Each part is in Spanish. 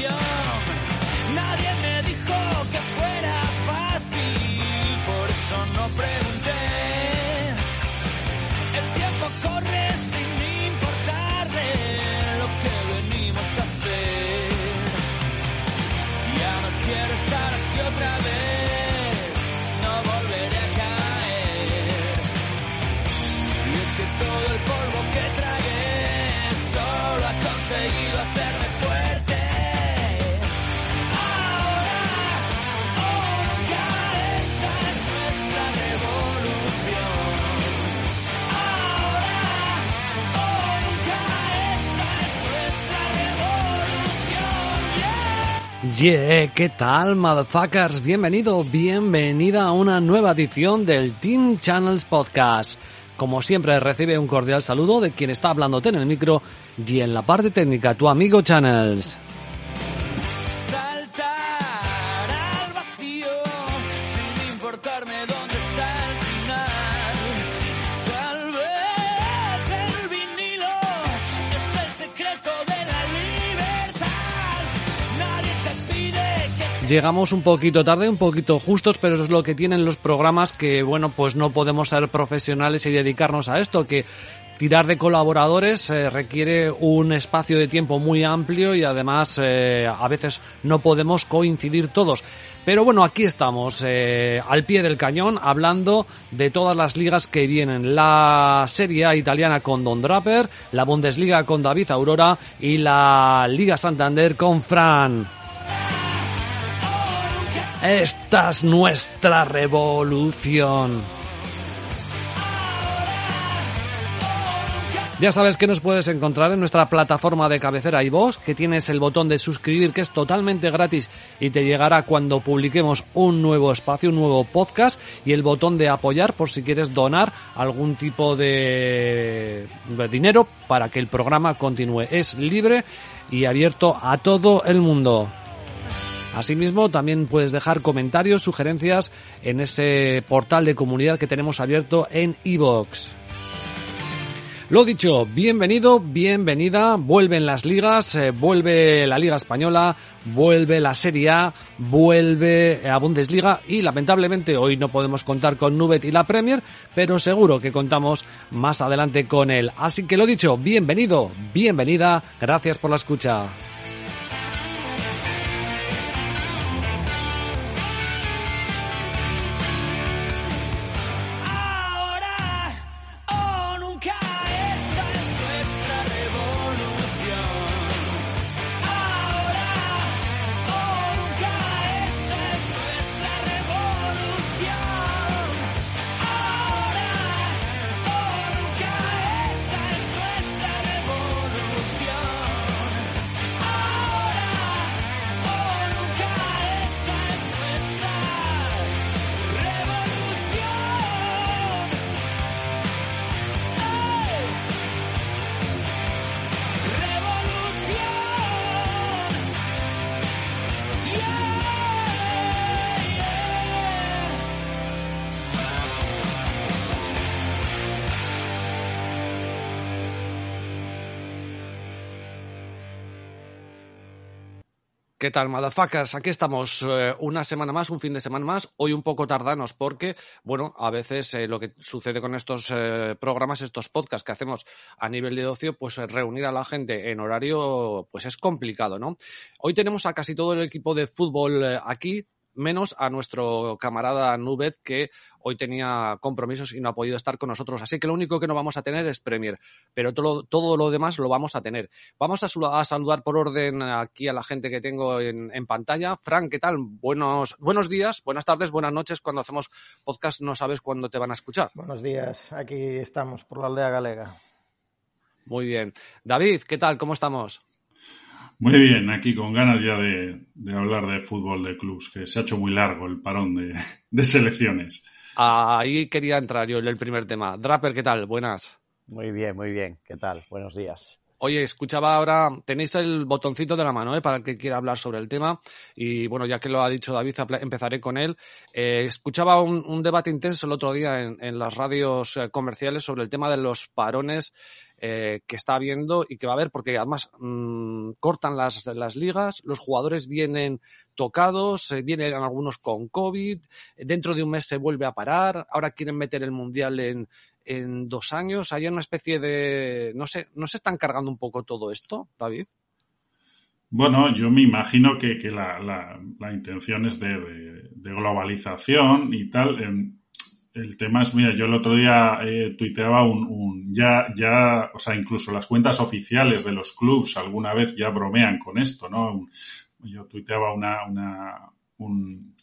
serías la peor Yeah, ¿qué tal, motherfuckers? Bienvenido, bienvenida a una nueva edición del Team Channels Podcast. Como siempre, recibe un cordial saludo de quien está hablándote en el micro y en la parte técnica, tu amigo Channels. Llegamos un poquito tarde, un poquito justos, pero eso es lo que tienen los programas que, bueno, pues no podemos ser profesionales y dedicarnos a esto, que tirar de colaboradores eh, requiere un espacio de tiempo muy amplio y además eh, a veces no podemos coincidir todos. Pero bueno, aquí estamos, eh, al pie del cañón, hablando de todas las ligas que vienen. La Serie A italiana con Don Draper, la Bundesliga con David Aurora y la Liga Santander con Fran. Esta es nuestra revolución. Ya sabes que nos puedes encontrar en nuestra plataforma de cabecera iVoox, que tienes el botón de suscribir que es totalmente gratis y te llegará cuando publiquemos un nuevo espacio, un nuevo podcast y el botón de apoyar por si quieres donar algún tipo de, de dinero para que el programa continúe. Es libre y abierto a todo el mundo. Asimismo, también puedes dejar comentarios, sugerencias en ese portal de comunidad que tenemos abierto en iVoox. Lo dicho, bienvenido, bienvenida, vuelven las ligas, eh, vuelve la Liga Española, vuelve la Serie A, vuelve la Bundesliga y lamentablemente hoy no podemos contar con Nubet y la Premier, pero seguro que contamos más adelante con él. Así que lo dicho, bienvenido, bienvenida, gracias por la escucha. ¿Qué tal, motherfuckers? Aquí estamos eh, una semana más, un fin de semana más, hoy un poco tardanos porque, bueno, a veces eh, lo que sucede con estos eh, programas, estos podcasts que hacemos a nivel de ocio, pues reunir a la gente en horario, pues es complicado, ¿no? Hoy tenemos a casi todo el equipo de fútbol aquí, menos a nuestro camarada Nubet que hoy tenía compromisos y no ha podido estar con nosotros. Así que lo único que no vamos a tener es Premier, pero todo, todo lo demás lo vamos a tener. Vamos a saludar por orden aquí a la gente que tengo en, en pantalla. Frank, ¿qué tal? Buenos, buenos días, buenas tardes, buenas noches. Cuando hacemos podcast no sabes cuándo te van a escuchar. Buenos días, aquí estamos por la aldea galega. Muy bien. David, ¿qué tal? ¿Cómo estamos? Muy bien, aquí con ganas ya de, de hablar de fútbol de clubs, que se ha hecho muy largo el parón de, de selecciones. Ahí quería entrar yo en el primer tema. Draper, ¿qué tal? Buenas. Muy bien, muy bien. ¿Qué tal? Buenos días. Oye, escuchaba ahora, tenéis el botoncito de la mano ¿eh? para el que quiera hablar sobre el tema. Y bueno, ya que lo ha dicho David, empezaré con él. Eh, escuchaba un, un debate intenso el otro día en, en las radios eh, comerciales sobre el tema de los parones eh, que está habiendo y que va a haber, porque además mmm, cortan las, las ligas, los jugadores vienen tocados, vienen algunos con COVID, dentro de un mes se vuelve a parar, ahora quieren meter el Mundial en, en dos años, hay una especie de, no sé, ¿no se están cargando un poco todo esto, David? Bueno, yo me imagino que, que la, la, la, intención es de, globalización y tal. El tema es, mira, yo el otro día eh, tuiteaba un, un, ya, ya, o sea, incluso las cuentas oficiales de los clubs alguna vez ya bromean con esto, ¿no? Yo tuiteaba una, una, un,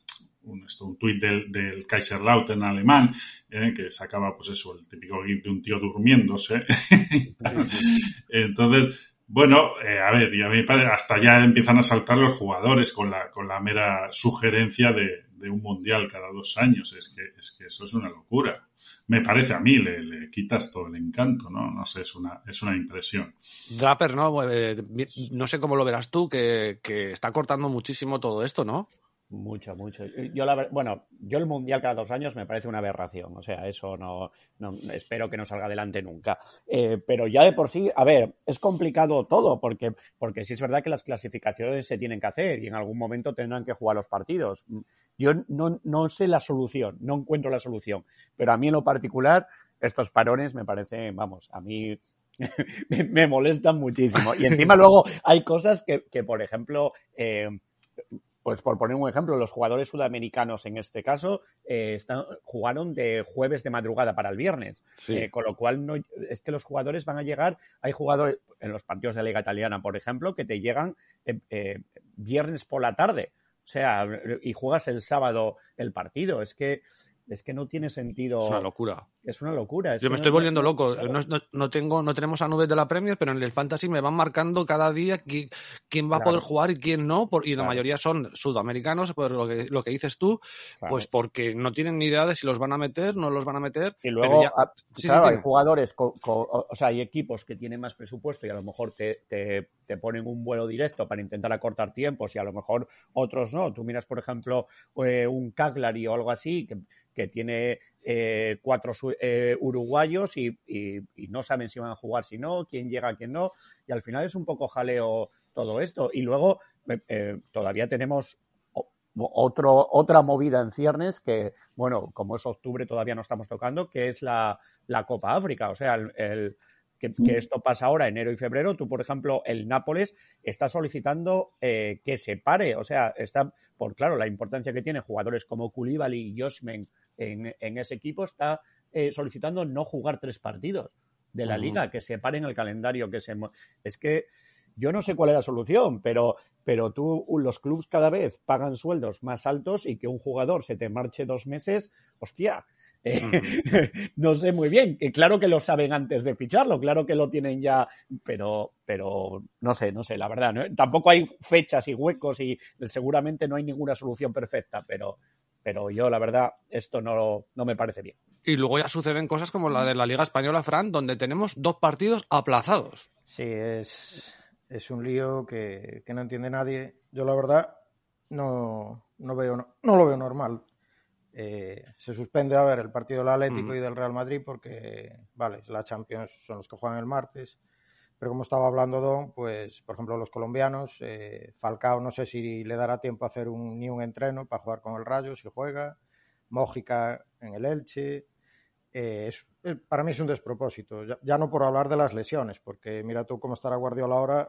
un, esto, un tuit del, del Kaiserlauten alemán, eh, que sacaba, pues eso, el típico gif de un tío durmiéndose. Entonces, bueno, eh, a ver, y a mí hasta ya empiezan a saltar los jugadores con la, con la mera sugerencia de, de un mundial cada dos años. Es que, es que eso es una locura. Me parece a mí, le, le, quitas todo el encanto, ¿no? No sé, es una, es una impresión. Draper, ¿no? Eh, no sé cómo lo verás tú, que, que está cortando muchísimo todo esto, ¿no? Mucho, mucho. Yo la, bueno, yo el mundial cada dos años me parece una aberración. O sea, eso no, no espero que no salga adelante nunca. Eh, pero ya de por sí, a ver, es complicado todo porque, porque sí es verdad que las clasificaciones se tienen que hacer y en algún momento tendrán que jugar los partidos. Yo no, no sé la solución, no encuentro la solución. Pero a mí en lo particular, estos parones me parecen, vamos, a mí me, me molestan muchísimo. Y encima luego hay cosas que, que por ejemplo, eh, pues por poner un ejemplo, los jugadores sudamericanos en este caso eh, están, jugaron de jueves de madrugada para el viernes, sí. eh, con lo cual no, es que los jugadores van a llegar, hay jugadores en los partidos de la Liga Italiana, por ejemplo, que te llegan eh, viernes por la tarde, o sea, y juegas el sábado el partido, es que es que no tiene sentido. Es una locura. Es una locura. Es Yo me estoy no volviendo loco. No, no, no, tengo, no tenemos a nubes de la Premier, pero en el Fantasy me van marcando cada día quién, quién va claro. a poder jugar y quién no. Por, y claro. la mayoría son sudamericanos, por lo que, lo que dices tú, claro. pues porque no tienen ni idea de si los van a meter, no los van a meter. Y luego, ya, a, sí, claro, sí, hay jugadores, con, o sea, hay equipos que tienen más presupuesto y a lo mejor te, te, te, ponen un vuelo directo para intentar acortar tiempos y a lo mejor otros no. Tú miras, por ejemplo, eh, un Cagliari o algo así, que que tiene eh, cuatro eh, uruguayos y, y, y, no saben si van a jugar, si no, quién llega, quién no, y al final es un poco jaleo todo esto. Y luego eh, todavía tenemos otro, otra movida en ciernes que, bueno, como es octubre todavía no estamos tocando, que es la, la Copa África, o sea, el, el que, que, esto pasa ahora, enero y febrero. Tú, por ejemplo, el Nápoles está solicitando eh, que se pare, o sea, está, por claro, la importancia que tiene jugadores como Koulibaly y Josmen en, en, ese equipo, está eh, solicitando no jugar tres partidos de la uh -huh. liga, que se pare en el calendario, que se... Es que yo no sé cuál es la solución, pero, pero tú, los clubes cada vez pagan sueldos más altos y que un jugador se te marche dos meses, hostia, eh, uh -huh. no sé muy bien. Claro que lo saben antes de ficharlo, claro que lo tienen ya, pero, pero no sé, no sé, la verdad. ¿no? Tampoco hay fechas y huecos y seguramente no hay ninguna solución perfecta, pero, pero yo, la verdad, esto no, no me parece bien. Y luego ya suceden cosas como la de la Liga Española, Fran, donde tenemos dos partidos aplazados. Sí, es, es un lío que, que, no entiende nadie. Yo, la verdad, no, no, veo, no, no lo veo normal. Eh, se suspende a ver el partido del Atlético y del Real Madrid porque, vale, la Champions son los que juegan el martes, pero como estaba hablando Don, pues, por ejemplo, los colombianos, eh, Falcao no sé si le dará tiempo a hacer un, ni un entreno para jugar con el Rayo, si juega, Mójica en el Elche, eh, es, para mí es un despropósito, ya, ya, no por hablar de las lesiones, porque mira tú cómo estará Guardiola ahora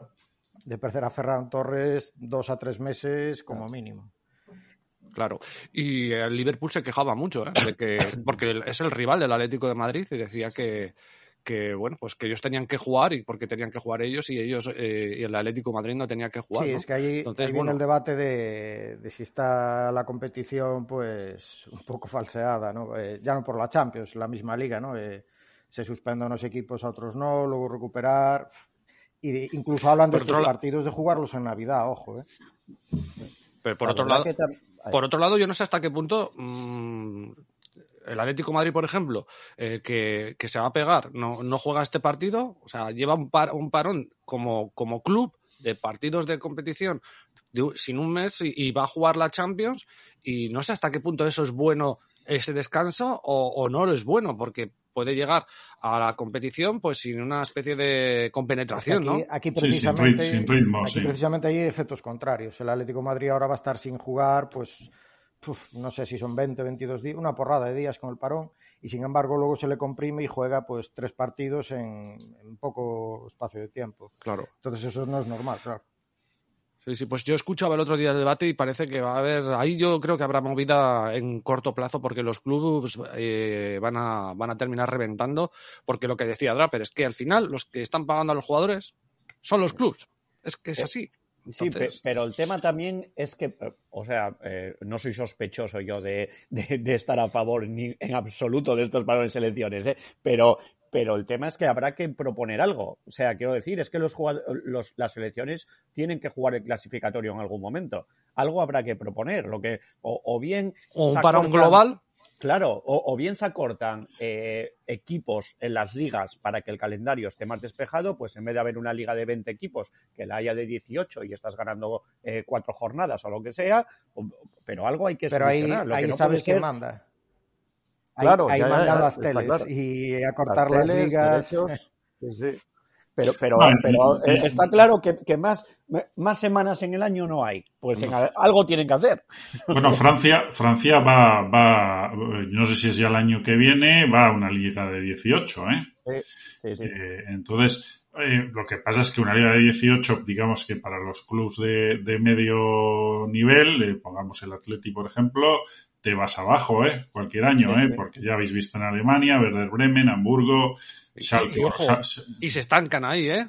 de perder a Ferran Torres dos a tres meses como mínimo. Claro, y el Liverpool se quejaba mucho, ¿eh? de que, porque es el rival del Atlético de Madrid y decía que, que bueno, pues que ellos tenían que jugar y porque tenían que jugar ellos y ellos eh, y el Atlético de Madrid no tenía que jugar. Sí, ¿no? es que ahí, Entonces, ahí bueno, el debate de, de, si está la competición pues un poco falseada, ¿no? Eh, ya no por la Champions, la misma liga, ¿no? Eh, se suspenden unos equipos a otros no, luego recuperar y de, incluso hablan de estos partidos de jugarlos en Navidad, ojo, ¿eh? Pero por la otro lado, por otro lado, yo no sé hasta qué punto mmm, el Atlético Madrid, por ejemplo, eh, que, que, se va a pegar, no, no juega este partido, o sea, lleva un, par, un parón como, como club de partidos de competición de, sin un mes y, y, va a jugar la Champions y no sé hasta qué punto eso es bueno ese descanso o, o no lo es bueno porque puede llegar a la competición pues sin una especie de compenetración, aquí, ¿no? Aquí precisamente, sin, ritmo, aquí precisamente hay efectos contrarios. El Atlético de Madrid ahora va a estar sin jugar, pues no sé si son 20, 22 días, una porrada de días con el parón, y sin embargo luego se le comprime y juega pues tres partidos en, en poco espacio de tiempo. Claro. Entonces eso no es normal, claro. Sí, sí, pues yo escuchaba el otro día el debate y parece que va a haber, ahí yo creo que habrá movida en corto plazo porque los clubes eh, van, a, van a terminar reventando, porque lo que decía Draper es que al final los que están pagando a los jugadores son los clubes. Es que es así. Sí, pero el tema también es que, o sea, eh, no soy sospechoso yo de, de, estar a favor ni en absoluto de estos valores selecciones, ¿eh? pero, pero el tema es que habrá que proponer algo. O sea, quiero decir, es que los, los las selecciones tienen que jugar el clasificatorio en algún momento. Algo habrá que proponer, lo que o, bien o un global Claro, o, bien se acortan eh, equipos en las ligas para que el calendario esté más despejado, pues en vez de haber una liga de 20 equipos, que la haya de 18 y estás ganando eh, cuatro jornadas o lo que sea, pero algo hay que Pero ahí, ahí sabes quién manda. Claro, ahí, mandan las teles y acortar las, ligas. sí, sí. Pero, pero, pero eh, está claro que, que, más, más semanas en el año no hay. Pues algo tienen que hacer. Bueno, Francia, Francia va, va, no sé si es ya el año que viene, va a una liga de 18, ¿eh? Sí, sí, sí. Eh, entonces, eh, lo que pasa es que una liga de 18, digamos que para los clubes de, de medio nivel, pongamos el Atleti, por ejemplo, te vas abajo, ¿eh? Cualquier año, ¿eh? Porque ya habéis visto en Alemania, Werder Bremen, Hamburgo, Schalke. Y, se estancan ahí, ¿eh?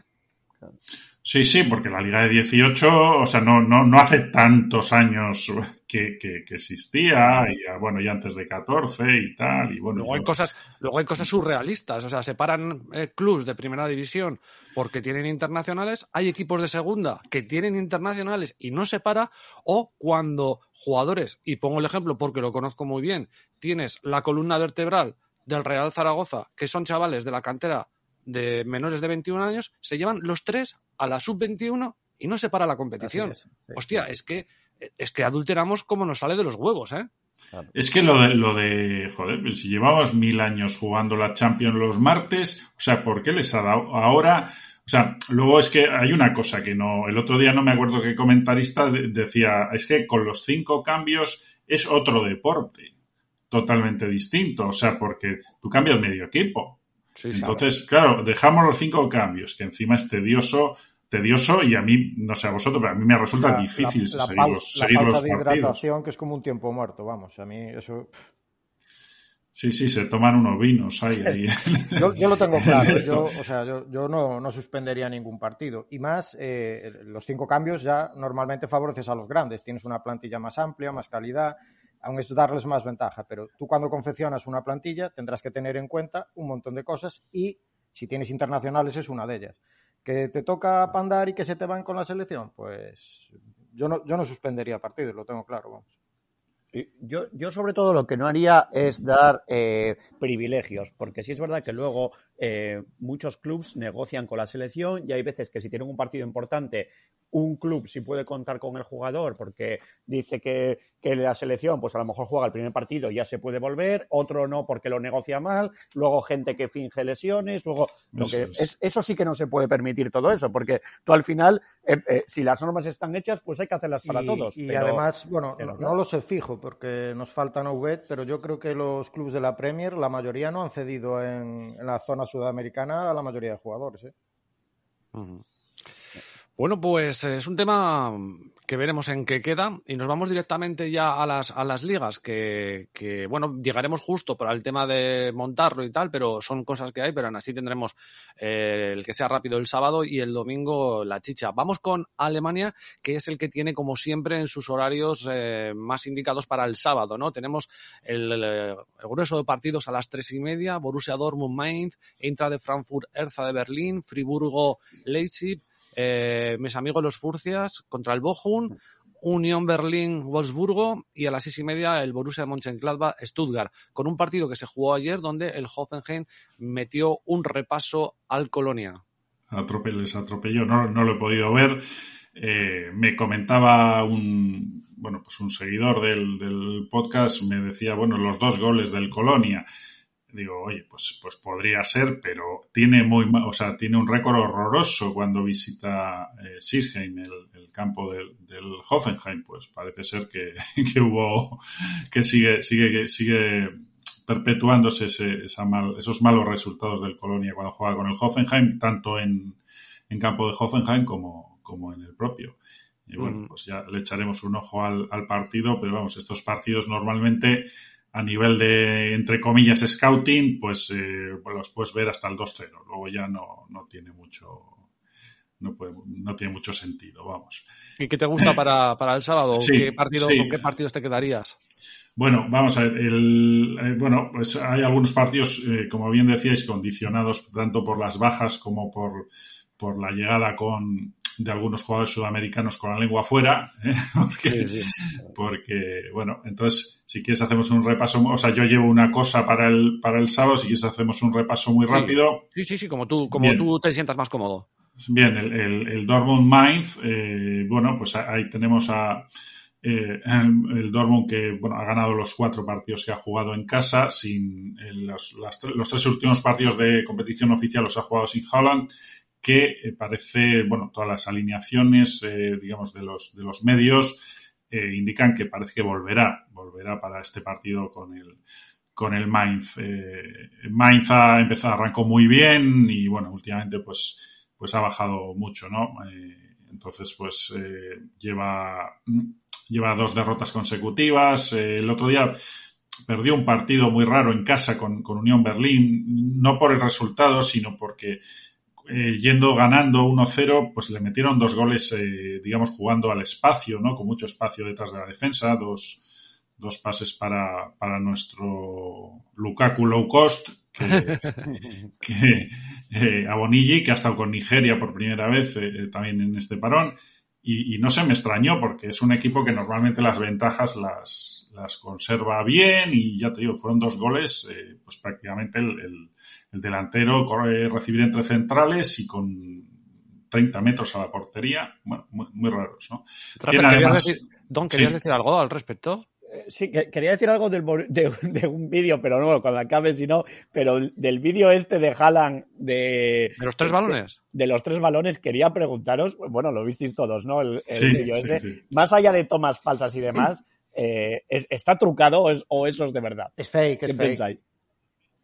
Sí, sí, porque la Liga de 18, o sea, no, no, no hace tantos años que, que, existía, y bueno, ya antes de 14 y tal, y bueno. Luego hay cosas, luego hay cosas surrealistas, o sea, separan eh, clubs de primera división porque tienen internacionales, hay equipos de segunda que tienen internacionales y no se para, o cuando jugadores, y pongo el ejemplo porque lo conozco muy bien, tienes la columna vertebral del Real Zaragoza, que son chavales de la cantera de menores de 21 años, se llevan los tres a la sub-21 y no se para la competición. Hostia, es que, es que adulteramos como nos sale de los huevos, ¿eh? Es que lo de, lo de, joder, si llevamos mil años jugando la Champions los martes, o sea, ¿por qué les ha dado ahora? O sea, luego es que hay una cosa que no, el otro día no me acuerdo qué comentarista decía, es que con los cinco cambios es otro deporte totalmente distinto, o sea, porque tú cambias medio equipo. Entonces, claro, dejamos los cinco cambios, que encima es tedioso, tedioso y a mí, no sé a vosotros, pero a mí me resulta difícil la, seguir, pausa, la pausa de hidratación, que es como un tiempo muerto, vamos, a mí eso... Sí, sí, se toman unos vinos ahí. yo, yo, lo tengo claro, yo, o sea, yo, yo no, no, suspendería ningún partido. Y más, eh, los cinco cambios ya normalmente favoreces a los grandes. Tienes una plantilla más amplia, más calidad, aún es darles más ventaja, pero tú cuando confeccionas una plantilla tendrás que tener en cuenta un montón de cosas y si tienes internacionales es una de ellas. ¿Que te toca pandar y que se te van con la selección? Pues yo no, yo no suspendería partidos, lo tengo claro, vamos. Yo, yo sobre todo lo que no haría es dar eh, privilegios, porque sí es verdad que luego eh, muchos clubes negocian con la selección y hay veces que si tienen un partido importante un club si puede contar con el jugador porque dice que, que, la selección pues a lo mejor juega el primer partido y ya se puede volver, otro no porque lo negocia mal, luego gente que finge lesiones, luego lo eso, que es. eso sí que no se puede permitir todo eso, porque tú al final, eh, eh, si las normas están hechas, pues hay que hacerlas para y, todos. Y además, bueno, no, no, lo sé fijo porque nos falta no pero yo creo que los clubes de la Premier, la mayoría no han cedido en, en la zona sudamericana a la mayoría de jugadores. ¿eh? Bueno, pues es un tema que veremos en qué queda y nos vamos directamente ya a las, a las ligas, que, que, bueno, llegaremos justo para el tema de montarlo y tal, pero son cosas que hay, pero aún así tendremos eh, el que sea rápido el sábado y el domingo la chicha. Vamos con Alemania, que es el que tiene, como siempre, en sus horarios eh, más indicados para el sábado, ¿no? Tenemos el, grueso de partidos a las tres y media, Borussia Dortmund Mainz, Eintracht de Frankfurt, Erza de Berlín, Friburgo Leipzig, eh, mis amigos los Furcias contra el Bochum, Unión Berlín Wolfsburgo y a las seis y media el Borussia Mönchengladbach Stuttgart, con un partido que se jugó ayer donde el Hoffenheim metió un repaso al Colonia. Atrope les atropelló, no, no lo he podido ver. Eh, me comentaba un bueno pues un seguidor del, del, podcast, me decía, bueno, los dos goles del Colonia. Digo, oye, pues, pues podría ser, pero tiene muy, o sea, tiene un récord horroroso cuando visita eh, Sisheim, el, campo del, Hoffenheim, pues parece ser que, que hubo, que sigue, sigue, sigue perpetuándose ese, esos malos resultados del Colonia cuando juega con el Hoffenheim, tanto en, en campo de Hoffenheim como, como en el propio. Y bueno, mm. pues ya le echaremos un ojo al, al partido, pero vamos, estos partidos normalmente a nivel de, entre comillas, scouting, pues, eh, pues los puedes ver hasta el 2-0. Luego ya no, no tiene mucho no, puede, no tiene mucho sentido, vamos. ¿Y qué te gusta para, para el sábado? ¿Qué partido, ¿Con qué partidos te quedarías? Bueno, vamos a ver. El, eh, bueno, pues hay algunos partidos, eh, como bien decíais, condicionados tanto por las bajas como por, por la llegada con, de algunos jugadores sudamericanos con la lengua afuera, ¿eh? porque, porque, bueno, entonces, si quieres hacemos un repaso, o sea, yo llevo una cosa para el, para el sábado, si quieres hacemos un repaso muy rápido. Sí, sí, sí, como tú, como tú te sientas más cómodo. Bien, el, el, el Dortmund Mainz, eh, bueno, pues ahí tenemos a eh, el Dortmund que bueno, ha ganado los cuatro partidos que ha jugado en casa, sin los, los tres últimos partidos de competición oficial los ha jugado sin Holland que eh, parece, bueno, todas las alineaciones, eh, digamos, de los, de los medios eh, indican que parece que volverá, volverá para este partido con el, con el Mainz. Mainz ha empezado, arrancó muy bien y, bueno, últimamente, pues, pues ha bajado mucho, ¿no? entonces, pues, lleva, lleva dos derrotas consecutivas. el otro día perdió un partido muy raro en casa con, con Unión Berlín, no por el resultado, sino porque eh, yendo ganando 1-0, pues le metieron dos goles, eh, digamos, jugando al espacio, ¿no? Con mucho espacio detrás de la defensa, dos, dos pases para, para nuestro Lukaku low cost, que, que eh, que ha estado con Nigeria por primera vez también en este parón, y, no se me extrañó porque es un equipo que normalmente las ventajas las, las conserva bien y ya te digo, fueron dos goles, pues prácticamente el el delantero corre, recibir entre centrales y con 30 metros a la portería, bueno, muy, raros, ¿no? Don, ¿querías decir algo al respecto? Eh, sí, quería decir algo del, de, un vídeo, pero no, cuando acabe, si no, pero del vídeo este de Haaland de... ¿De los tres balones? De, los tres balones, quería preguntaros, bueno, lo visteis todos, ¿no? El, vídeo ese. Más allá de tomas falsas y demás, eh, ¿está trucado o, eso es de verdad? Es fake, es fake.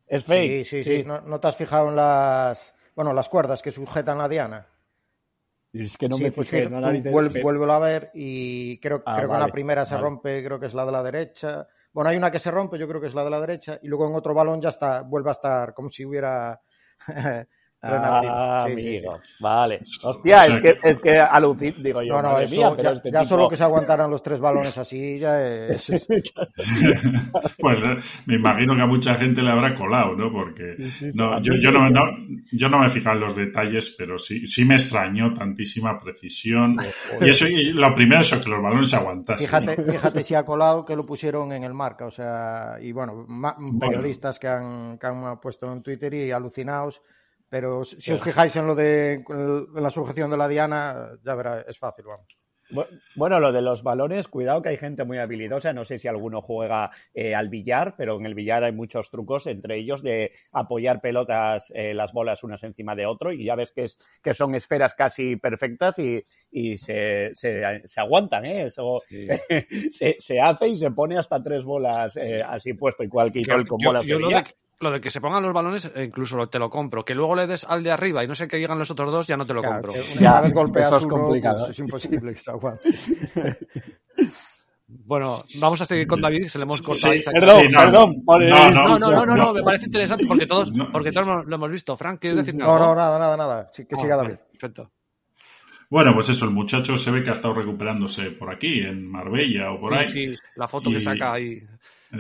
Es fake. Sí, sí, sí. ¿No, te has fijado en las, bueno, las cuerdas que sujetan la diana? Es que no me pues fijé, no vuelvo, a ver y creo, ah, creo que la primera se rompe, creo que es la de la derecha. Bueno, hay una que se rompe, yo creo que es la de la derecha, y luego en otro balón ya está, vuelve a estar como si hubiera Ah, amigo. Vale. Hostia, es que, es que alucin, digo yo. No, no, eso, ya, este solo que se aguantaran los tres balones así, ya es. pues eh, me imagino que a mucha gente le habrá colado, ¿no? Porque no, yo, yo, no, yo no me he fijado en los detalles, pero sí, sí me extrañó tantísima precisión. y eso, y lo primero es que los balones se aguantasen. Fíjate, fíjate si ha colado que lo pusieron en el marca, o sea, y bueno, periodistas que, han, que han puesto en Twitter y alucinados pero si os fijáis en lo de la sujeción de la diana, ya verá, es fácil, vamos. Bueno, lo de los balones, cuidado que hay gente muy habilidosa. No sé si alguno juega eh, al billar, pero en el billar hay muchos trucos, entre ellos de apoyar pelotas, eh, las bolas unas encima de otro, y ya ves que, es, que son esferas casi perfectas y, y se, se, aguantan, ¿eh? Eso se, se, hace y se pone hasta tres bolas eh, así puesto, igual que el con bolas de billar lo de que se pongan los balones, eh, incluso te lo compro. Que luego le des al de arriba y no sé qué digan los otros dos, ya no te lo compro. Una vez golpeas eso es complicado. Pues es imposible que se aguante. Bueno, vamos a seguir con David, se le hemos cortado. perdón, perdón. No no, no no, me parece interesante porque todos, porque todos lo hemos visto. Frank, ¿quieres decir algo? No, no, nada, nada, nada. que ah, siga David. Perfecto. Bueno, pues eso, el muchacho se ve que ha estado recuperándose por aquí, en Marbella o por ahí. Sí, la foto que saca ahí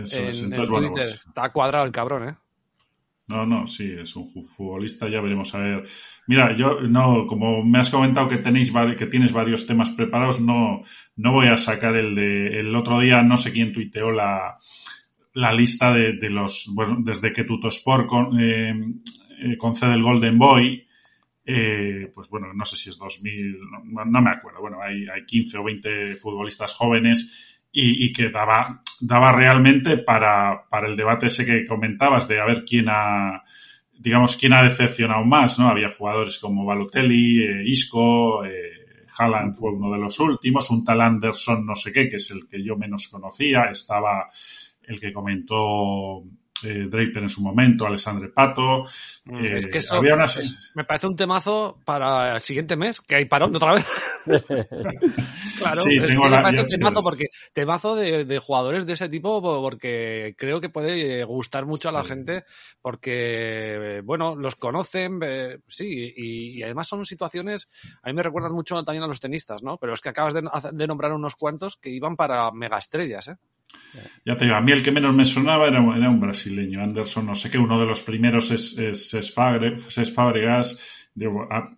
eso en, Entonces, Twitter. Pues está cuadrado el cabrón, ¿eh? No, no, sí, es un futbolista, ya veremos a ver. Mira, yo no, como me has comentado que tenéis que tienes varios temas preparados, no, no voy a sacar el de el otro día, no sé quién tuiteó la, la lista de, los, bueno, desde que Tutosport con, eh, eh, concede el Golden Boy, eh, pues bueno, no sé si es 2000, no, no me acuerdo, bueno, hay, hay 15 o 20 futbolistas jóvenes y, que daba, daba realmente para, para el debate ese que comentabas de a ver quién ha, digamos, quién ha decepcionado más, ¿no? Había jugadores como Balotelli, eh, Isco, eh, Haaland fue uno de los últimos, un tal Anderson no sé qué, que es el que yo menos conocía, estaba el que comentó eh, Draper en su momento, Alessandre Pato. Mm, es que eso me parece un temazo para el siguiente mes, que hay parón otra vez. claro, es que me parece un temazo porque temazo de, jugadores de ese tipo porque creo que puede gustar mucho a la gente porque, bueno, los conocen, sí, y, además son situaciones, a mí me recuerdan mucho también a los tenistas, ¿no? Pero es que acabas de, de nombrar unos cuantos que iban para megaestrellas, ¿eh? Ya te digo, a mí el que menos me sonaba era, un brasileño, Anderson, no sé qué, uno de los primeros es, es, Fábregas.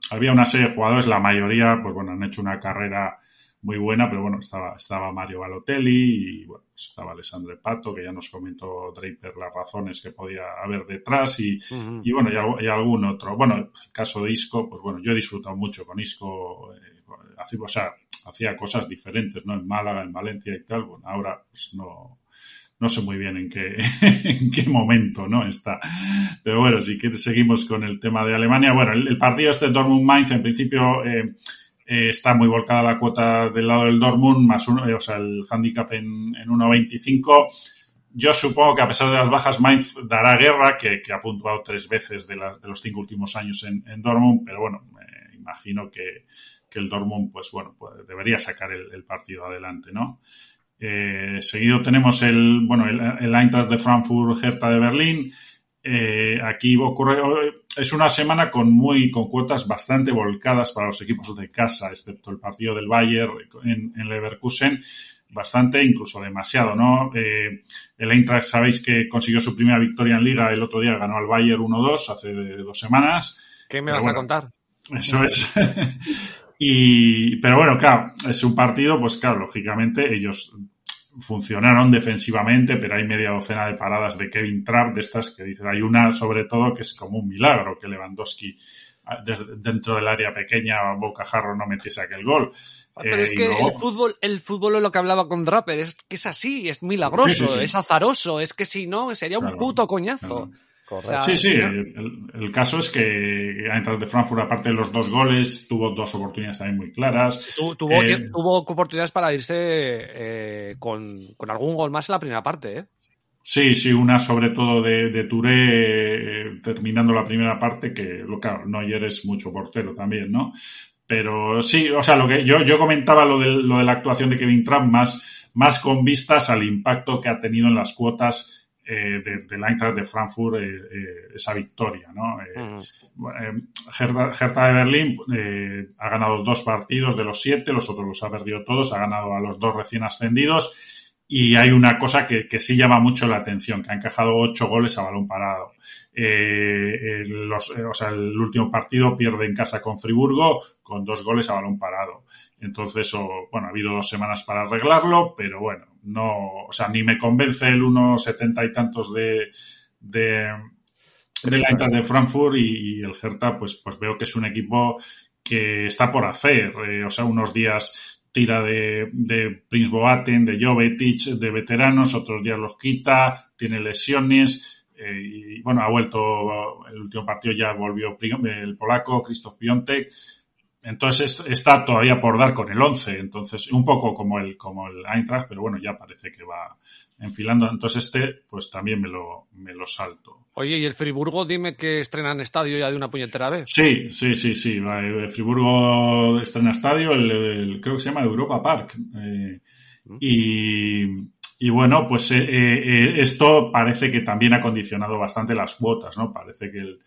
había una serie de jugadores, la mayoría, pues bueno, han hecho una carrera muy buena, pero bueno, estaba, estaba Mario Balotelli y bueno, estaba Alessandro Pato, que ya nos comentó Draper las razones que podía haber detrás y, y bueno, y, algún otro. Bueno, el caso de Isco, pues bueno, yo he disfrutado mucho con Isco, eh, sea, hacía cosas diferentes, ¿no? En Málaga, en Valencia y tal, bueno, ahora pues no, no sé muy bien en qué, en qué momento no está. Pero bueno, si quieres seguimos con el tema de Alemania. Bueno, el, partido este Dortmund-Mainz en principio eh, eh, está muy volcada la cuota del lado del Dortmund, más uno, eh, o sea, el handicap en, en 1.25. Yo supongo que a pesar de las bajas, Mainz dará guerra, que, que ha puntuado tres veces de, de, los cinco últimos años en, en Dortmund, pero bueno, me imagino que, que el Dortmund, pues bueno, pues debería sacar el, partido adelante, ¿no? Eh, seguido tenemos el, bueno, el, el Eintracht de Frankfurt, Hertha de Berlín. Eh, aquí ocurre, es una semana con muy, con cuotas bastante volcadas para los equipos de casa, excepto el partido del Bayern en, Leverkusen bastante, incluso demasiado, ¿no? Eh, el Eintracht sabéis que consiguió su primera victoria en Liga el otro día, ganó al Bayern 1-2 hace dos semanas. ¿Qué me vas a contar? Eso es. Y, pero bueno, claro, es un partido, pues claro, lógicamente ellos funcionaron defensivamente, pero hay media docena de paradas de Kevin Trapp, de estas que dicen, hay una sobre todo que es como un milagro que Lewandowski ah, dentro del área pequeña bocajarro no metiese aquel gol. Ah, pero es eh, que el fútbol, el fútbol es lo que hablaba con Draper, es que es así, es milagroso, es azaroso, es que si no, sería un puto coñazo sí, sí, el, caso es que Eintracht de Frankfurt, aparte de los dos goles, tuvo dos oportunidades también muy claras. tuvo, eh, tuvo, oportunidades para irse eh, con, algún gol más en la primera parte, ¿eh? Sí, sí, una sobre todo de, de Touré terminando la primera parte, que lo claro, Neuer es mucho portero también, ¿no? Pero sí, o sea, lo que yo, yo comentaba lo de, lo de la actuación de Kevin Trapp más, más con vistas al impacto que ha tenido en las cuotas eh, de, la Eintracht de Frankfurt eh, eh, esa victoria. ¿no? Hertha, de Berlín ha ganado dos partidos de los siete, los otros los ha perdido todos, ha ganado a los dos recién ascendidos y hay una cosa que, que sí llama mucho la atención, que ha encajado ocho goles a balón parado. Los, o sea, el último partido pierde en casa con Friburgo con dos goles a balón parado. Entonces, bueno, ha habido dos semanas para arreglarlo, pero bueno, no, o sea, ni me convence el 1,70 y tantos de, de, de la de Frankfurt y, el Hertha, pues, pues veo que es un equipo que está por hacer. Eh, o sea, unos días tira de, de Prince Boaten, de Jovetic, de veteranos, otros días los quita, tiene lesiones. Eh, y bueno, ha vuelto el último partido ya volvió el polaco Krzysztof Piontek entonces está todavía por dar con el 11, entonces un poco como el como el Eintracht, pero bueno, ya parece que va enfilando. Entonces este, pues también me lo, me lo salto. Oye, ¿y el Friburgo? Dime que estrenan estadio ya de una puñetera vez. Sí, sí, sí, sí. El Friburgo estrena estadio, el, creo que se llama Europa Park. Eh, mm. y, y, bueno, pues eh, eh, esto parece que también ha condicionado bastante las cuotas, ¿no? Parece que el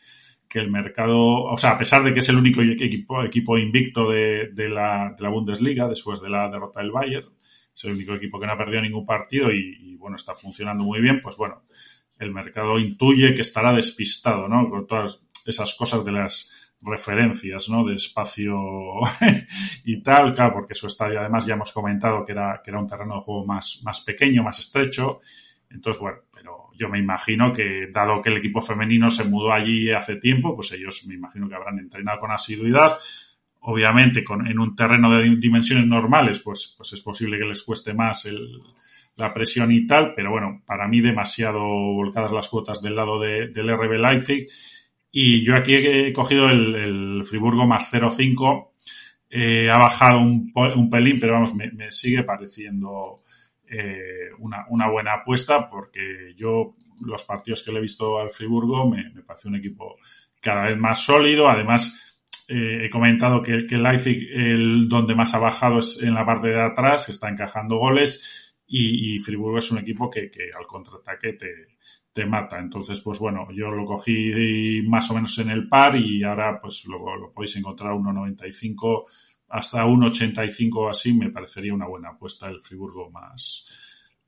que el mercado, o sea, a pesar de que es el único equipo, invicto de, la, Bundesliga después de la derrota del Bayern, es el único equipo que no ha perdido ningún partido y, bueno, está funcionando muy bien, pues bueno, el mercado intuye que estará despistado, ¿no? Con todas esas cosas de las referencias, ¿no? De espacio y tal, claro, porque su estadio además ya hemos comentado que era, que era un terreno de juego más, más pequeño, más estrecho. Entonces, bueno, yo me imagino que, dado que el equipo femenino se mudó allí hace tiempo, pues ellos me imagino que habrán entrenado con asiduidad. obviamente con, en un terreno de dimensiones normales, pues, pues es posible que les cueste más el, la presión y tal, pero bueno, para mí demasiado volcadas las cuotas del lado de, del RB Leipzig. Y yo aquí he cogido el, el Friburgo más 0,5. Eh, ha bajado un, un, pelín, pero vamos, me, me sigue pareciendo eh, una, buena apuesta porque yo los partidos que le he visto al Friburgo me, me parece un equipo cada vez más sólido. Además, eh, he comentado que, que Leipzig, el donde más ha bajado es en la parte de atrás, está encajando goles y, Friburgo es un equipo que, que al contraataque te, te, mata. Entonces, pues bueno, yo lo cogí más o menos en el par y ahora pues lo, lo podéis encontrar a 1.95 hasta 1.85 así, me parecería una buena apuesta el Friburgo más,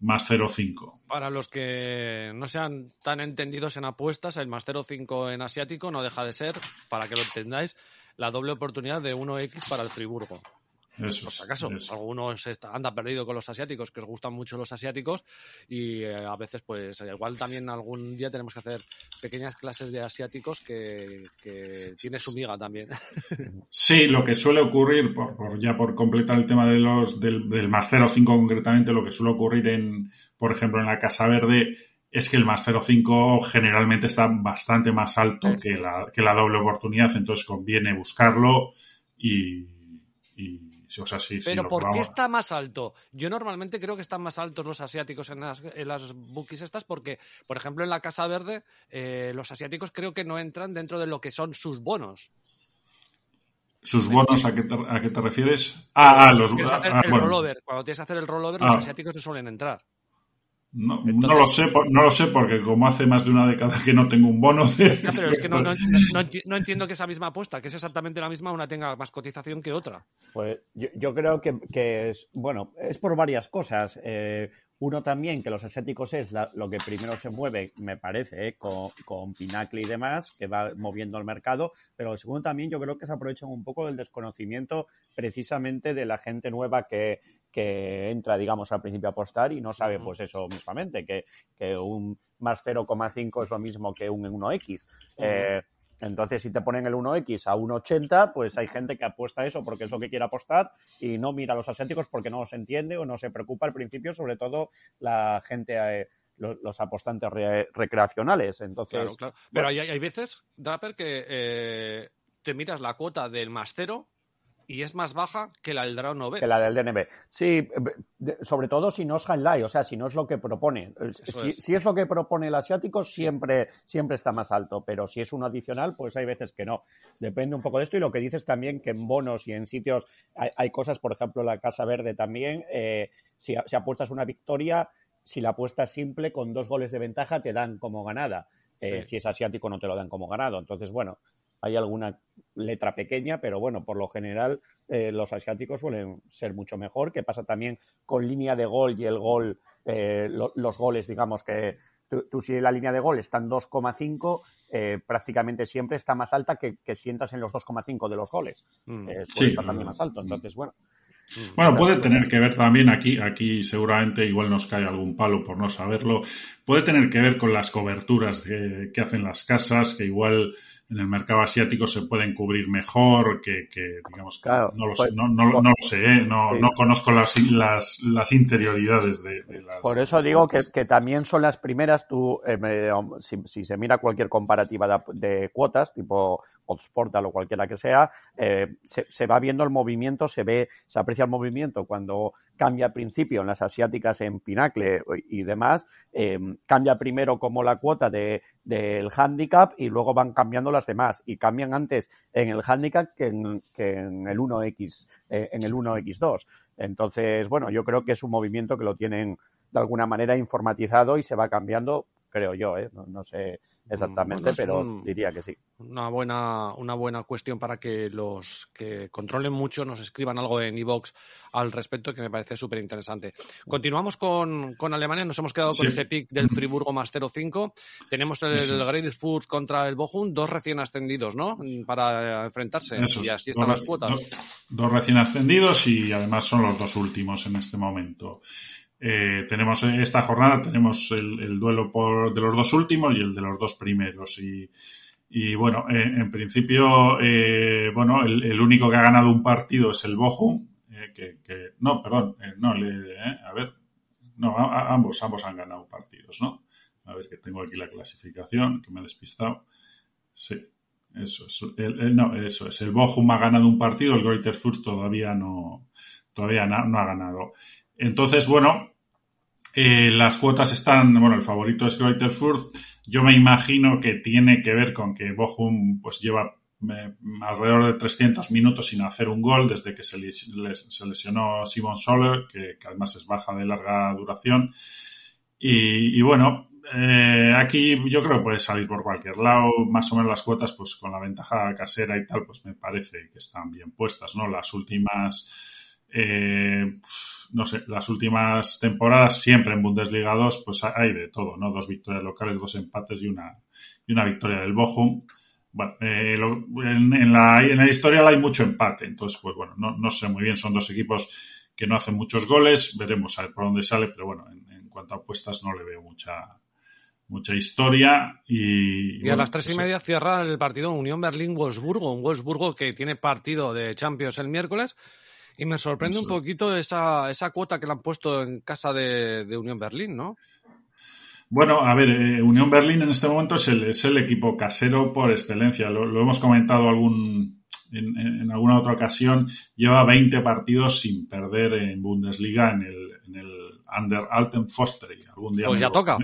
más 0.5. Para los que no sean tan entendidos en apuestas, el más 0.5 en asiático no deja de ser, para que lo entendáis, la doble oportunidad de 1x para el Friburgo. Eso, por si acaso, eso. algunos está, anda perdido con los asiáticos, que os gustan mucho los asiáticos, y eh, a veces, pues, igual también algún día tenemos que hacer pequeñas clases de asiáticos que, que tiene su miga también. Sí, lo que suele ocurrir, por, por ya por completar el tema de los del, del más 0,5 concretamente, lo que suele ocurrir en, por ejemplo, en la Casa Verde, es que el más 0,5 generalmente está bastante más alto que la, que la doble oportunidad, entonces conviene buscarlo y, y o sea, sí, Pero sí, ¿por qué está más alto? Yo normalmente creo que están más altos los asiáticos en las, en las bookies estas porque, por ejemplo, en la Casa Verde, eh, los asiáticos creo que no entran dentro de lo que son sus bonos. ¿Sus bonos a qué te, a qué te refieres? Ah, ah los hacer ah, bueno. Cuando tienes que hacer el rollover, Ah. los asiáticos no suelen entrar. No, Entonces- no lo sé, no lo sé porque como hace más de una década que no tengo un bono de... Ya, pero es que no, no, no enti- no entiendo que esa misma apuesta, que es exactamente la misma, una tenga más cotización que otra. Pues yo, yo creo que, que es, bueno, es por varias cosas. Eh, uno también, que los asiáticos es la- lo que primero se mueve, me parece, eh, con, con Pinacle y demás, que va moviendo el mercado, pero el segundo también yo creo que se aprovechan un poco del desconocimiento precisamente de la gente nueva que, que entra, digamos, al principio a apostar y no sabe, pues eso mismamente, que, que un más 0,5 es lo mismo que un 1X. Eh, entonces, si te ponen el 1X a 1,80, pues hay gente que apuesta eso porque es lo que quiere apostar y no mira a los asiáticos porque no los entiende o no se preocupa al principio, sobre todo la gente, eh, los, los apostantes re- recreacionales. Entonces, Claro, claro. Pero hay, hay veces, Draper, que eh, te miras la cuota del más cero y es más baja que la del Draw 9. que la del DNB. Sí, sobre todo si no es highlight, o sea, si no es lo que propone. Si, es. si es lo que propone el asiático, siempre, siempre está más alto, pero si es uno adicional, pues hay veces que no. Depende un poco de esto y lo que dices también que en bonos y en sitios hay, hay cosas, por ejemplo, la Casa Verde también, eh, si, si apuestas una victoria, si la apuestas simple con dos goles de ventaja te dan como ganada. Eh, Sí. Si es asiático no te lo dan como ganado. Entonces, bueno, hay alguna letra pequeña, pero bueno, por lo general eh, los asiáticos suelen ser mucho mejor, que pasa también con línea de gol y el gol, eh, lo- los goles, digamos que tú, tú si la línea de gol está en 2,5, eh, prácticamente siempre está más alta que, que sientas en los 2,5 de los goles. Mm. Eh, suele Sí. estar también más alto. Entonces, bueno, Mm. Bueno, puede tener que ver también aquí, aquí seguramente igual nos cae algún palo por no saberlo, puede tener que ver con las coberturas que, que hacen las casas, que igual en el mercado asiático se pueden cubrir mejor, que, que digamos, que Claro, no, lo pues- sé, no, no- no lo sé, ¿eh? no, Sí. no conozco las, las, las interioridades de, de las... Por eso digo que, que también son las primeras, tú, eh, si, si se mira cualquier comparativa de, de cuotas, tipo Oddsportal o cualquiera que sea, eh, se, se va viendo el movimiento, se ve, se aprecia el movimiento cuando cambia al principio en las asiáticas en Pinacle y demás, eh, cambia primero como la cuota de, del handicap y luego van cambiando las demás y cambian antes en el handicap que en, que en el 1X, eh, en el 1X2. Entonces, bueno, yo creo que es un movimiento que lo tienen de alguna manera informatizado y se va cambiando, creo yo, ¿eh? no sé exactamente, Bueno, es pero un- diría que sí. Una buena, una buena cuestión para que los que controlen mucho nos escriban algo en iVox al respecto que me parece súper interesante. Continuamos con, con Alemania, nos hemos quedado con ese pick del Friburgo más 0-5. Tenemos el, el Greifswald contra el Bochum, dos recién ascendidos, ¿no? Para enfrentarse. Y así están Dos- las cuotas. Dos, dos recién ascendidos y además son los dos últimos en este momento. Eh, tenemos esta jornada, tenemos el, el duelo por, de los dos últimos y el de los dos primeros. Y, bueno, en principio, bueno, el, único que ha ganado un partido es el Bochum, que, no, perdón, no, a ver, no, ambos, ambos han ganado partidos, ¿no? A ver que tengo aquí la clasificación, que me he despistado. Sí, eso es. El, no, eso es. El Bochum ha ganado un partido, el Greuther Fürth todavía no, todavía no, ha ganado. Entonces, bueno, eh, las cuotas están, bueno, el favorito es Greuther Fürth. Yo me imagino que tiene que ver con que Bochum pues lleva eh, alrededor de 300 minutos sin hacer un gol desde que se, lesionó Simon Soler, que, además es baja de larga duración. y bueno, eh, aquí yo creo que puede salir por cualquier lado, más o menos las cuotas, pues con la ventaja casera y tal, pues me parece que están bien puestas, ¿no? Las últimas, eh, no sé, las últimas temporadas siempre en Bundesliga 2, pues hay de todo, ¿no? Dos victorias locales, dos empates y una, y una victoria del Bochum. Bueno, eh, en, la, en la historia hay mucho empate, entonces, pues bueno, no, no sé muy bien, son dos equipos que no hacen muchos goles, veremos a ver por dónde sale, pero bueno, en, en cuanto a apuestas no le veo mucha, mucha historia y... Y a las tres y pues media cierra el partido Unión Berlín-Wolfsburgo, un Wolfsburgo que tiene partido de Champions el miércoles y me sorprende un poquito esa, esa cuota que le han puesto en casa de, Unión Berlín, ¿no? Bueno, a ver, eh, Unión Berlín en este momento es el, es el equipo casero por excelencia. Lo, hemos comentado algún, en, alguna otra ocasión. Lleva 20 partidos sin perder en Bundesliga en el, en el Under Alten Foster. Algún día pues ya toca.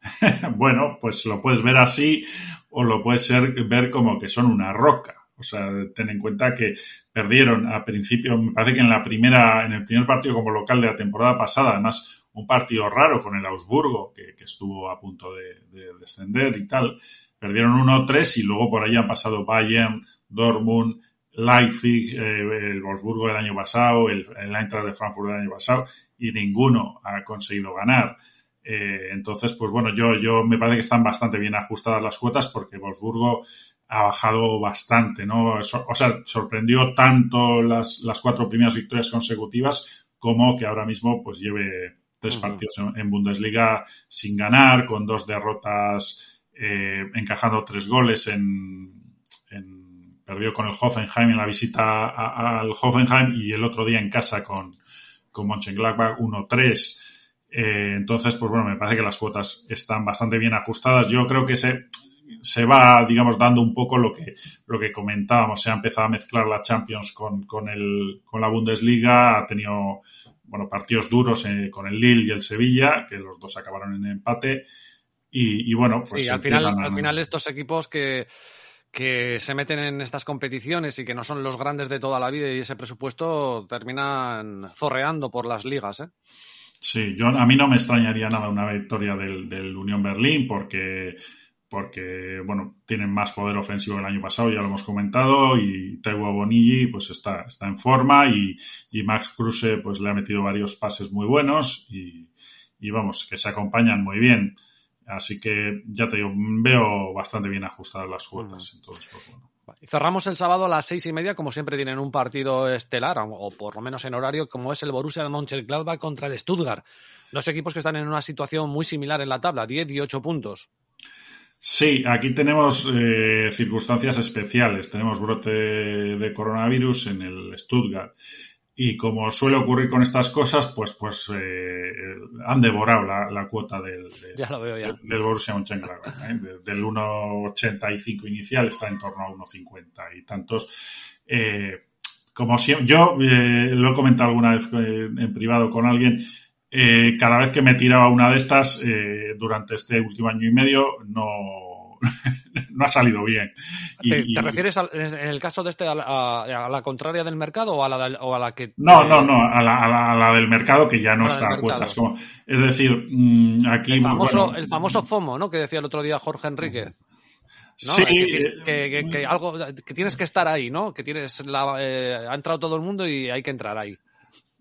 bueno, pues lo puedes ver así o lo puedes ver como que son una roca. O sea, ten en cuenta que perdieron a principio, me parece que en la primera, en el primer partido como local de la temporada pasada, además un partido raro con el Augsburgo, que, estuvo a punto de, descender y tal, perdieron 1-3 y luego por ahí han pasado Bayern, Dortmund, Leipzig, eh, el Augsburgo del año pasado, el, el Eintracht de Frankfurt del año pasado, y ninguno ha conseguido ganar. Eh, entonces, pues bueno, yo, yo me parece que están bastante bien ajustadas las cuotas porque Wolfsburgo ha bajado bastante, ¿no? o sea, sorprendió tanto las, las, cuatro primeras victorias consecutivas como que ahora mismo pues lleve tres partidos en, Bundesliga sin ganar, con dos derrotas, eh, encajando tres goles en, perdió con el Hoffenheim en la visita al Hoffenheim y el otro día en casa con, con Mönchengladbach 1-3. Eh, entonces, pues bueno, me parece que las cuotas están bastante bien ajustadas. Yo creo que se, se va, digamos, dando un poco lo que, lo que comentábamos. Se ha empezado a mezclar la Champions con, con, el, con la Bundesliga. Ha tenido, bueno, partidos duros eh, con el Lille y el Sevilla, que los dos acabaron en empate. Y, bueno, pues. Sí, al final, al final estos equipos que que se meten en estas competiciones y que no son los grandes de toda la vida y ese presupuesto terminan zorreando por las ligas, ¿eh? Sí, yo, a mí no me extrañaría nada una victoria del, Unión Berlín porque, porque, bueno, tienen más poder ofensivo que el año pasado, ya lo hemos comentado, y Taiwo Bonilli pues está, está en forma y, Max Kruse pues le ha metido varios pases muy buenos y, vamos, que se acompañan muy bien. Así que ya te digo, veo bastante bien ajustadas las cuotas. Entonces, pues, bueno. Y cerramos el sábado a las seis y media, como siempre tienen un partido estelar, o por lo menos en horario, como es el Borussia de Mönchengladbach contra el Stuttgart. Dos equipos que están en una situación muy similar en la tabla, 10 y 8 puntos. Sí, aquí tenemos eh, circunstancias especiales. Tenemos brote de coronavirus en el Stuttgart. Y como suele ocurrir con estas cosas, pues, pues eh, han devorado la, cuota del, del Borussia Mönchengladbach. ¿eh? Del 1,85 inicial está en torno a 1,50 y tantos. Eh, como siempre, yo lo he comentado alguna vez en privado con alguien, cada vez que me tiraba una de estas durante este último año y medio, no no ha salido bien. ¿Te, refieres en el caso de este a la, contraria del mercado o a la, o a la que... No, no, no, a la, del mercado que ya no está a cuotas. es decir, mm, aquí... El famoso, el famoso FOMO, ¿no? Que decía el otro día Jorge Enríquez. Sí, que, algo que tienes que estar ahí, ¿no? Que tienes la, eh, ha entrado todo el mundo y hay que entrar ahí.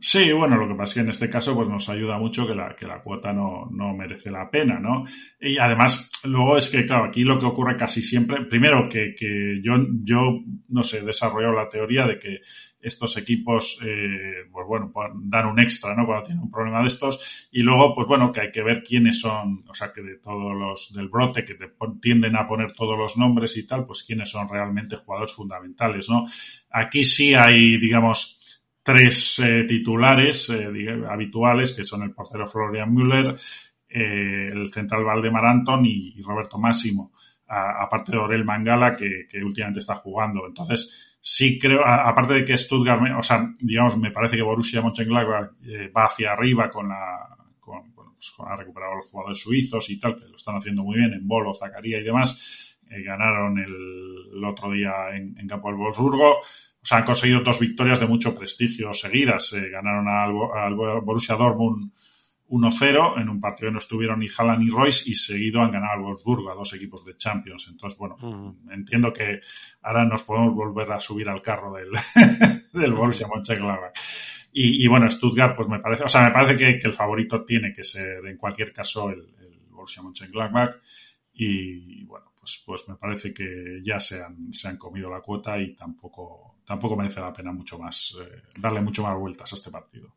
Sí, bueno, lo que pasa es que en este caso pues nos ayuda mucho que la, que la cuota no, no merece la pena, ¿no? Y además, luego es que, claro, aquí lo que ocurre casi siempre, primero que, que yo, yo, no sé, he desarrollado la teoría de que estos equipos, eh, pues bueno, dan un extra, ¿no? Cuando tienen un problema de estos. Y luego, pues bueno, que hay que ver quiénes son, o sea, que de todos los del brote, que te tienden a poner todos los nombres y tal, pues quiénes son realmente jugadores fundamentales, ¿no? Aquí sí hay, digamos, tres eh, titulares eh, habituales, que son el portero Florian Müller, eh, el central Valdemar Anton y, Roberto Máximo, aparte de Orel Mangala, que, últimamente está jugando. Entonces, sí creo, aparte de que Stuttgart, o sea, digamos, me parece que Borussia Mönchengladbach va hacia arriba con la, con, bueno, pues ha recuperado los jugadores suizos y tal, que lo están haciendo muy bien en Bolo, Zacaría y demás. ganaron el, otro día en, en campo del Wolfsburgo o sea, han conseguido dos victorias de mucho prestigio seguidas. Eh, ganaron al, Borussia Dortmund 1-0 en un partido que no estuvieron ni Haaland ni Royce y seguido han ganado al Wolfsburgo, a dos equipos de Champions. Entonces, bueno, entiendo que ahora nos podemos volver a subir al carro del, del Borussia Mönchengladbach. Y, y, bueno, Stuttgart, pues me parece, o sea, me parece que, el favorito tiene que ser en cualquier caso el, el Borussia Mönchengladbach. Y bueno, pues, pues me parece que ya se han, se han comido la cuota y tampoco, tampoco merece la pena mucho más, eh, darle mucho más vueltas a este partido.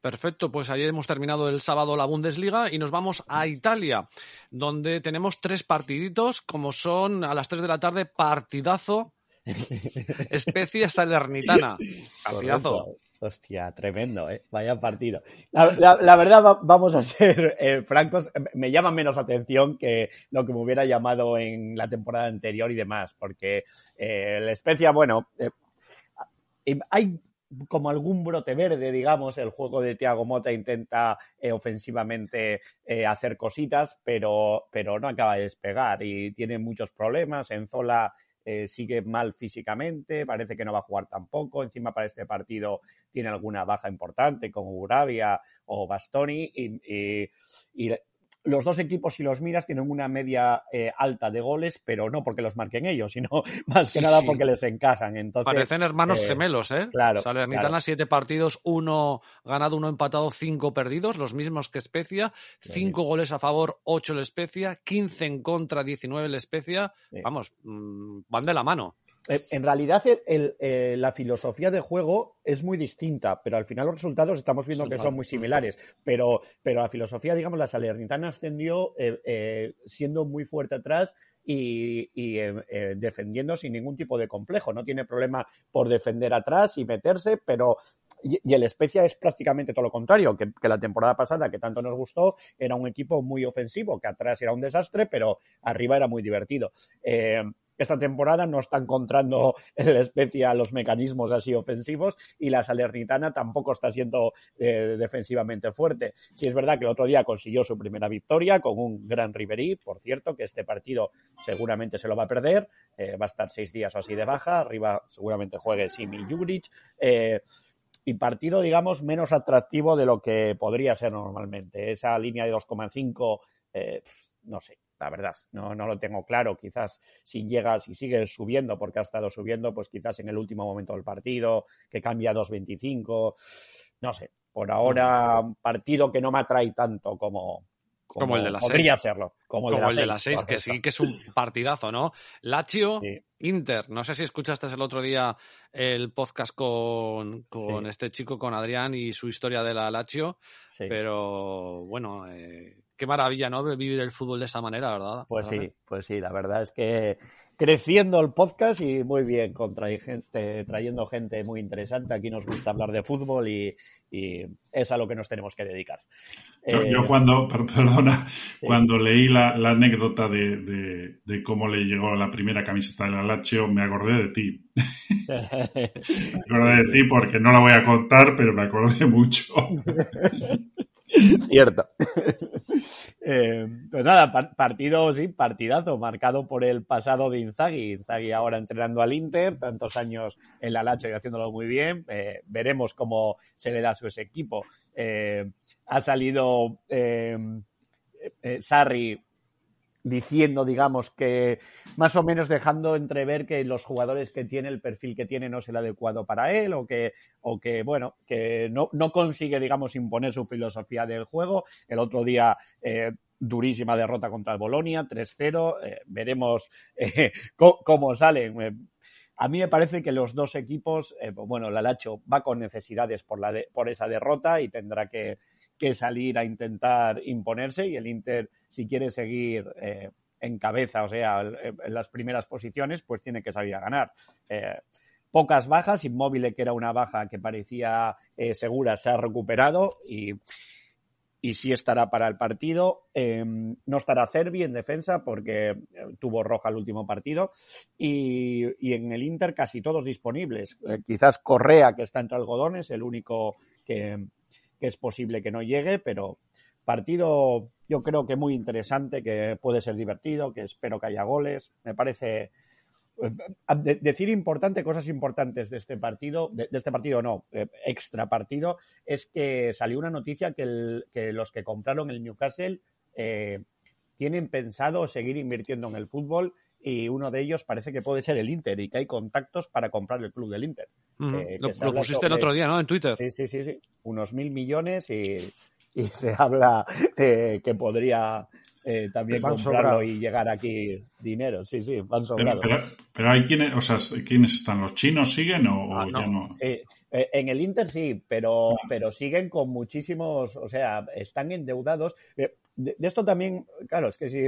Perfecto, pues ayer hemos terminado el sábado la Bundesliga y nos vamos a Italia, donde tenemos tres partiditos, como son a las tres de la tarde, partidazo, especie salernitana. Partidazo. Hostia, tremendo, ¿eh? Vaya partido. La, verdad, vamos a ser eh, francos, me llama menos atención que lo que me hubiera llamado en la temporada anterior y demás, porque eh, la especia, bueno, eh, hay como algún brote verde, digamos, el juego de Thiago Mota intenta ofensivamente hacer cositas, pero, pero no acaba de despegar y tiene muchos problemas. En Zola eh, sigue mal físicamente, parece que no va a jugar tampoco. Encima para este partido tiene alguna baja importante como Urabia o Bastoni y, los dos equipos, si los miras, tienen una media eh, alta de goles, pero no porque los marquen ellos, sino más que nada porque les encajan. Entonces, Parecen hermanos eh, gemelos, ¿eh? Claro. Salernitana, siete partidos, uno ganado, uno empatado, cinco perdidos, los mismos que Especia. Cinco goles a favor, ocho el Especia. Quince en contra, diecinueve el Especia. Vamos, mm, van de la mano. Eh, en realidad eh, la filosofía de juego es muy distinta, pero al final los resultados estamos viendo que son muy similares. Pero, pero la filosofía, digamos, la Salernitana ascendió eh, siendo muy fuerte atrás y, defendiendo sin ningún tipo de complejo. No tiene problema por defender atrás y meterse, pero y, el Especia es prácticamente todo lo contrario, que, la temporada pasada, que tanto nos gustó, era un equipo muy ofensivo, que atrás era un desastre, pero arriba era muy divertido esta temporada no está encontrando el Especia los mecanismos así ofensivos y la Salernitana tampoco está siendo eh, defensivamente fuerte. Sí es verdad que el otro día consiguió su primera victoria con un gran Riverí, por cierto, que este partido seguramente se lo va a perder, eh, va a estar seis días así de baja, arriba seguramente juegue Simi Juric. Eh, y partido, digamos, menos atractivo de lo que podría ser normalmente. Esa línea de 2,5, no sé, la verdad. No, no lo tengo claro. Quizás si llega, si sigue subiendo, porque ha estado subiendo, pues quizás en el último momento del partido, que cambia a 2.25. No sé. Por ahora, un partido que no me atrae tanto como, como, el de la podría serlo. Como el, de, la 6, que sí que es un partidazo, ¿no? Lazio, Inter. No sé si escuchaste el otro día el podcast con, con este chico, con Adrián y su historia de la Lazio, pero bueno, eh, qué maravilla, ¿no? Vivir el fútbol de esa manera, ¿verdad? Pues sí, pues sí, la verdad es que creciendo el podcast y muy bien, con gente, trayendo gente muy interesante. Aquí nos gusta hablar de fútbol y, es a lo que nos tenemos que dedicar. Yo, eh, cuando, perdona, cuando leí la, anécdota de, cómo le llegó la primera camiseta de la Lazio, me acordé de ti. me acordé de ti porque no la voy a contar, pero me acordé mucho. Cierto. Eh, pues nada, partido, sí, partidazo, marcado por el pasado de Inzaghi. Inzaghi ahora entrenando al Inter, tantos años en la Lacha y haciéndolo muy bien. Eh, veremos cómo se le da a su ese equipo. Eh, ha salido Sarri diciendo, digamos, que más o menos dejando entrever que los jugadores que tiene, el perfil que tiene no es el adecuado para él o que, o que bueno, que no, no consigue, digamos, imponer su filosofía del juego. El otro día eh, durísima derrota contra el Bolonia, 3-0. Eh, veremos eh, cómo, salen. A mí me parece que los dos equipos, bueno, la Lacho va con necesidades por, la por esa derrota y tendrá que, que salir a intentar imponerse y el Inter, si quiere seguir eh, en cabeza, o sea, en las primeras posiciones, pues tiene que salir a ganar. Eh, pocas bajas, Inmóvil, que era una baja que parecía eh, segura, se ha recuperado y, y sí estará para el partido. Em, no estará Cervi en defensa porque tuvo roja el último partido. Y, y en el Inter casi todos disponibles. quizás Correa, que está entre algodones, el único que, que es posible que no llegue, pero partido yo creo que muy interesante, que puede ser divertido, que espero que haya goles. Me parece eh, decir importante, cosas importantes de este partido, de, este partido no, eh, extra partido, es que salió una noticia que, que los que compraron el Newcastle eh, tienen pensado seguir invirtiendo en el fútbol y uno de ellos parece que puede ser el Inter y que hay contactos para comprar el club del Inter. Eh, lo, pusiste el otro día, ¿no? En Twitter. Sí, sí, sí, sí. Unos mil millones y, se habla de que podría eh, también comprarlo y llegar aquí dinero. Sí, sí, van sobrados. Pero, hay quienes, o sea, ¿quiénes están? ¿Los chinos siguen o, ah, ya no? Sí, eh, en el Inter sí, pero, ah. pero siguen con muchísimos, o sea, están endeudados. de, esto también, claro, es que si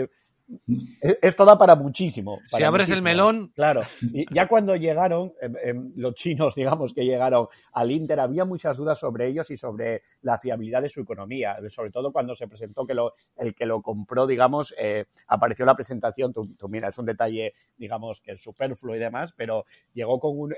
esto da para muchísimo. si abres el melón. Claro. Y ya cuando llegaron, em, em, los chinos, digamos, que llegaron al Inter, había muchas dudas sobre ellos y sobre la fiabilidad de su economía. Sobre todo cuando se presentó que lo, el que lo compró, digamos, eh, apareció la presentación. Tú, mira, es un detalle, digamos, que es superfluo y demás, pero llegó con un.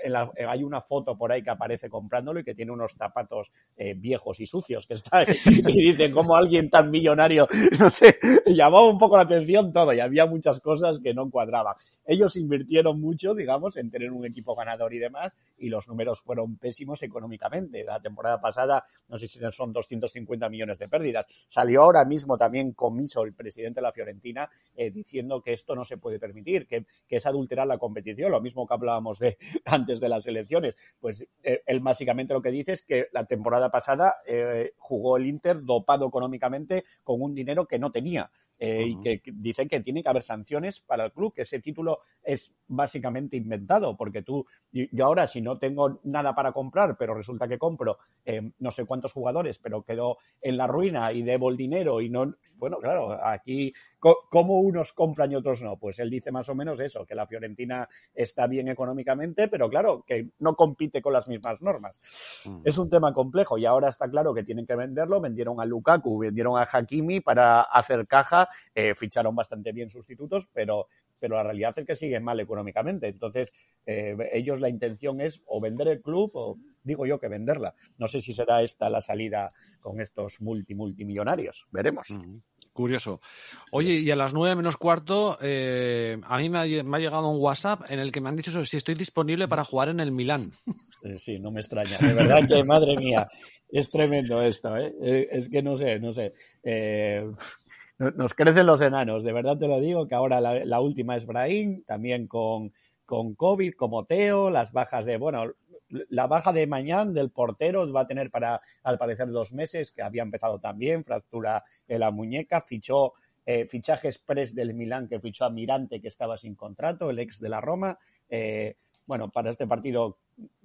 hay una foto por ahí que aparece comprándolo y que tiene unos zapatos eh, viejos y sucios que está. y dicen, como alguien tan millonario, no sé, llamaba un poco la atención y había muchas cosas que no cuadraban. Ellos invirtieron mucho, digamos, en tener un equipo ganador y demás, y los números fueron pésimos económicamente. La temporada pasada, no sé si son 250 millones de pérdidas. Salió ahora mismo también Comiso, el presidente de la Fiorentina, eh, diciendo que esto no se puede permitir, que, es adulterar la competición, lo mismo que hablábamos de antes de las elecciones. Pues eh, él básicamente lo que dice es que la temporada pasada eh, jugó el Inter dopado económicamente con un dinero que no tenía. Y que, dicen que tiene que haber sanciones para el club, que ese título es básicamente inventado, porque tú, yo ahora si no tengo nada para comprar, pero resulta que compro eh, no sé cuántos jugadores, pero quedo en la ruina y debo el dinero y no, bueno, claro, aquí, ¿cómo unos compran y otros no? Pues él dice más o menos eso, que la Fiorentina está bien económicamente, pero claro, que no compite con las mismas normas. Mm. Es un tema complejo y ahora está claro que tienen que venderlo. Vendieron a Lukaku, vendieron a Hakimi para hacer caja, eh, ficharon bastante bien sustitutos, pero, pero la realidad es que siguen mal económicamente. Entonces, eh, ellos la intención es o vender el club o digo yo que venderla. No sé si será esta la salida con estos multi multimillonarios. Veremos. Curioso. Oye, y a las nueve menos cuarto, eh, a mí me ha, llegado un WhatsApp en el que me han dicho si estoy disponible para jugar en el Milán. Eh, sí, no me extraña. De verdad que, madre mía, es tremendo esto, ¿eh? eh es que no sé, no sé. nos crecen los enanos, de verdad te lo digo, que ahora la, última es Brahim, también con, con COVID, como Teo, las bajas de, bueno, la baja de mañana del portero va a tener para, al parecer, dos meses, que había empezado también, fractura en la muñeca, fichó eh, fichaje express del Milán que fichó a Mirante, que estaba sin contrato, el ex de la Roma. Eh, bueno, para este partido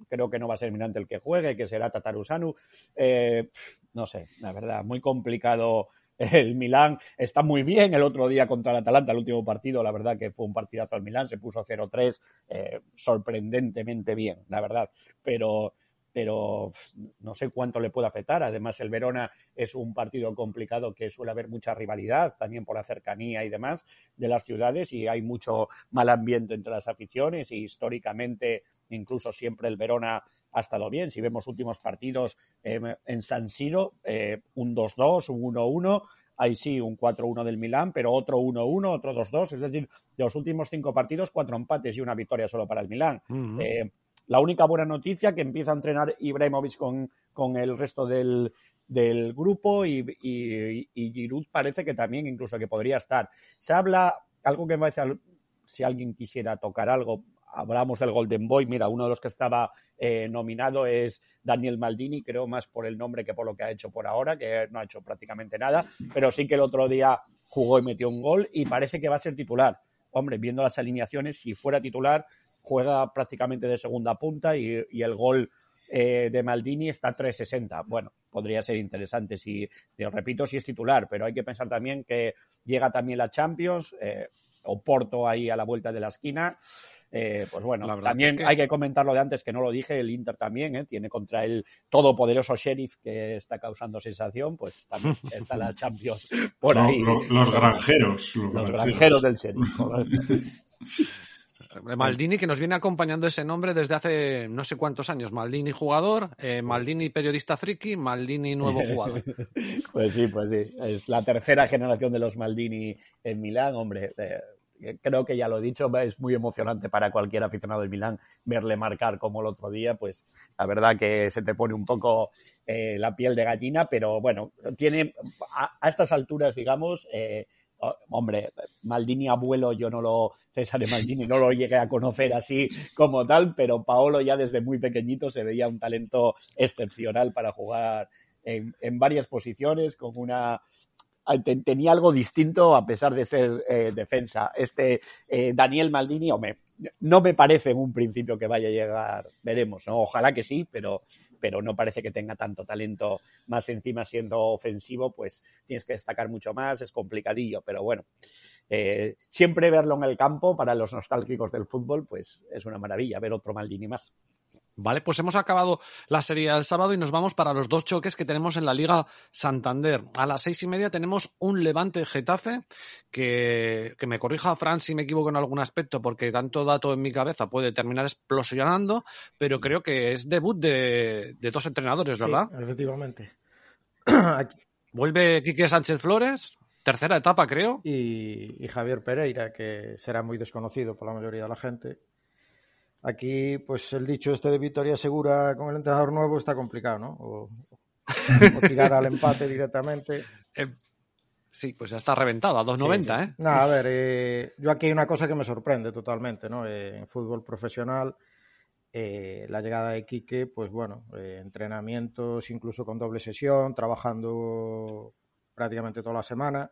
creo que no va a ser Mirante el que juegue, que será Tatarusanu. Eh, no sé, la verdad, muy complicado el Milán está muy bien. El otro día contra el Atalanta, el último partido, la verdad que fue un partidazo al Milán, se puso 0-3, eh, sorprendentemente bien, la verdad. Pero, pero no sé cuánto le puede afectar. Además, el Verona es un partido complicado que suele haber mucha rivalidad, también por la cercanía y demás de las ciudades, y hay mucho mal ambiente entre las aficiones, y históricamente, incluso siempre el Verona ha estado bien. Si vemos últimos partidos eh, en San Siro, eh, un 2-2, un 1-1, ahí sí, un 4-1 del Milán, pero otro 1-1, otro 2-2, es decir, de los últimos cinco partidos, cuatro empates y una victoria solo para el Milán. Eh, la única buena noticia que empieza a entrenar Ibrahimovic con, con el resto del, del grupo y, y, Giroud parece que también incluso que podría estar. Se habla, algo que me parece, si alguien quisiera tocar algo, hablamos del Golden Boy, mira, uno de los que estaba eh, nominado es Daniel Maldini, creo más por el nombre que por lo que ha hecho por ahora, que no ha hecho prácticamente nada, pero sí que el otro día jugó y metió un gol y parece que va a ser titular. Hombre, viendo las alineaciones, si fuera titular, juega prácticamente de segunda punta y, el gol eh, de Maldini está a 360. Bueno, podría ser interesante si, repito, si es titular, pero hay que pensar también que llega también la Champions, eh, o Porto ahí a la vuelta de la esquina. Eh, pues bueno, también hay que comentar lo de antes, que no lo dije, el Inter también ¿eh? tiene contra el todopoderoso Sheriff que está causando sensación, pues también está la Champions por ahí. los, granjeros. Los, granjeros. del Sheriff. Maldini, que nos viene acompañando ese nombre desde hace no sé cuántos años. Maldini jugador, eh, Maldini periodista friki, Maldini nuevo jugador. pues sí, pues sí. Es la tercera generación de los Maldini en Milán, hombre. Eh, creo que ya lo he dicho, es muy emocionante para cualquier aficionado de Milán verle marcar como el otro día, pues la verdad que se te pone un poco eh, la piel de gallina, pero bueno, tiene a, estas alturas, digamos, eh, hombre, Maldini abuelo, yo no lo, César Maldini no lo llegué a conocer así como tal, pero Paolo ya desde muy pequeñito se veía un talento excepcional para jugar en, en varias posiciones, con una tenía algo distinto a pesar de ser eh, defensa. Este eh, Daniel Maldini, no me parece en un principio que vaya a llegar, veremos, ¿no? Ojalá que sí, pero, pero no parece que tenga tanto talento. Más encima siendo ofensivo, pues tienes que destacar mucho más, es complicadillo, pero bueno. Eh, siempre verlo en el campo para los nostálgicos del fútbol, pues es una maravilla ver otro Maldini más. Vale, pues hemos acabado la serie del sábado y nos vamos para los dos choques que tenemos en la Liga Santander. A las seis y media tenemos un Levante Getafe, que, que me corrija Fran si me equivoco en algún aspecto, porque tanto dato en mi cabeza puede terminar explosionando, pero creo que es debut de, dos entrenadores, ¿verdad? Sí, efectivamente. Vuelve Quique Sánchez Flores, tercera etapa creo. y Javier Pereira, que será muy desconocido por la mayoría de la gente Aquí, pues el dicho este de victoria segura con el entrenador nuevo está complicado, ¿no? O, tirar al empate directamente. Eh, sí, pues ya está reventado, a 2.90, ¿eh? No, a ver, eh, yo aquí hay una cosa que me sorprende totalmente, ¿no? Eh, en fútbol profesional, la llegada de Quique, pues bueno, entrenamientos incluso con doble sesión, trabajando prácticamente toda la semana.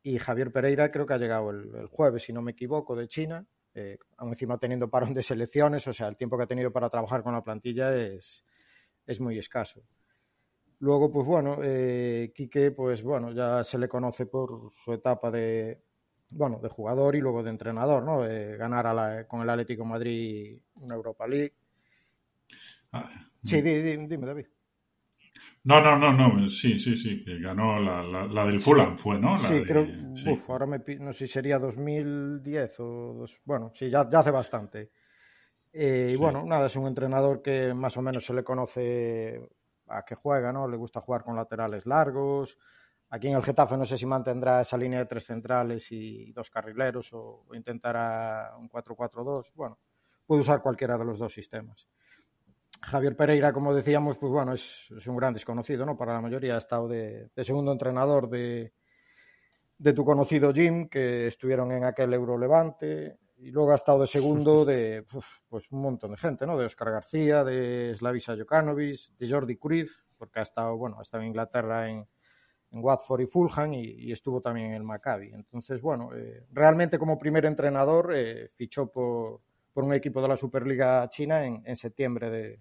Y Javier Pereira creo que ha llegado el jueves, si no me equivoco, de China eh, aún encima teniendo parón de selecciones, o sea, el tiempo que ha tenido para trabajar con la plantilla es, es muy escaso. Luego, pues bueno, eh, Quique, pues bueno, ya se le conoce por su etapa de, bueno, de jugador y luego de entrenador, ¿no? ganar con el Atlético Madrid una Europa League. Ah, sí, dime, David. No, no, no, no, sí, sí, sí, que ganó la, la, del Fulham, fue, ¿no? sí, creo, uf, ahora me, no sé si sería 2010 o, bueno, sí, ya, ya hace bastante. Eh, y bueno, nada, es un entrenador que más o menos se le conoce a que juega, ¿no? Le gusta jugar con laterales largos. Aquí en el Getafe no sé si mantendrá esa línea de tres centrales y dos carrileros o, o intentará un 4-4-2. Bueno, puede usar cualquiera de los dos sistemas. Javier Pereira, como decíamos, pues bueno, es, un gran desconocido, ¿no? Para la mayoría ha estado de, segundo entrenador de, de, tu conocido Jim, que estuvieron en aquel Euro Levante, y luego ha estado de segundo de pues un montón de gente, ¿no? De Oscar García, de Slavisa Jokanovic, de Jordi Cruyff, porque ha estado, bueno, ha estado en Inglaterra en, en Watford y Fulham y, estuvo también en el Maccabi. Entonces, bueno, eh, realmente como primer entrenador eh, fichó por, por, un equipo de la Superliga China en, en septiembre de,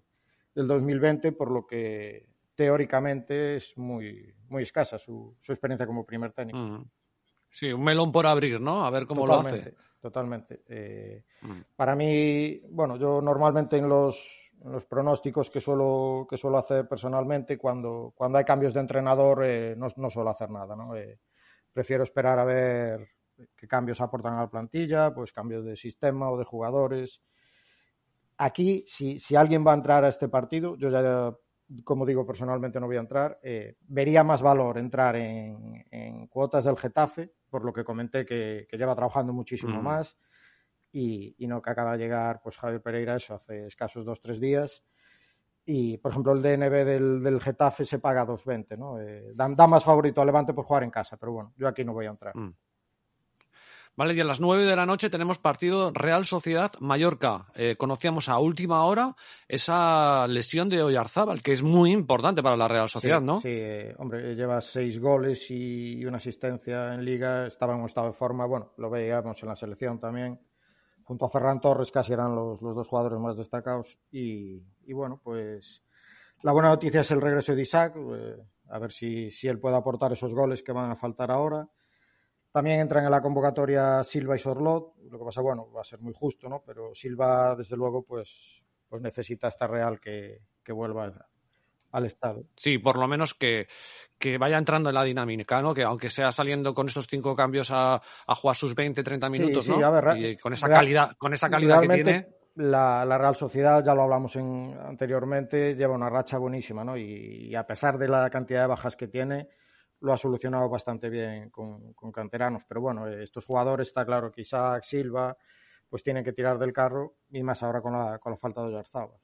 del 2020, por lo que teóricamente es muy, muy escasa su, su experiencia como primer técnico. Mm. Sí, un melón por abrir, ¿no? A ver cómo lo hace. Totalmente. Eh, mm. Para mí, bueno, yo normalmente en los, los pronósticos que suelo, que suelo hacer personalmente, cuando, cuando hay cambios de entrenador, eh, no, no, suelo hacer nada, ¿no? Eh, prefiero esperar a ver qué cambios aportan a la plantilla, pues cambios de sistema o de jugadores. Aquí, si, si, alguien va a entrar a este partido, yo ya, como digo, personalmente no voy a entrar, eh, vería más valor entrar en, en, cuotas del Getafe, por lo que comenté que, que lleva trabajando muchísimo más, y, y, no que acaba de llegar pues Javier Pereira, eso hace escasos dos, tres días. Y, por ejemplo, el DNB del, del Getafe se paga 2.20, ¿no? Eh, da, da, más favorito a Levante por jugar en casa, pero bueno, yo aquí no voy a entrar. Mm. Vale, y a las 9 de la noche tenemos partido Real Sociedad Mallorca. Eh, conocíamos a última hora esa lesión de Oyarzábal, que es muy importante para la Real Sociedad, sí, ¿no? Sí, eh, hombre, lleva seis goles y una asistencia en Liga, estaba en un estado de forma, bueno, lo veíamos en la selección también. Junto a Ferran Torres casi eran los, los dos jugadores más destacados. Y, y, bueno, pues la buena noticia es el regreso de Isaac, eh, a ver si, si él puede aportar esos goles que van a faltar ahora. También entran en la convocatoria Silva y Sorlot, lo que pasa, bueno, va a ser muy justo, ¿no? Pero Silva, desde luego, pues, pues necesita esta Real que, que vuelva al estado. Sí, por lo menos que, que, vaya entrando en la dinámica, ¿no? Que aunque sea saliendo con estos cinco cambios a, a jugar sus 20, 30 minutos, sí, sí, ¿no? Ver, y con esa calidad, con esa calidad que tiene. La, la, Real Sociedad, ya lo hablamos en, anteriormente, lleva una racha buenísima, ¿no? Y, y a pesar de la cantidad de bajas que tiene, lo ha solucionado bastante bien con, con, canteranos. Pero bueno, estos jugadores, está claro que Isaac, Silva, pues tienen que tirar del carro y más ahora con la, con la falta de Oyarzabal.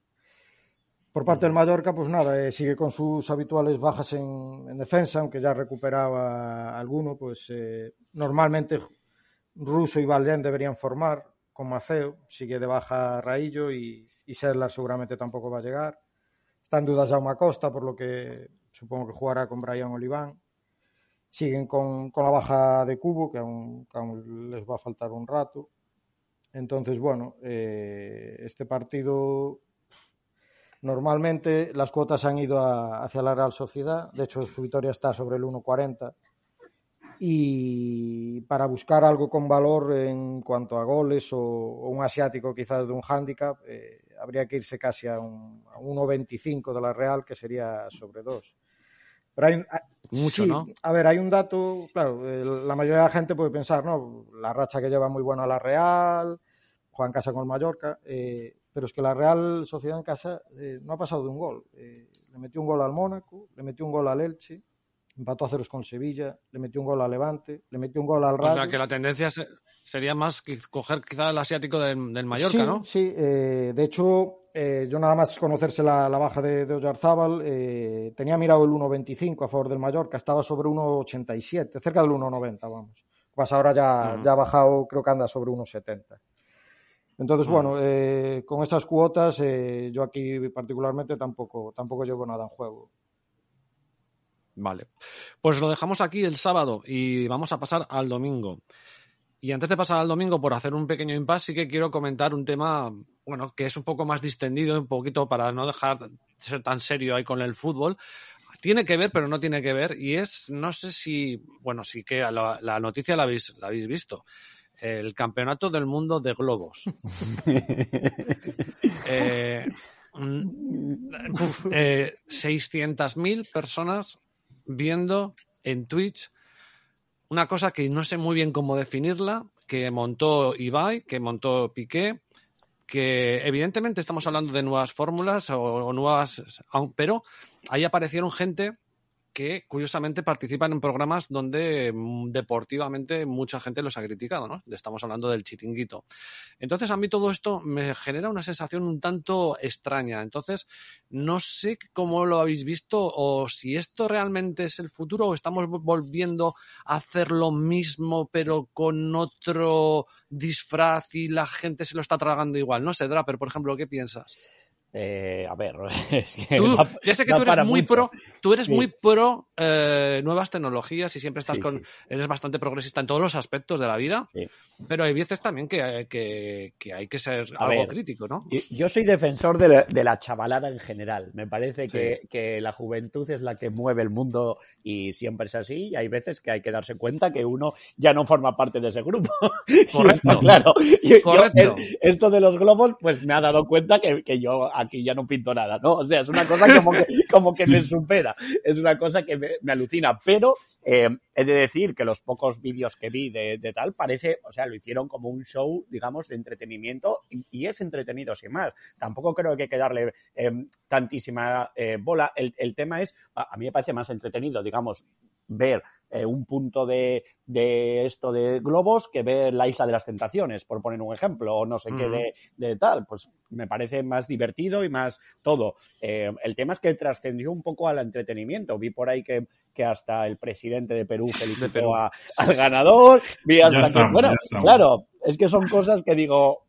Por parte del Mallorca, pues nada, eh, sigue con sus habituales bajas en, en, defensa, aunque ya recuperaba alguno, pues eh, normalmente Russo y Valdén deberían formar con Maceo, sigue de baja Raillo y, y Sedlar seguramente tampoco va a llegar. Está en dudas Jaume Costa, por lo que supongo que jugará con Brian Oliván siguen con, con, la baja de Cubo, que aún, que aún, les va a faltar un rato. Entonces, bueno, eh, este partido normalmente las cuotas han ido a, hacia la Real Sociedad, de hecho su victoria está sobre el 1.40 y para buscar algo con valor en cuanto a goles o, un asiático quizás de un hándicap, eh, habría que irse casi a un, a 1.25 de la Real, que sería sobre 2. Pero hay, Mucho, sí, ¿no? A ver, hay un dato, claro, eh, la mayoría de la gente puede pensar, ¿no? La racha que lleva muy buena la Real, juega en casa con el Mallorca, eh, pero es que la Real Sociedad en casa eh, no ha pasado de un gol. Le metió un gol al Mónaco, le metió un gol al Elche, empató a ceros con Sevilla, le metió un gol al Levante, le metió un gol al Rayo. O sea, que la tendencia sería más que coger quizá el asiático del, del Mallorca, sí, ¿no? Sí, eh, de hecho, eh, yo nada más conocerse la, la baja de, de Oyarzábal, eh, tenía mirado el 1.25 a favor del Mallorca, estaba sobre 1.87, cerca del 1.90, vamos. Pues ahora ya, uh -huh. ya ha bajado, creo que anda sobre 1.70. Entonces, uh -huh. bueno, eh, con estas cuotas, yo aquí particularmente tampoco, tampoco llevo nada en juego. Vale. Pues lo dejamos aquí el sábado y vamos a pasar al domingo. Y antes de pasar al domingo, por hacer un pequeño impasse, sí que quiero comentar un tema, bueno, que es un poco más distendido, un poquito para no dejar de ser tan serio ahí con el fútbol. Tiene que ver, pero no tiene que ver. Y es, no sé si, bueno, sí que la, la noticia la habéis, la habéis visto. El campeonato del mundo de globos. eh, eh, 600.000 personas viendo en Twitch una cosa que no sé muy bien cómo definirla, que montó Ibai, que montó Piqué, que evidentemente estamos hablando de nuevas fórmulas o, nuevas, pero ahí aparecieron gente que curiosamente participan en programas donde mm, deportivamente mucha gente los ha criticado, ¿no? Estamos hablando del chiringuito. Entonces a mí todo esto me genera una sensación un tanto extraña. Entonces no sé cómo lo habéis visto o si esto realmente es el futuro o estamos volviendo a hacer lo mismo pero con otro disfraz y la gente se lo está tragando igual. No sé, Draper, por ejemplo, ¿qué piensas? Eh, a ver, es que tú, da, ya sé que tú eres muy mucho. pro, tú eres sí. muy pro eh, nuevas tecnologías y siempre estás sí, con, sí. eres bastante progresista en todos los aspectos de la vida, pero hay veces también que, que, que hay que ser a algo ver, crítico, ¿no? Yo soy defensor de la, de la chavalada en general. Me parece que, que, la juventud es la que mueve el mundo y siempre es así. Y hay veces que hay que darse cuenta que uno ya no forma parte de ese grupo. Correcto. claro. Yo, Correcto. Yo, esto de los globos, pues me ha dado cuenta que, que yo aquí ya no pinto nada, ¿no? O sea, es una cosa como que, como que me supera, es una cosa que me, me alucina, pero eh, he de decir que los pocos vídeos que vi de, de, tal parece, o sea, lo hicieron como un show, digamos, de entretenimiento y, y es entretenido sin más. Tampoco creo que hay que darle eh, tantísima eh, bola. El, el, tema es, a, a, mí me parece más entretenido, digamos, ver eh, un punto de, de, esto de globos que ver la isla de las tentaciones, por poner un ejemplo, o no sé qué de, de, tal. Pues me parece más divertido y más todo. Eh, el tema es que trascendió un poco al entretenimiento. Vi por ahí que, que hasta el presidente de Perú felicitó A, al ganador. Vi hasta que, bueno, claro, es que son cosas que digo,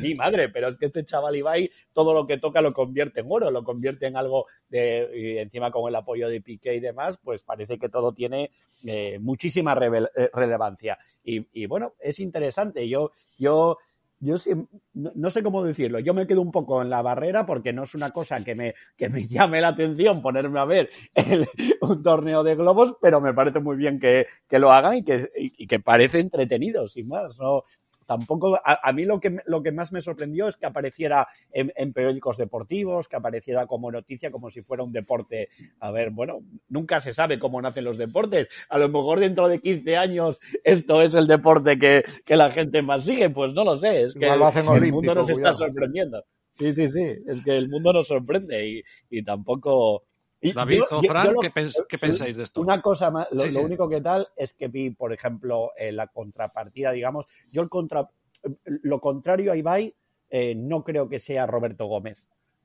mi madre, pero es que este chaval Ibai todo lo que toca lo convierte en oro, lo convierte en algo de, encima con el apoyo de Piqué y demás, pues parece que todo tiene eh, muchísima eh, relevancia. Y, bueno, es interesante. Yo, yo, yo no, sé cómo decirlo. Yo me quedo un poco en la barrera porque no es una cosa que me, que me llame la atención ponerme a ver un torneo de globos, pero me parece muy bien que, que lo hagan y que, y que parece entretenido, sin más. No, tampoco, a, mí lo que, lo que más me sorprendió es que apareciera en, periódicos deportivos, que apareciera como noticia, como si fuera un deporte. A ver, bueno, nunca se sabe cómo nacen los deportes. A lo mejor dentro de 15 años esto es el deporte que, que la gente más sigue, pues no lo sé. Es que el, mundo nos está sorprendiendo. Sí, sí, sí. Es que el mundo nos sorprende y, y tampoco David o Fran, ¿qué, pensáis de esto? Una cosa más, lo, único que tal es que vi, por ejemplo, eh, la contrapartida, digamos, yo el contra, lo contrario a Ibai eh, no creo que sea Roberto Gómez.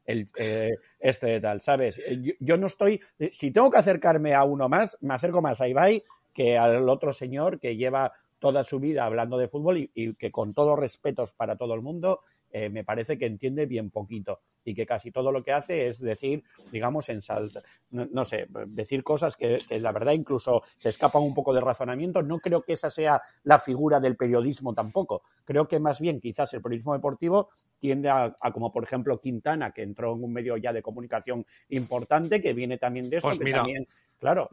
El, eh, este de tal, ¿sabes? Yo, no estoy, si tengo que acercarme a uno más, me acerco más a Ibai que al otro señor que lleva toda su vida hablando de fútbol y, y que con todos respetos para todo el mundo eh, me parece que entiende bien poquito y que casi todo lo que hace es decir, digamos, en salto, no, sé, decir cosas que, la verdad incluso se escapan un poco del razonamiento. No creo que esa sea la figura del periodismo tampoco. Creo que más bien quizás el periodismo deportivo tiende a, como por ejemplo Quintana, que entró en un medio ya de comunicación importante, que viene también de esto, pues que también, claro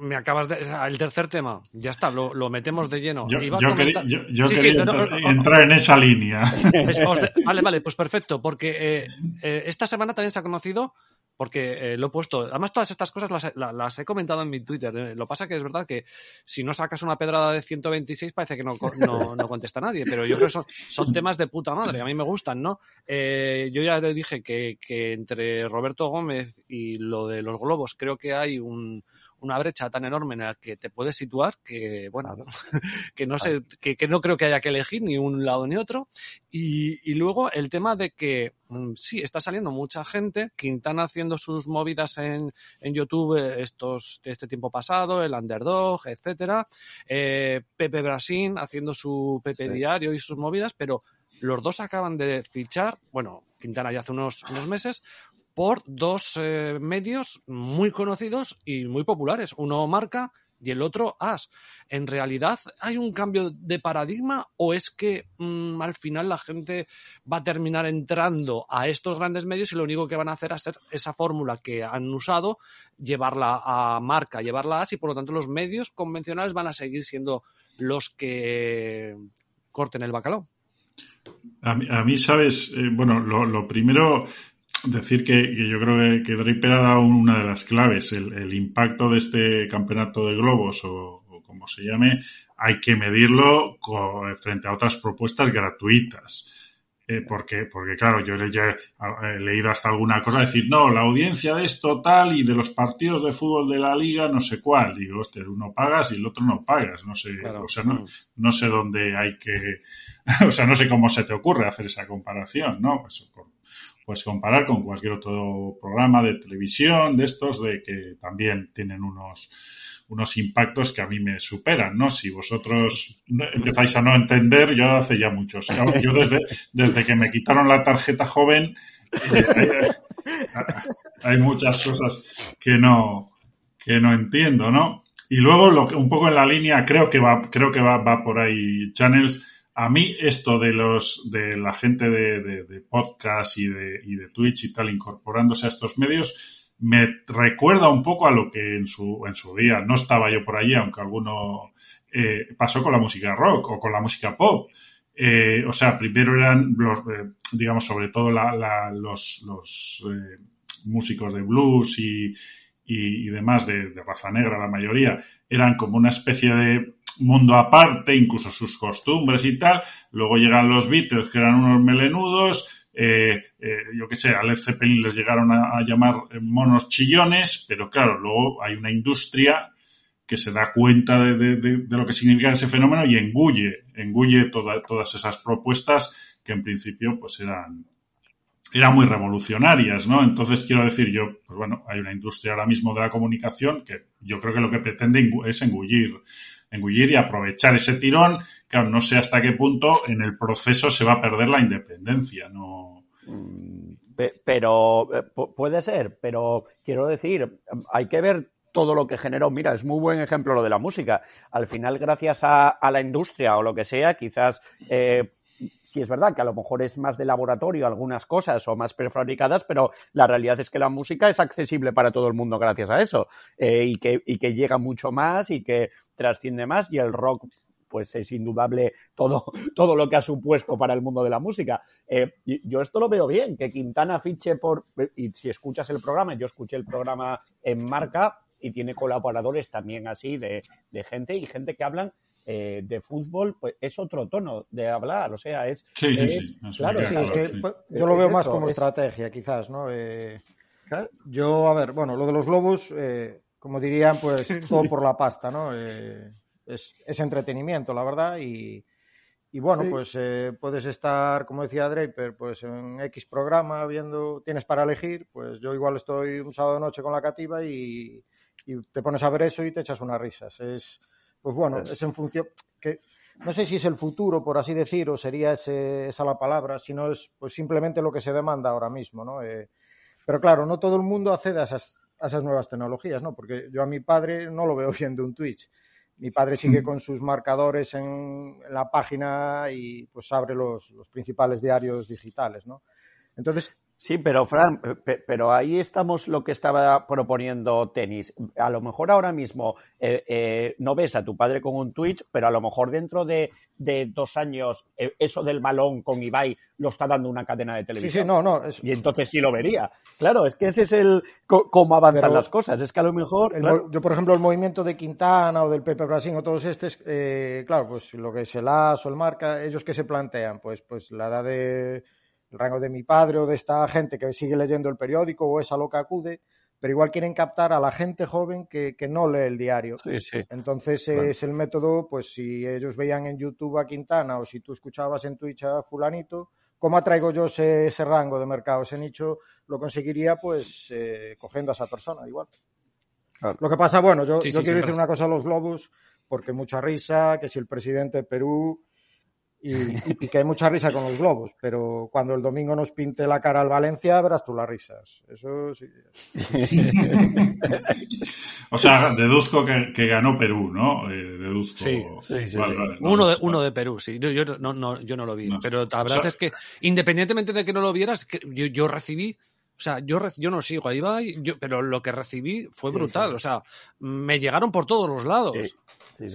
me acabas de. El tercer tema, ya está, lo, lo metemos de lleno. Yo, quería, entrar en esa línea. vale, vale, pues perfecto, porque eh, eh, esta semana también se ha conocido, porque eh, lo he puesto. Además, todas estas cosas las, las, he comentado en mi Twitter. Lo pasa que es verdad que si no sacas una pedrada de 126, parece que no, no, no contesta nadie, pero yo creo que son, son, temas de puta madre, a mí me gustan, ¿no? yo ya le dije que, que entre Roberto Gómez y lo de los globos, creo que hay un una brecha tan enorme en la que te puedes situar que, bueno, que no sé, que, no creo que haya que elegir ni un lado ni otro. Y, luego el tema de que mm, sí, está saliendo mucha gente, Quintana haciendo sus movidas en, en YouTube estos, de este tiempo pasado, el Underdog, etcétera, eh, Pepe Brasil haciendo su Pepe Diario y sus movidas, pero los dos acaban de fichar, bueno, Quintana ya hace unos, unos meses, por dos eh, medios muy conocidos y muy populares. Uno Marca y el otro As. ¿En realidad hay un cambio de paradigma o es que mm, al final la gente va a terminar entrando a estos grandes medios y lo único que van a hacer es hacer esa fórmula que han usado, llevarla a Marca, llevarla a As y por lo tanto los medios convencionales van a seguir siendo los que corten el bacalao? A mí, sabes, eh, bueno, lo primero decir que, yo creo que, Draper ha dado una de las claves, el, impacto de este campeonato de globos o, como se llame, hay que medirlo frente a otras propuestas gratuitas. Eh, porque, porque, claro, yo he, leído hasta alguna cosa decir, no, la audiencia de esto tal y de los partidos de fútbol de la liga no sé cuál. Digo, hostia, uno pagas y el otro no pagas. No sé, o sea, no, no, sé dónde hay que, o sea, no sé cómo se te ocurre hacer esa comparación, ¿no? Pues por, pues comparar con cualquier otro programa de televisión de estos de que también tienen unos unos impactos que a mí me superan, ¿no? Si vosotros empezáis a no entender, yo hace ya muchos. Yo desde, desde que me quitaron la tarjeta joven, eh, hay, muchas cosas que no, que no entiendo, ¿no? Y luego, lo que, un poco en la línea, creo que va, creo que va, va por ahí, Channels, a mí esto de los de la gente de, podcast y de, y de Twitch y tal incorporándose a estos medios me recuerda un poco a lo que en su, en su día no estaba yo por allí, aunque alguno eh, pasó con la música rock o con la música pop. Eh, o sea, primero eran los, eh, digamos, sobre todo los, los músicos de blues y, y, demás de, de raza negra, la mayoría, eran como una especie de mundo aparte, incluso sus costumbres y tal. Luego llegan los Beatles, que eran unos melenudos. Eh, eh, yo qué sé, a Led Zeppelin les llegaron a, llamar monos chillones, pero claro, luego hay una industria que se da cuenta de, lo que significa ese fenómeno y engulle, engulle todas esas propuestas que en principio pues eran, eran muy revolucionarias, ¿no? Entonces quiero decir yo, pues bueno, hay una industria ahora mismo de la comunicación que yo creo que lo que pretende es engullir, engullir y aprovechar ese tirón, que no sé hasta qué punto en el proceso se va a perder la independencia, ¿no? Mm, pero eh, puede ser, pero quiero decir, hay que ver todo lo que generó. Mira, es muy buen ejemplo lo de la música. Al final, gracias a, la industria o lo que sea, quizás eh, si es verdad que a lo mejor es más de laboratorio algunas cosas o más prefabricadas, pero la realidad es que la música es accesible para todo el mundo gracias a eso eh, y que llega mucho más y que trasciende más y el rock pues es indudable todo, todo lo que ha supuesto para el mundo de la música. Eh, yo esto lo veo bien, que Quintana fiche por, y si escuchas el programa, yo escuché el programa en marca y tiene colaboradores también así de, de gente y gente que hablan eh, de fútbol, pues es otro tono de hablar, o sea, es... Sí, sí, claro, sí, es que pues, yo lo veo más como estrategia, quizás, ¿no? Eh, yo, a ver, bueno, lo de los globos, eh, como dirían, pues todo por la pasta, ¿no? Es, es, entretenimiento, la verdad, y, y bueno, pues puedes estar, como decía Draper, pues en X programa viendo, tienes para elegir, pues yo igual estoy un sábado de noche con la cativa y, y te pones a ver eso y te echas unas risas. Es, pues bueno, es en función que no sé si es el futuro, por así decir, o sería ese, esa la palabra, sino es pues simplemente lo que se demanda ahora mismo, ¿no? Eh, pero claro, no todo el mundo accede a esas, a esas nuevas tecnologías, ¿no? Porque yo a mi padre no lo veo viendo un Twitch. Mi padre sigue con sus marcadores en, en la página y pues abre los, los principales diarios digitales, ¿no? Entonces, Sí, pero Fran, pero ahí estamos lo que estaba proponiendo Tenis. A lo mejor ahora mismo eh, eh, no ves a tu padre con un Twitch, pero a lo mejor dentro de, dos años eh, eso del balón con Ibai lo está dando una cadena de televisión. Sí, sí, no, no. Y entonces sí lo vería. Claro, es que ese es el cómo avanzan las cosas. Es que a lo mejor. Yo, por ejemplo, el movimiento de Quintana o del Pepe Brasil o todos estos, claro, pues lo que es el AS o el Marca, ellos que se plantean, pues, pues la edad de el rango de mi padre o de esta gente que sigue leyendo el periódico o es a lo que acude, pero igual quieren captar a la gente joven que, no lee el diario. Entonces es el método, pues si ellos veían en YouTube a Quintana o si tú escuchabas en Twitch a fulanito, ¿cómo atraigo yo ese, rango de mercado? Ese nicho lo conseguiría pues eh, cogiendo a esa persona igual. Lo que pasa, bueno, yo, yo quiero decir una cosa a los globos, porque mucha risa, que si el presidente de Perú y, que hay mucha risa con los globos, pero cuando el domingo nos pinte la cara al Valencia, verás tú las risas. Eso sí. o sea, deduzco que, ganó Perú, ¿no? Eh, deduzco. Sí, sí, uno, de, uno de Perú, sí. Yo, no, no, yo no lo vi. pero la verdad es que, independientemente de que no lo vieras, yo, yo recibí o sea, yo, yo no sigo ahí va, pero lo que recibí fue brutal. O sea, me llegaron por todos los lados.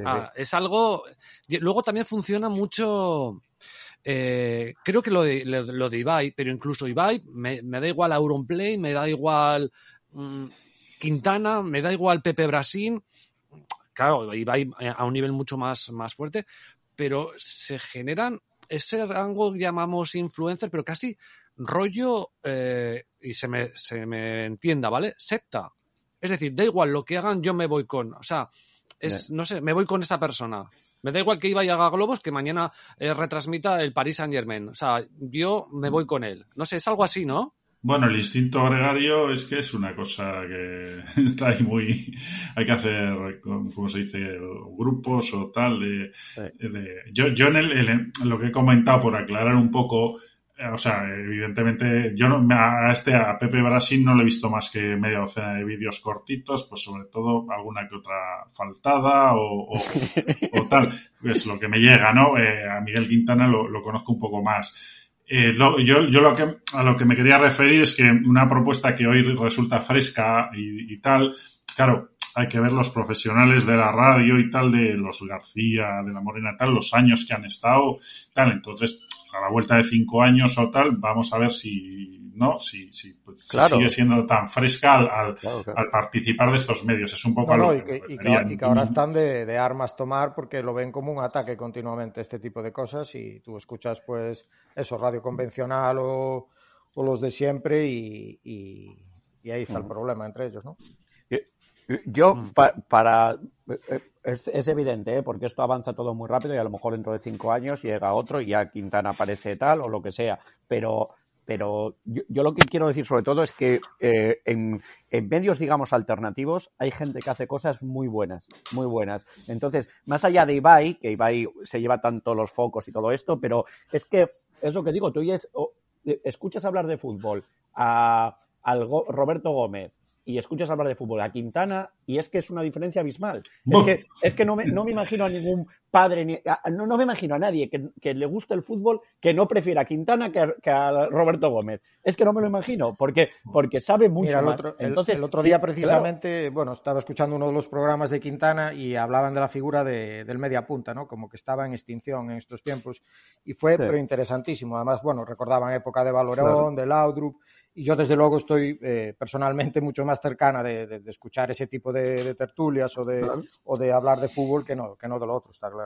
Ah, es algo. Luego también funciona mucho. Eh, creo que lo de, lo, de Ibai, pero incluso Ibai, me, da igual Auronplay, me da igual mm, Quintana, me da igual Pepe Brasil. Claro, Ibai eh, a un nivel mucho más, más fuerte, pero se generan ese rango llamamos influencer, pero casi rollo, eh, y se me, se me entienda, ¿vale? Secta. Es decir, da igual lo que hagan, yo me voy con. O sea, es, no sé, me voy con esa persona. Me da igual que iba y haga globos que mañana eh, retransmita el Paris Saint Germain. O sea, yo me voy con él. No sé, es algo así, ¿no? Bueno, el instinto gregario es que es una cosa que está ahí muy. Hay que hacer, ¿cómo se dice? Grupos o tal. De, yo, yo en, el, en lo que he comentado, por aclarar un poco, o sea, evidentemente, yo no, a este, a Pepe Brasil no le he visto más que media docena de vídeos cortitos, pues sobre todo alguna que otra faltada o, o, tal. Es lo que me llega, ¿no? Eh, a Miguel Quintana lo, lo, conozco un poco más. Eh, yo, yo lo que, a lo que me quería referir es que una propuesta que hoy resulta fresca y, y tal, claro, hay que ver los profesionales de la radio y tal, de los García, de la Morena, tal, los años que han estado, tal. Entonces, a la vuelta de cinco años o tal, vamos a ver si, ¿no? Si, si, pues, sigue siendo tan fresca al, al, participar de estos medios. Es un poco algo y que, ahora están de, de, armas tomar porque lo ven como un ataque continuamente este tipo de cosas y tú escuchas, pues, eso, radio convencional o, o los de siempre y, y, ahí está el problema entre ellos, ¿no? Yo, mm. para. Eh, es, evidente, ¿eh? porque esto avanza todo muy rápido y a lo mejor dentro de cinco años llega otro y ya Quintana aparece tal o lo que sea. Pero, pero yo, lo que quiero decir sobre todo es que eh, en, medios, digamos, alternativos hay gente que hace cosas muy buenas, muy buenas. Entonces, más allá de Ibai, que Ibai se lleva tanto los focos y todo esto, pero es que es lo que digo, tú escuchas hablar de fútbol a, al Roberto Gómez y escuchas hablar de fútbol a Quintana y es que es una diferencia abismal. Es que, es que no, me, no me imagino a ningún padre, ni, no, no me imagino a nadie que, le guste el fútbol que no prefiera a Quintana que a, Roberto Gómez. Es que no me lo imagino, porque, porque sabe mucho el más. Otro, Entonces, el, otro día precisamente, bueno, estaba escuchando uno de los programas de Quintana y hablaban de la figura de, del media punta, ¿no? Como que estaba en extinción en estos tiempos y fue pero interesantísimo. Además, bueno, recordaban época de Valorón, de Laudrup y yo desde luego estoy eh, personalmente mucho más cercana de, escuchar ese tipo de, tertulias o de, o de hablar de fútbol que no, que no de lo otro, está claro.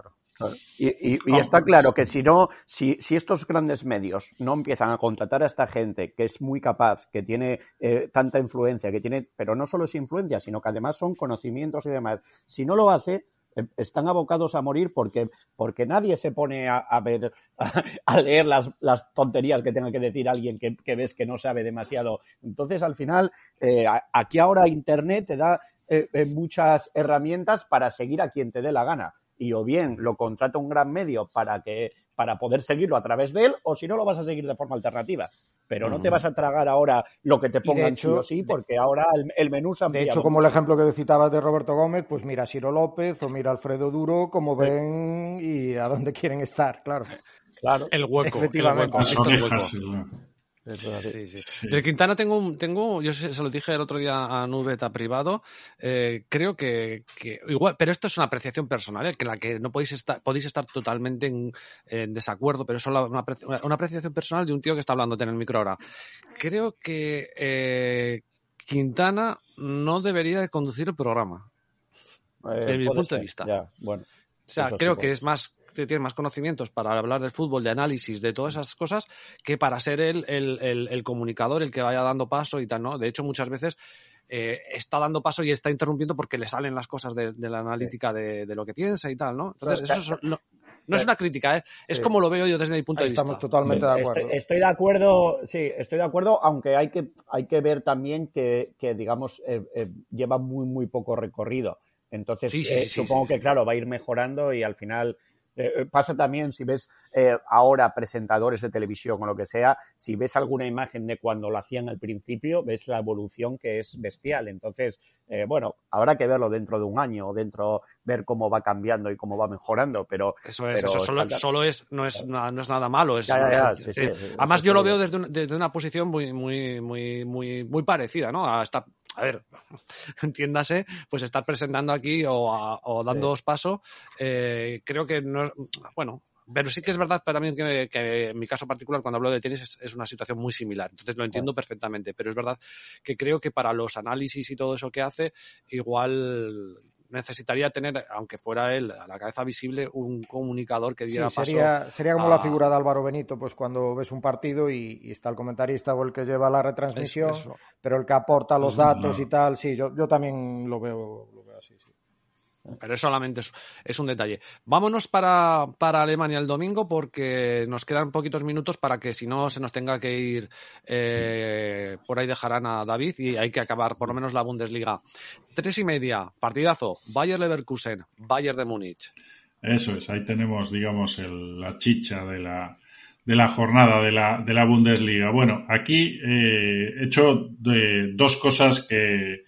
Y, está claro que si no, si, si, estos grandes medios no empiezan a contratar a esta gente que es muy capaz, que tiene eh, tanta influencia, que tiene, pero no solo es influencia, sino que además son conocimientos y demás, si no lo hace, Em, están abocados a morir porque, porque nadie se pone a, ver, a, leer las, las, tonterías que tenga que decir alguien que, ves que no sabe demasiado. Entonces, al final, eh, aquí ahora Internet te da eh, eh, muchas herramientas para seguir a quien te dé la gana. Y o bien lo contrata un gran medio para que para poder seguirlo a través de él, o si no lo vas a seguir de forma alternativa pero no te vas a tragar ahora lo que te pongan sí o sí, porque ahora el, menú se De hecho, como el ejemplo que citabas de Roberto Gómez, pues mira a Ciro López o mira a Alfredo Duro, como ven y a dónde quieren estar, claro. Claro. El hueco. Efectivamente. El hueco. De Quintana tengo, un, tengo, yo se, lo dije el otro día a Nubeta privado, eh, creo que, igual, pero esto es una apreciación personal, ¿eh? que la que no podéis estar, podéis estar totalmente en, desacuerdo, pero es solo una, apreciación personal de un tío que está hablando en el micro ahora. Creo que eh, Quintana no debería de conducir el programa. desde mi punto de vista. bueno, o sea, creo que es más tiene más conocimientos para hablar del fútbol, de análisis, de todas esas cosas, que para ser el, el, comunicador, el que vaya dando paso y tal, ¿no? De hecho, muchas veces eh, está dando paso y está interrumpiendo porque le salen las cosas de, la analítica de, lo que piensa y tal, ¿no? Entonces, eso no, es una crítica, ¿eh? es como lo veo yo desde mi punto de vista. Estamos totalmente de acuerdo. Estoy, de acuerdo, sí, estoy de acuerdo, aunque hay que, hay que ver también que, digamos, eh, lleva muy, muy poco recorrido. Entonces, supongo que, claro, va a ir mejorando y al final eh, eh, pasa también si ves eh, ahora presentadores de televisión o lo que sea, si ves alguna imagen de cuando lo hacían al principio, ves la evolución que es bestial. Entonces, bueno, habrá que verlo dentro de un año o dentro, ver cómo va cambiando y cómo va mejorando, pero... Eso es, eso solo, es, no es, nada, no es nada malo. Es, Además, yo lo veo desde, desde, una posición muy, muy, muy, muy, muy parecida, ¿no? A a ver, entiéndase, pues estar presentando aquí o, dando dos pasos, eh, creo que no es, bueno, pero sí que es verdad también que, que, en mi caso particular, cuando hablo de tenis, es, una situación muy similar. Entonces lo entiendo perfectamente. Pero es verdad que creo que para los análisis y todo eso que hace, igual necesitaría tener, aunque fuera él a la cabeza visible, un comunicador que diera sería, paso. Sería como la figura de Álvaro Benito, pues cuando ves un partido y, está el comentarista o el que lleva la retransmisión, pero el que aporta los datos y tal, sí, yo, yo también lo veo, lo veo así, sí. Pero es solamente es, un detalle. Vámonos para, Alemania el domingo porque nos quedan poquitos minutos para que si no se nos tenga que ir eh, por ahí dejarán a David y hay que acabar por lo menos la Bundesliga. Tres y media, partidazo, Bayer Leverkusen, Bayer de Múnich. Eso es, ahí tenemos, digamos, la chicha de la, de la jornada de la, de la Bundesliga. Bueno, aquí eh, he hecho de, dos cosas que,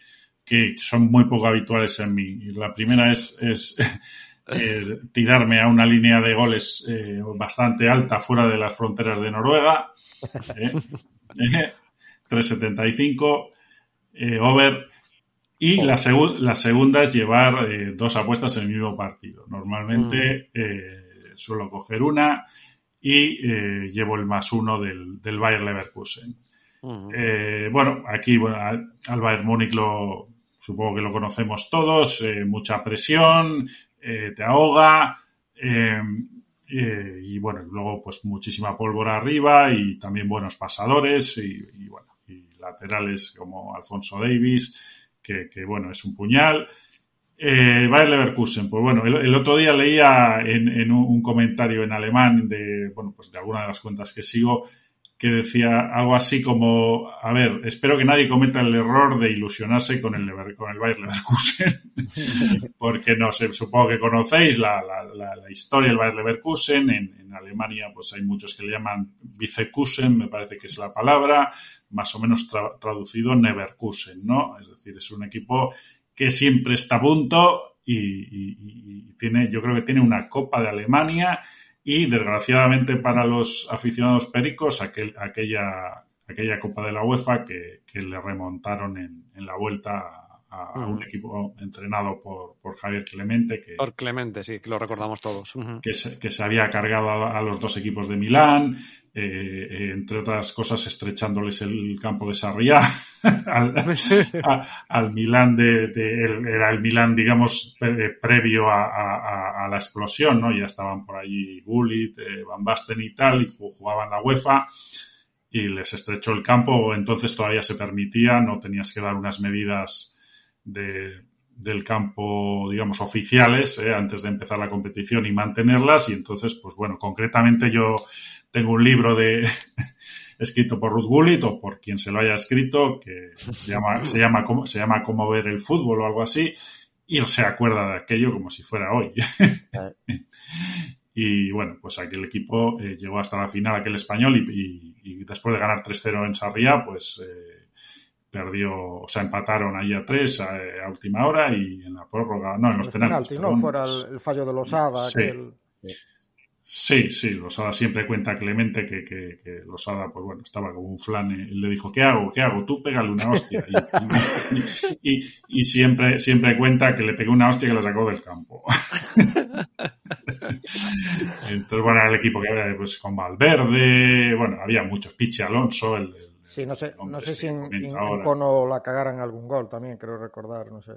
que son muy poco habituales en mí. La primera es, es eh, tirarme a una línea de goles eh, bastante alta fuera de las fronteras de Noruega. 3.75 eh, over. Y la, la, segunda es llevar dos apuestas en el mismo partido. Normalmente mm. suelo coger una y llevo el más uno del, del Bayer Leverkusen. bueno, aquí bueno, al Bayern Múnich lo, supongo que lo conocemos todos, eh, mucha presión, eh, te ahoga, eh, y bueno, luego pues muchísima pólvora arriba y también buenos pasadores y, bueno, y laterales como Alfonso Davis que, bueno, es un puñal. Eh, Bayer Leverkusen, pues bueno, el, otro día leía en, un, comentario en alemán de, bueno, pues de alguna de las cuentas que sigo, que decía algo así como, a ver, espero que nadie cometa el error de ilusionarse con el, con el Bayer Leverkusen, porque no sé, supongo que conocéis la, historia del Bayer Leverkusen, en, Alemania pues hay muchos que le llaman Vicekusen, me parece que es la palabra, más o menos traducido Neverkusen, ¿no? Es decir, es un equipo que siempre está a punto y, y tiene, yo creo que tiene una Copa de Alemania y desgraciadamente para los aficionados pericos aquel, aquella, aquella Copa de la UEFA que, le remontaron en, en la vuelta a, un equipo entrenado por, por, Javier Clemente. Que, por Clemente, sí, que lo recordamos todos. que, se, que, se, había cargado a, los dos equipos de Milán, eh, eh, entre otras cosas estrechándoles el campo de Sarriá al, al, Milán de, era el Milán, digamos, previo a, la explosión, ¿no? Ya estaban por allí Gullit, eh, Van Basten y tal, y jugaban la UEFA y les estrechó el campo, entonces todavía se permitía, no tenías que dar unas medidas de, del campo, digamos, oficiales eh, antes de empezar la competición y mantenerlas. Y entonces, pues bueno, concretamente yo tengo un libro de escrito por Ruth Gullit o por quien se lo haya escrito que se llama, se llama, se llama Cómo ver el fútbol o algo así y se acuerda de aquello como si fuera hoy. y bueno, pues aquel equipo eh, llegó hasta la final, aquel español, y, después de ganar 3-0 en Sarriá, pues eh, perdió, o sea, empataron ahí a tres a, última hora y en la prórroga, no, en los penaltis. no fuera el, fallo de Losada. Sí. Aquel... Sí, sí, Losada siempre cuenta Clemente que, que, que, Losada, pues bueno, estaba como un flan y le dijo, ¿qué hago? ¿Qué hago? Tú pégale una hostia. Y, y, siempre, siempre cuenta que le pegó una hostia que la sacó del campo. Entonces, bueno, el equipo que había pues, con Valverde, bueno, había muchos, Pichi Alonso, el Sí, no sé, no sé si en, Cono la cagaran algún gol también, creo recordar, no sé.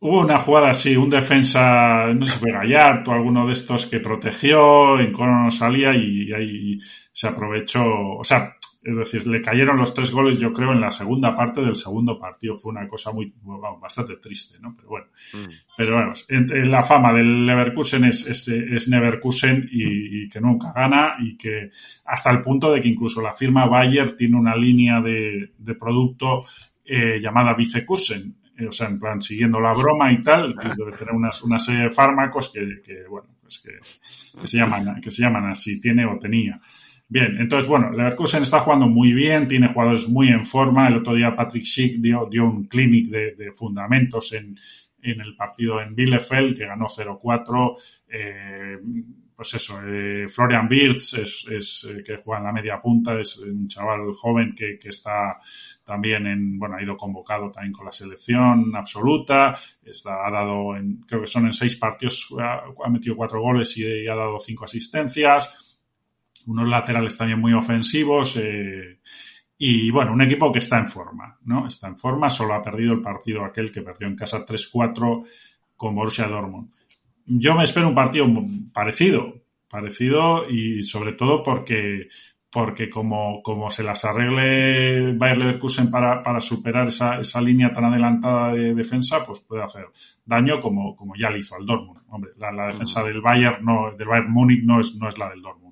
Hubo una jugada así, un defensa, no sé, fue Gallardo, alguno de estos que protegió, en Cono no salía y ahí se aprovechó, o sea, es decir, le cayeron los tres goles, yo creo, en la segunda parte del segundo partido. Fue una cosa muy, bastante triste, ¿no? Pero bueno. Mm. Pero bueno, la fama del Leverkusen es, es, es Neverkusen y, que nunca gana y que hasta el punto de que incluso la firma Bayer tiene una línea de, de producto eh, llamada Vicekusen. Eh, o sea, en plan, siguiendo la broma y tal, debe tener unas, una serie de fármacos que, que bueno, pues que, que, se llaman, que se llaman así, tiene o tenía. Bien, entonces, bueno, Leverkusen está jugando muy bien, tiene jugadores muy en forma. El otro día Patrick Schick dio, dio un clinic de, fundamentos en, en, el partido en Bielefeld, que ganó 0-4. Eh, pues eso, eh, Florian Wirtz es, es eh, que juega en la media punta, es un chaval joven que, que, está también en, bueno, ha ido convocado también con la selección absoluta, está, ha dado, en, creo que son en seis partidos, ha, ha metido cuatro goles y, y ha dado cinco asistencias unos laterales también muy ofensivos. Eh, y bueno, un equipo que está en forma, ¿no? Está en forma, solo ha perdido el partido aquel que perdió en casa 3-4 con Borussia Dortmund. Yo me espero un partido parecido, parecido y sobre todo porque, porque como, como se las arregle Bayer Leverkusen para, para superar esa, esa línea tan adelantada de defensa, pues puede hacer daño como, como ya le hizo al Dortmund. Hombre, la, la defensa del Bayern no, del Bayern Múnich no es, no es la del Dortmund.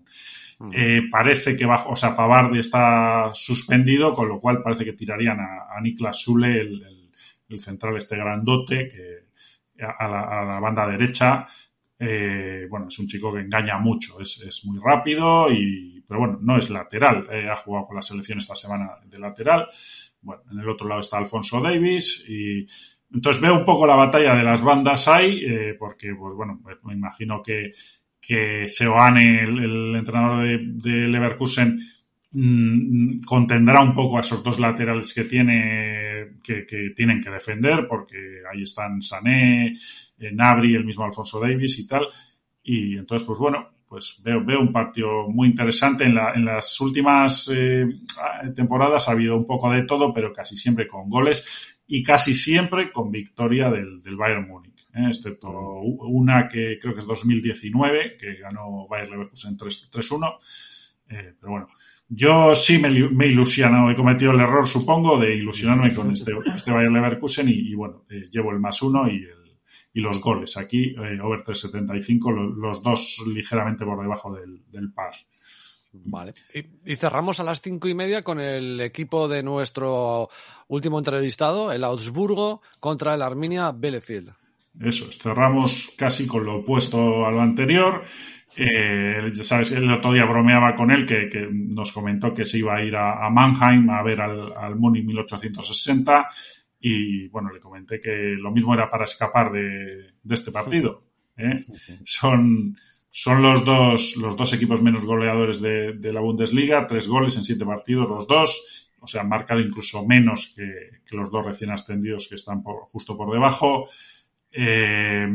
Eh, parece que bajo, o sea, Pavard está suspendido, con lo cual parece que tirarían a, Niklas Sule, el, central este grandote, que a la, banda derecha. Eh, bueno, es un chico que engaña mucho, es, muy rápido y, pero bueno, no es lateral. Eh, ha jugado con la selección esta semana de lateral. Bueno, en el otro lado está Alfonso Davis y entonces veo un poco la batalla de las bandas ahí, porque, pues bueno, me imagino que que Seoane, el, entrenador de, Leverkusen, mm, contendrá un poco a esos dos laterales que tiene que, tienen que defender porque ahí están Sané, eh, Nabri, el mismo Alfonso Davis y tal y entonces pues bueno pues veo, veo un partido muy interesante en, la, en las últimas eh, temporadas ha habido un poco de todo pero casi siempre con goles y casi siempre con victoria del, Bayern Múnich ¿eh? excepto una que creo que es 2019, que ganó Bayer Leverkusen 3-1. Eh, pero bueno, yo sí me, me he ilusionado, he cometido el error, supongo, de ilusionarme con este, este Bayern Leverkusen y, bueno, eh, llevo el más uno y, el, y los goles. Aquí, eh, over 3.75, los, los dos ligeramente por debajo del, del par. Vale. Y, y, cerramos a las cinco y media con el equipo de nuestro último entrevistado, el Augsburgo, contra el Arminia Bielefeld. Eso es, cerramos casi con lo opuesto a lo anterior. Eh, sabes, el otro día bromeaba con él que, que, nos comentó que se iba a ir a, a Mannheim a ver al, al Muni 1860 y bueno, le comenté que lo mismo era para escapar de, de este partido. ¿eh? Son, son los dos, los dos equipos menos goleadores de, de, la Bundesliga, tres goles en siete partidos, los dos, o sea, han marcado incluso menos que, que los dos recién ascendidos que están por, justo por debajo. Eh,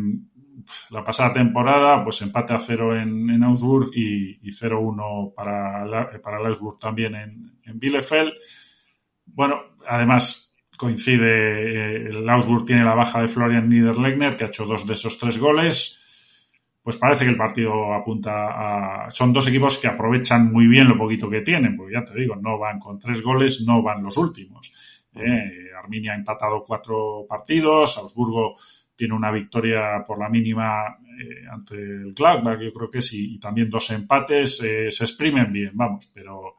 la pasada temporada, pues empate a cero en, en Augsburg y, y 0-1 para, para el Augsburg también en, en Bielefeld. Bueno, además coincide, el Augsburg tiene la baja de Florian Niederlegner, que ha hecho dos de esos tres goles. Pues parece que el partido apunta a... Son dos equipos que aprovechan muy bien lo poquito que tienen, porque ya te digo, no van con tres goles, no van los últimos. Eh, Arminia ha empatado cuatro partidos, Augsburgo tiene una victoria por la mínima eh, ante el Gladbach, yo creo que sí, y también dos empates, eh, se exprimen bien, vamos, pero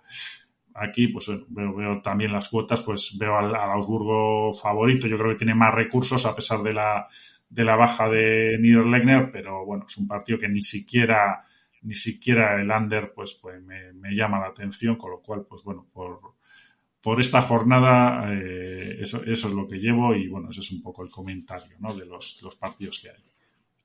aquí pues veo, veo también las cuotas, pues veo al, al, Augsburgo favorito, yo creo que tiene más recursos a pesar de la, de la baja de Niederlegner, pero bueno, es un partido que ni siquiera ni siquiera el under pues, pues me, me llama la atención, con lo cual pues bueno, por, por esta jornada eh, eso, eso, es lo que llevo y bueno, ese es un poco el comentario ¿no? de los, los partidos que hay.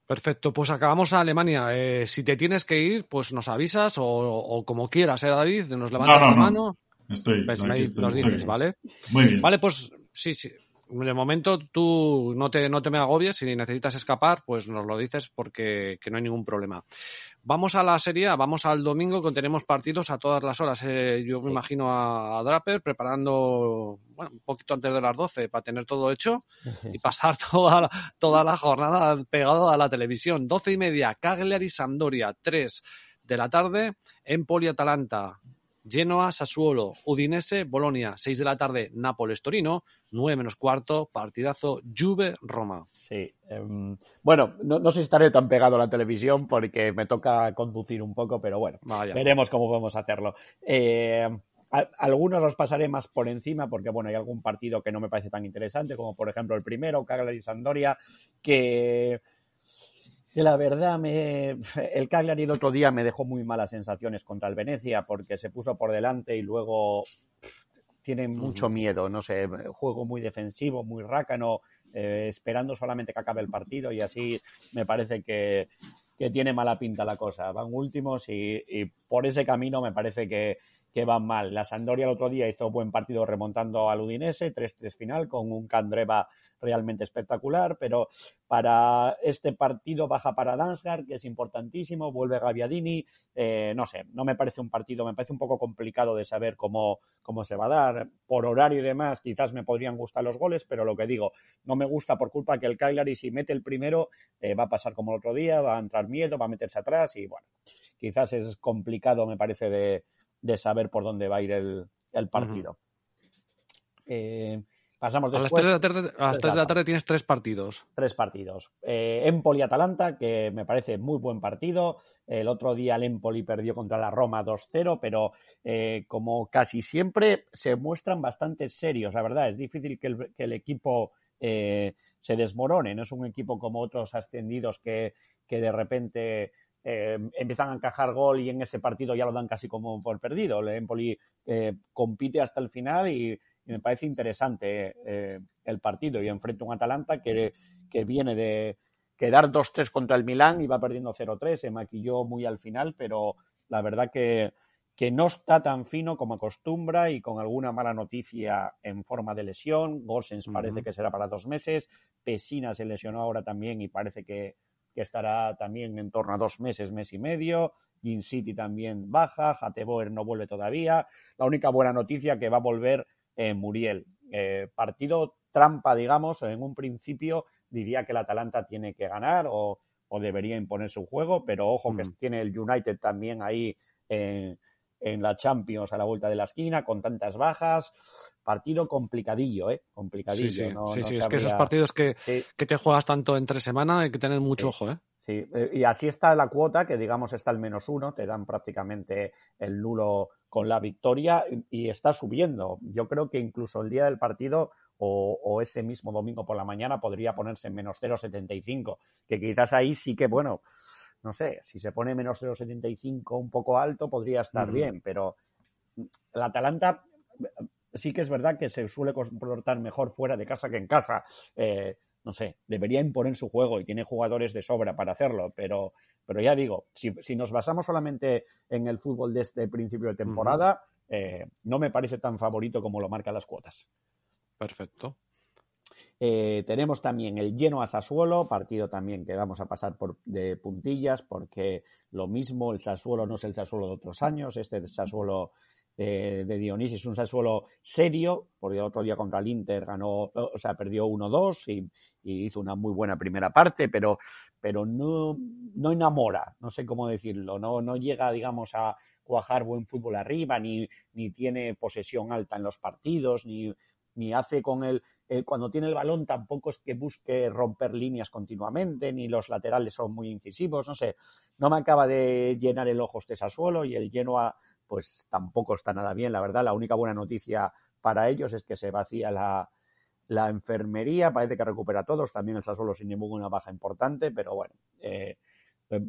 Perfecto, pues acabamos a Alemania. Eh, si te tienes que ir, pues nos avisas o, o como quieras, ¿eh, David? Nos levantas no, no, la mano. No. Estoy. Ahí estoy, nos dices, ¿vale? Muy bien. Vale, pues sí, sí. De momento tú no te, no te me agobies, si necesitas escapar, pues nos lo dices porque que no hay ningún problema. Vamos a la serie, vamos al domingo que tenemos partidos a todas las horas. Eh, yo sí. me imagino a, a, Draper preparando bueno, un poquito antes de las 12 para tener todo hecho y pasar toda la, toda la jornada pegado a la televisión. 12 y media, Cagliari Sampdoria, 3 de la tarde, Empoli Atalanta, Genoa, Sassuolo, Udinese, Bolonia, 6 de la tarde, Nápoles, Torino, 9 menos cuarto, partidazo, Juve, Roma. Sí, um, bueno, no, no, sé si estaré tan pegado a la televisión porque me toca conducir un poco, pero bueno, Vaya. veremos cómo podemos hacerlo. Eh, a, algunos los pasaré más por encima porque, bueno, hay algún partido que no me parece tan interesante, como por ejemplo el primero, Cagliari Sandoria, que que la verdad me el Cagliari el otro día me dejó muy malas sensaciones contra el Venecia porque se puso por delante y luego tiene mucho uh -huh. miedo, no sé, juego muy defensivo, muy rácano, eh, esperando solamente que acabe el partido y así me parece que, que tiene mala pinta la cosa. Van últimos y, y por ese camino me parece que, que van mal. La Sandoria el otro día hizo buen partido remontando al Udinese, 3-3 final, con un Candreva realmente espectacular, pero para este partido baja para Dansgaard, que es importantísimo, vuelve Gaviadini, eh, no sé, no me parece un partido, me parece un poco complicado de saber cómo, cómo se va a dar. Por horario y demás, quizás me podrían gustar los goles, pero lo que digo, no me gusta por culpa que el Cagliari, si mete el primero, eh, va a pasar como el otro día, va a entrar miedo, va a meterse atrás y bueno, quizás es complicado, me parece, de, de saber por dónde va a ir el, el partido. Uh -huh. eh, pasamos después. A las 3 de la tarde, a las 3 de la tarde tienes tres partidos. Tres partidos. Eh, Empoli-Atalanta, que me parece muy buen partido. El otro día el Empoli perdió contra la Roma 2-0, pero eh, como casi siempre se muestran bastante serios, la verdad. Es difícil que el, que el equipo eh, se desmorone. No es un equipo como otros ascendidos que, que de repente eh, empiezan a encajar gol y en ese partido ya lo dan casi como por perdido. El Empoli eh, compite hasta el final y, y me parece interesante eh, el partido y enfrenta un Atalanta que, que viene de quedar 2-3 contra el Milán y va perdiendo 0-3, se maquilló muy al final, pero la verdad que, que no está tan fino como acostumbra y con alguna mala noticia en forma de lesión. Gorsens uh -huh. parece que será para dos meses, Pesina se lesionó ahora también y parece que que estará también en torno a dos meses, mes y medio. Gin City también baja, Hateboer no vuelve todavía. La única buena noticia que va a volver eh, Muriel. Eh, partido trampa, digamos, en un principio diría que el Atalanta tiene que ganar o, o debería imponer su juego, pero ojo mm. que tiene el United también ahí eh, en la Champions a la vuelta de la esquina, con tantas bajas. Partido complicadillo, ¿eh? Complicadillo. Sí, sí, es que esos partidos que, que, te juegas tanto entre semana hay que tener mucho ojo, ¿eh? Sí, eh, y así está la cuota, que digamos está el menos uno, te dan prácticamente el nulo con la victoria y, está subiendo. Yo creo que incluso el día del partido o, o, ese mismo domingo por la mañana podría ponerse en menos 0,75, que quizás ahí sí que, bueno, no sé, si se pone menos 0,75 un poco alto podría estar bien, pero el Atalanta sí que es verdad que se suele comportar mejor fuera de casa que en casa. Eh, no sé, debería imponer su juego y tiene jugadores de sobra para hacerlo, pero, pero ya digo, si, nos basamos solamente en el fútbol de este principio de temporada, eh, no me parece tan favorito como lo marcan las cuotas. Perfecto. Eh, tenemos también el lleno a Sassuolo, partido también que vamos a pasar por de puntillas, porque lo mismo, el Sassuolo no es el Sassuolo de otros años, este Sassuolo eh, de Dionis es un Sassuolo serio, porque el otro día contra el Inter ganó, o sea, perdió 1-2 y, hizo una muy buena primera parte, pero, pero no, no enamora, no sé cómo decirlo, no, no llega, digamos, a cuajar buen fútbol arriba, ni, ni tiene posesión alta en los partidos, ni, ni hace con el eh, cuando tiene el balón tampoco es que busque romper líneas continuamente, ni los laterales son muy incisivos, no sé, no me acaba de llenar el ojo este Sassuolo y el Genoa pues tampoco está nada bien, la verdad, la única buena noticia para ellos es que se vacía la, enfermería, parece que recupera a todos, también el Sassuolo sin ninguna baja importante, pero bueno, eh, eh,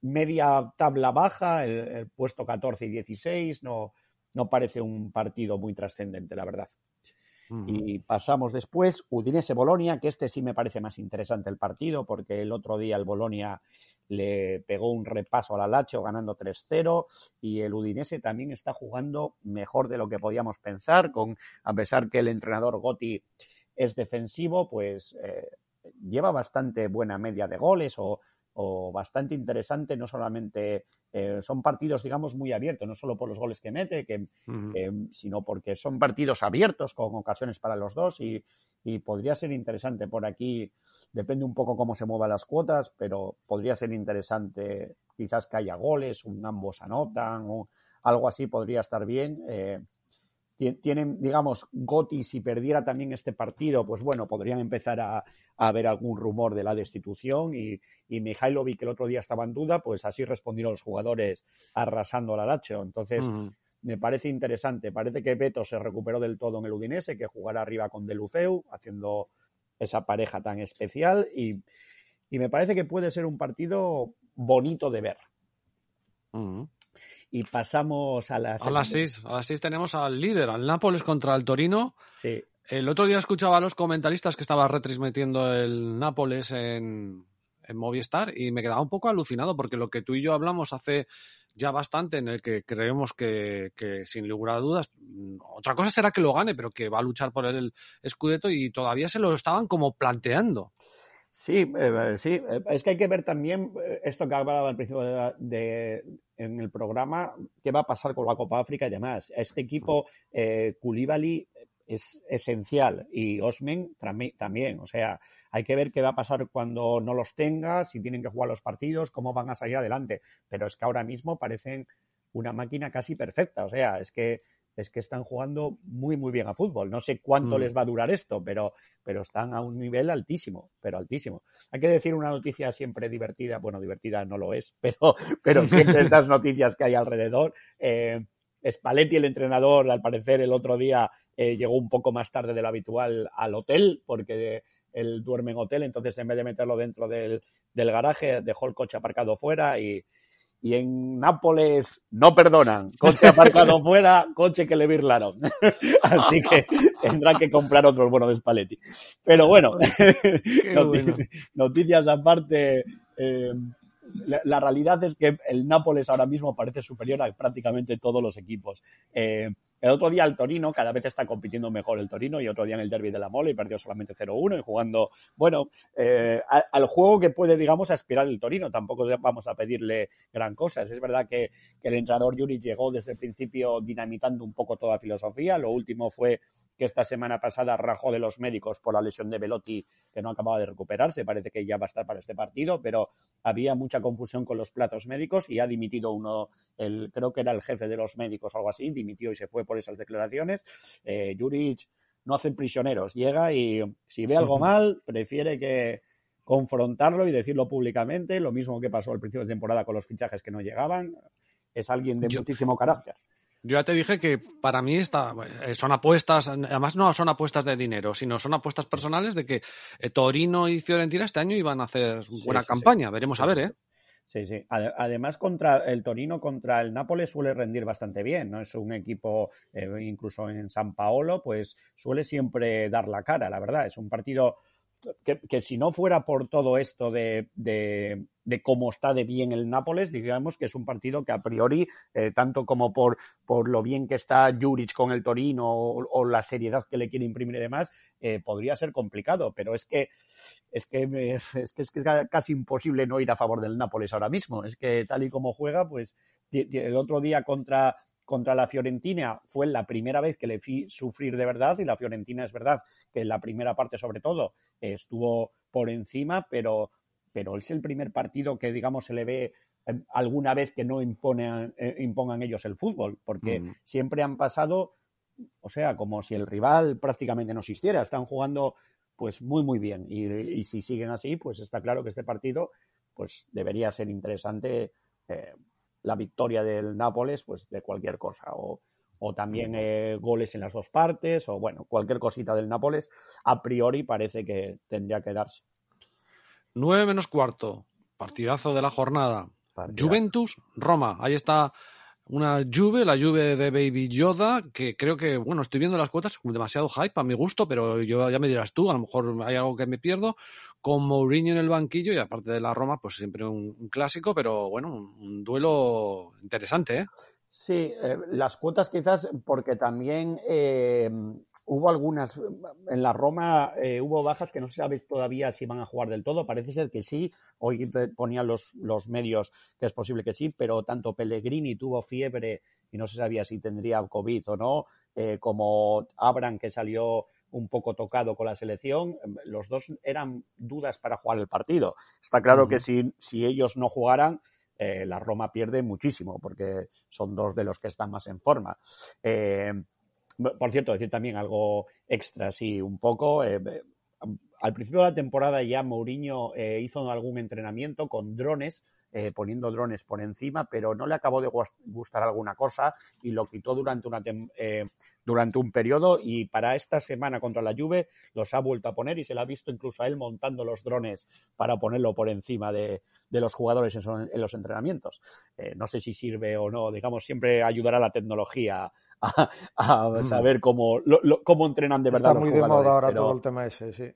media tabla baja, el, puesto 14 y 16, no, no parece un partido muy trascendente, la verdad. Y pasamos después, Udinese-Bolonia, que este sí me parece más interesante el partido, porque el otro día el Bolonia le pegó un repaso al Alacho ganando 3-0 y el Udinese también está jugando mejor de lo que podíamos pensar, con, a pesar que el entrenador Gotti es defensivo, pues eh, lleva bastante buena media de goles o o bastante interesante, no solamente eh, son partidos, digamos, muy abiertos, no solo por los goles que mete, que, sino porque son partidos abiertos con ocasiones para los dos y, podría ser interesante por aquí, depende un poco cómo se muevan las cuotas, pero podría ser interesante quizás que haya goles, un ambos anotan o algo así podría estar bien. Eh, tienen, digamos, Gotti, si perdiera también este partido, pues bueno, podrían empezar a, haber algún rumor de la destitución y, y Mihailovic, que el otro día estaba en duda, pues así respondieron los jugadores arrasando al Alacho. Entonces, me parece interesante. Parece que Beto se recuperó del todo en el Udinese, que jugará arriba con Deluceu, haciendo esa pareja tan especial y, me parece que puede ser un partido bonito de ver. Y pasamos a las... A las seis, a las seis tenemos al líder, al Nápoles contra el Torino. Sí. El otro día escuchaba a los comentaristas que estaba retransmitiendo el Nápoles en, en Movistar y me quedaba un poco alucinado porque lo que tú y yo hablamos hace ya bastante en el que creemos que, que, sin lugar a dudas, mm, otra cosa será que lo gane, pero que va a luchar por el escudeto y todavía se lo estaban como planteando. Sí, eh, sí, eh, es que hay que ver también eh, esto que hablaba al principio de, en el programa, qué va a pasar con la Copa África y demás. Este equipo, eh, es esencial y Osmen también, o sea, hay que ver qué va a pasar cuando no los tenga, si tienen que jugar los partidos, cómo van a salir adelante. Pero es que ahora mismo parecen una máquina casi perfecta, o sea, es que es que están jugando muy, muy bien a fútbol. No sé cuánto mm. les va a durar esto, pero, pero están a un nivel altísimo, pero altísimo. Hay que decir una noticia siempre divertida, bueno, divertida no lo es, pero, pero siempre estas noticias que hay alrededor. Eh, Spalletti, el entrenador, al parecer el otro día eh, llegó un poco más tarde de lo habitual al hotel, porque él duerme en hotel, entonces en vez de meterlo dentro del, del garaje, dejó el coche aparcado fuera y, y en Nápoles no perdonan. Coche aparcado fuera, coche que le virlaron. Así que tendrá que comprar otros buenos de Spalletti. Pero bueno, noticias aparte. Eh, la, realidad es que el Nápoles ahora mismo parece superior a prácticamente todos los equipos. Eh, el otro día el Torino, cada vez está compitiendo mejor el Torino, y otro día en el derby de la Mole y perdió solamente 0-1 y jugando, bueno, eh, al juego que puede, digamos, aspirar el Torino. Tampoco vamos a pedirle gran cosa. Es verdad que, el entrenador Yuri llegó desde el principio dinamitando un poco toda filosofía. Lo último fue que esta semana pasada rajó de los médicos por la lesión de Velotti, que no acababa de recuperarse. Parece que ya va a estar para este partido, pero había mucha confusión con los plazos médicos y ha dimitido uno, el, creo que era el jefe de los médicos o algo así, dimitió y se fue por esas declaraciones. Eh, Juric no hacen prisioneros, llega y si ve algo mal, prefiere que confrontarlo y decirlo públicamente, lo mismo que pasó al principio de temporada con los fichajes que no llegaban, es alguien de muchísimo carácter. Yo ya te dije que para mí está, eh, son apuestas, además no son apuestas de dinero, sino son apuestas personales de que eh, Torino y Fiorentina este año iban a hacer buena campaña. Veremos a ver, ¿eh? Sí, sí. Además, contra el Torino contra el Nápoles suele rendir bastante bien, ¿no? Es un equipo, eh, incluso en San Paolo, pues suele siempre dar la cara, la verdad. Es un partido que, si no fuera por todo esto de, de, cómo está de bien el Nápoles, digamos que es un partido que a priori, eh, tanto como por, por lo bien que está Juric con el Torino o, la seriedad que le quiere imprimir y demás, eh, podría ser complicado. Pero es que, es es que es que es casi imposible no ir a favor del Nápoles ahora mismo. Es que tal y como juega, pues el otro día contra contra la Fiorentina fue la primera vez que le vi sufrir de verdad y la Fiorentina es verdad que en la primera parte sobre todo estuvo por encima, pero, pero es el primer partido que digamos se le ve eh, alguna vez que no eh, impongan ellos el fútbol, porque mm. siempre han pasado, o sea, como si el rival prácticamente no existiera, están jugando pues muy muy bien y, si siguen así, pues está claro que este partido pues debería ser interesante eh, la victoria del Nápoles, pues de cualquier cosa. O, también eh, goles en las dos partes, o bueno, cualquier cosita del Nápoles, a priori parece que tendría que darse. 9 menos cuarto, partidazo de la jornada. Juventus, Roma. Ahí está una Juve, la Juve de Baby Yoda, que creo que, bueno, estoy viendo las cuotas, demasiado hype a mi gusto, pero yo ya me dirás tú, a lo mejor hay algo que me pierdo con Mourinho en el banquillo y aparte de la Roma, pues siempre un, clásico, pero bueno, un, duelo interesante, ¿eh? Sí, eh, las cuotas quizás porque también eh, hubo algunas, en la Roma eh, hubo bajas que no se sabe todavía si van a jugar del todo, parece ser que sí, hoy ponían los, los medios que es posible que sí, pero tanto Pellegrini tuvo fiebre y no se sabía si tendría COVID o no, como Abram que salió un poco tocado con la selección, los dos eran dudas para jugar el partido. Está claro que si, si, ellos no jugaran, eh, la Roma pierde muchísimo, porque son dos de los que están más en forma. Eh, por cierto, decir también algo extra, sí, un poco. Eh, al principio de la temporada ya Mourinho hizo algún entrenamiento con drones, poniendo drones por encima, pero no le acabó de gustar alguna cosa y lo quitó durante una durante un periodo y para esta semana contra la Juve los ha vuelto a poner y se le ha visto incluso a él montando los drones para ponerlo por encima de, los jugadores en, los entrenamientos. Eh, no sé si sirve o no, digamos, siempre ayudará la tecnología a, mm. saber cómo, cómo entrenan de verdad. Está muy de moda ahora todo el tema ese, sí.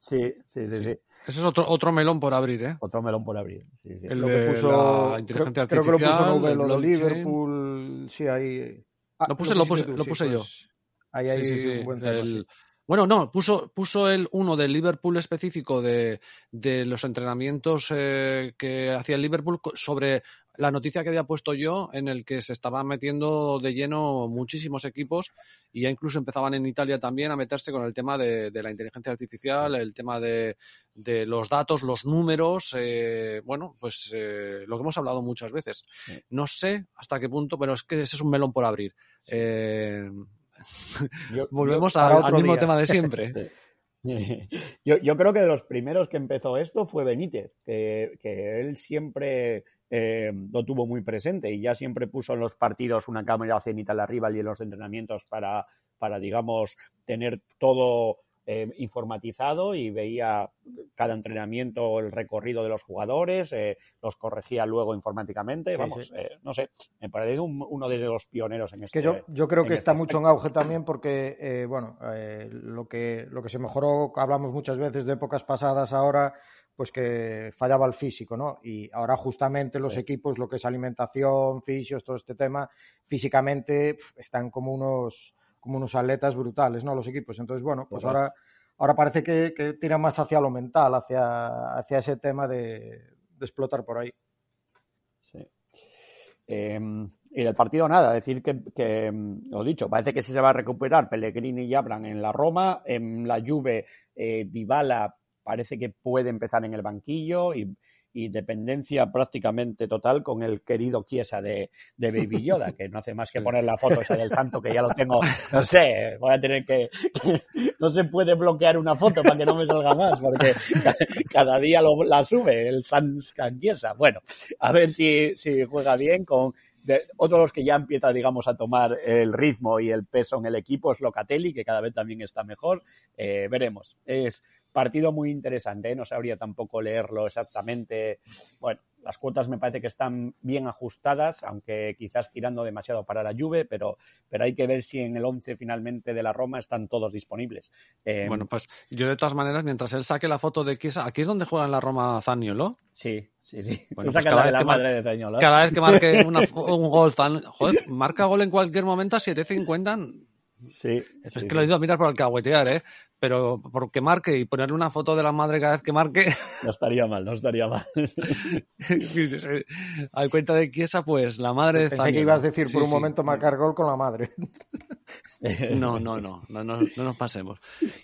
Sí, sí, sí, sí. Ese es otro, otro melón por abrir, ¿eh? Otro melón por abrir. lo que puso, la inteligencia creo, artificial. Creo que lo puso lo de Liverpool, sí, ahí Ah, lo puse, lo puse, lo puse yo. Pues, ahí hay un buen tema, Bueno, no, puso, puso el uno del Liverpool específico de, de los entrenamientos eh, que hacía el Liverpool sobre la noticia que había puesto yo en el que se estaban metiendo de lleno muchísimos equipos y ya incluso empezaban en Italia también a meterse con el tema de, la inteligencia artificial, el tema de, de los datos, los números, eh, bueno, pues eh, lo que hemos hablado muchas veces. No sé hasta qué punto, pero es que ese es un melón por abrir. Eh, volvemos al mismo tema de siempre. Yo, creo que de los primeros que empezó esto fue Benítez, que, que él siempre eh, lo tuvo muy presente y ya siempre puso en los partidos una cámara cenital arriba y en los entrenamientos para, para digamos, tener todo eh, informatizado y veía cada entrenamiento el recorrido de los jugadores, eh, los corregía luego informáticamente. Vamos, no sé, me parece uno de los pioneros en este. Que yo, yo creo que está este mucho en auge también porque, bueno, lo, que, lo que se mejoró, hablamos muchas veces de épocas pasadas ahora pues que fallaba el físico, ¿no? Y ahora justamente los equipos, lo que es alimentación, fisios, todo este tema, físicamente están como unos, como unos atletas brutales, ¿no? Los equipos. Entonces, bueno, pues ahora, ahora parece que, que tiran más hacia lo mental, hacia, hacia ese tema de, explotar por ahí. Sí. Em, y del partido nada, decir que, que, em, lo dicho, parece que sí se va a recuperar Pellegrini y Abran en la Roma, en la Juve, eh, Dybala parece que puede empezar en el banquillo y, y dependencia prácticamente total con el querido Chiesa de, de Baby Yoda, que no hace más que poner la foto esa del santo, que ya lo tengo, no sé, voy a tener que, no se puede bloquear una foto para que no me salga más, porque cada día lo, la sube el San Chiesa. Bueno, a ver si, si juega bien con otro de los que ya empieza, digamos, a tomar el ritmo y el peso en el equipo es Locatelli, que cada vez también está mejor. Eh, veremos. Es partido muy interesante, ¿eh? no sabría tampoco leerlo exactamente. Bueno, las cuotas me parece que están bien ajustadas, aunque quizás tirando demasiado para la Juve, pero, pero hay que ver si en el 11 finalmente de la Roma están todos disponibles. Eh, bueno, pues yo de todas maneras, mientras él saque la foto de Chiesa, ¿aquí es donde juega en la Roma Zaniolo? Sí, Sí, sí. Bueno, pues cada, vez la madre de cada vez que marque un gol, joder, marca gol en cualquier momento a 7.50. Sí. Es que lo he ido a mirar por alcahuetear, ¿eh? pero porque marque y ponerle una foto de la madre cada vez que marque. No estaría mal, no estaría mal. Al cuenta de Chiesa, pues la madre de Pensé que ibas a decir por un momento marcar gol con la madre. No, no, no, no, no, nos pasemos.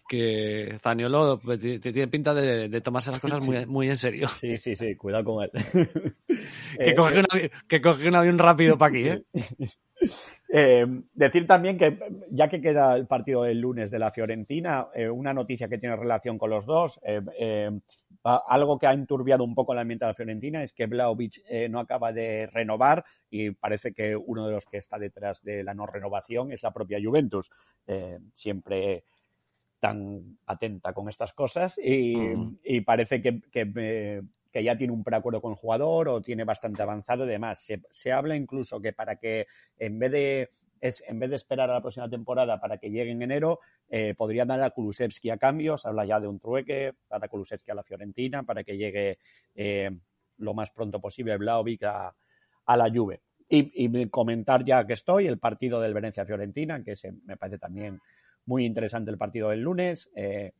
Que Zaniolo pues, tiene pinta de, tomarse las cosas muy, muy en serio. Sí, sí, sí, cuidado con él. Que coge, un avión, que coge un avión rápido para aquí, ¿eh? Eh, decir también que, ya que queda el partido del lunes de la Fiorentina, eh, una noticia que tiene relación con los dos, eh, algo que ha enturbiado un poco la ambiente de la Fiorentina es que Vlaovic no acaba de renovar y parece que uno de los que está detrás de la no renovación es la propia Juventus. siempre tan atenta con estas cosas y, parece que, que ya tiene un preacuerdo con el jugador o tiene bastante avanzado y demás. Se, habla incluso que para que en vez de es, en vez de esperar a la próxima temporada para que llegue en enero, eh, podría dar a Kulusevski a cambio. Se habla ya de un trueque para Kulusevski a la Fiorentina para que llegue eh, lo más pronto posible Vlaovic a, a la Juve. Y, comentar ya que estoy el partido del Venecia-Fiorentina, que se, me parece también muy interesante el partido del lunes. Eh,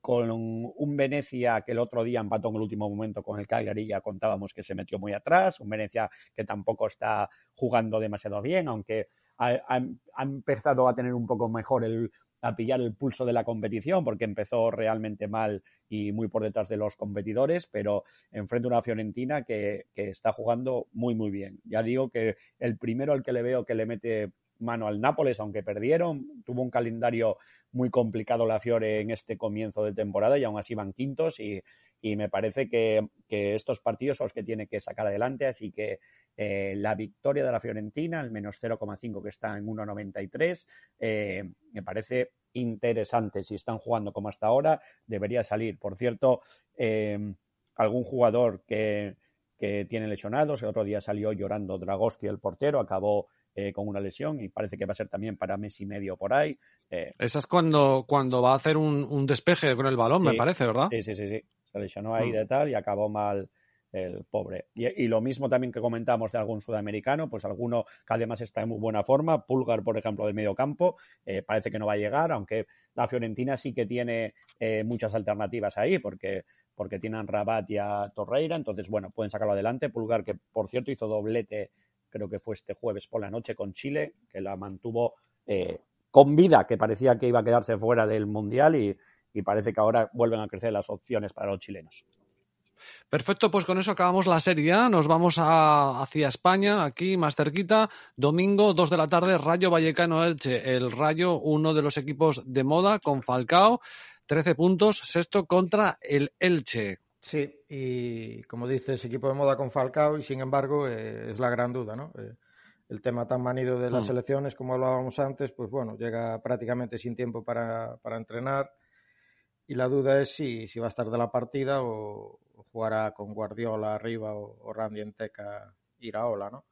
con un Venecia que el otro día empató en el último momento con el Cagliari, ya contábamos que se metió muy atrás, un Venecia que tampoco está jugando demasiado bien, aunque ha, empezado a tener un poco mejor el a pillar el pulso de la competición porque empezó realmente mal y muy por detrás de los competidores, pero enfrente a una Fiorentina que, que está jugando muy muy bien. Ya digo que el primero al que le veo que le mete mano al Nápoles, aunque perdieron, tuvo un calendario muy complicado la Fiore en este comienzo de temporada y aún así van quintos y, me parece que, estos partidos son los que tiene que sacar adelante, así que eh, la victoria de la Fiorentina, al menos 0,5 que está en 1,93, eh, me parece interesante. Si están jugando como hasta ahora, debería salir. Por cierto, eh, algún jugador que, que tiene lesionados, el otro día salió llorando Dragoski, el portero, acabó eh, con una lesión y parece que va a ser también para mes y medio por ahí. Eh, Esa es cuando, cuando va a hacer un, despeje con el balón, me parece, ¿verdad? Sí, sí, sí, sí. Se lesionó ahí mm. de tal y acabó mal el pobre. Y, lo mismo también que comentamos de algún sudamericano, pues alguno que además está en muy buena forma, Pulgar, por ejemplo, del medio campo, eh, parece que no va a llegar, aunque la Fiorentina sí que tiene muchas alternativas ahí, porque porque tienen Rabat y a Torreira, entonces, bueno, pueden sacarlo adelante. Pulgar, que por cierto hizo doblete creo que fue este jueves por la noche con Chile, que la mantuvo eh, con vida, que parecía que iba a quedarse fuera del Mundial y, parece que ahora vuelven a crecer las opciones para los chilenos. Perfecto, pues con eso acabamos la serie Nos vamos hacia España, aquí más cerquita. Domingo, 2 de la tarde, Rayo Vallecano Elche. El Rayo, uno de los equipos de moda, con Falcao. 13 puntos, sexto contra el Elche. Sí, y como dices, equipo de moda con Falcao y sin embargo eh, es la gran duda, ¿no? Eh, el tema tan manido de las selecciones, como hablábamos antes, pues bueno, llega prácticamente sin tiempo para, para entrenar y la duda es si, si va a estar de la partida o, jugará con Guardiola arriba o, Randy Enteca Iraola, ¿no?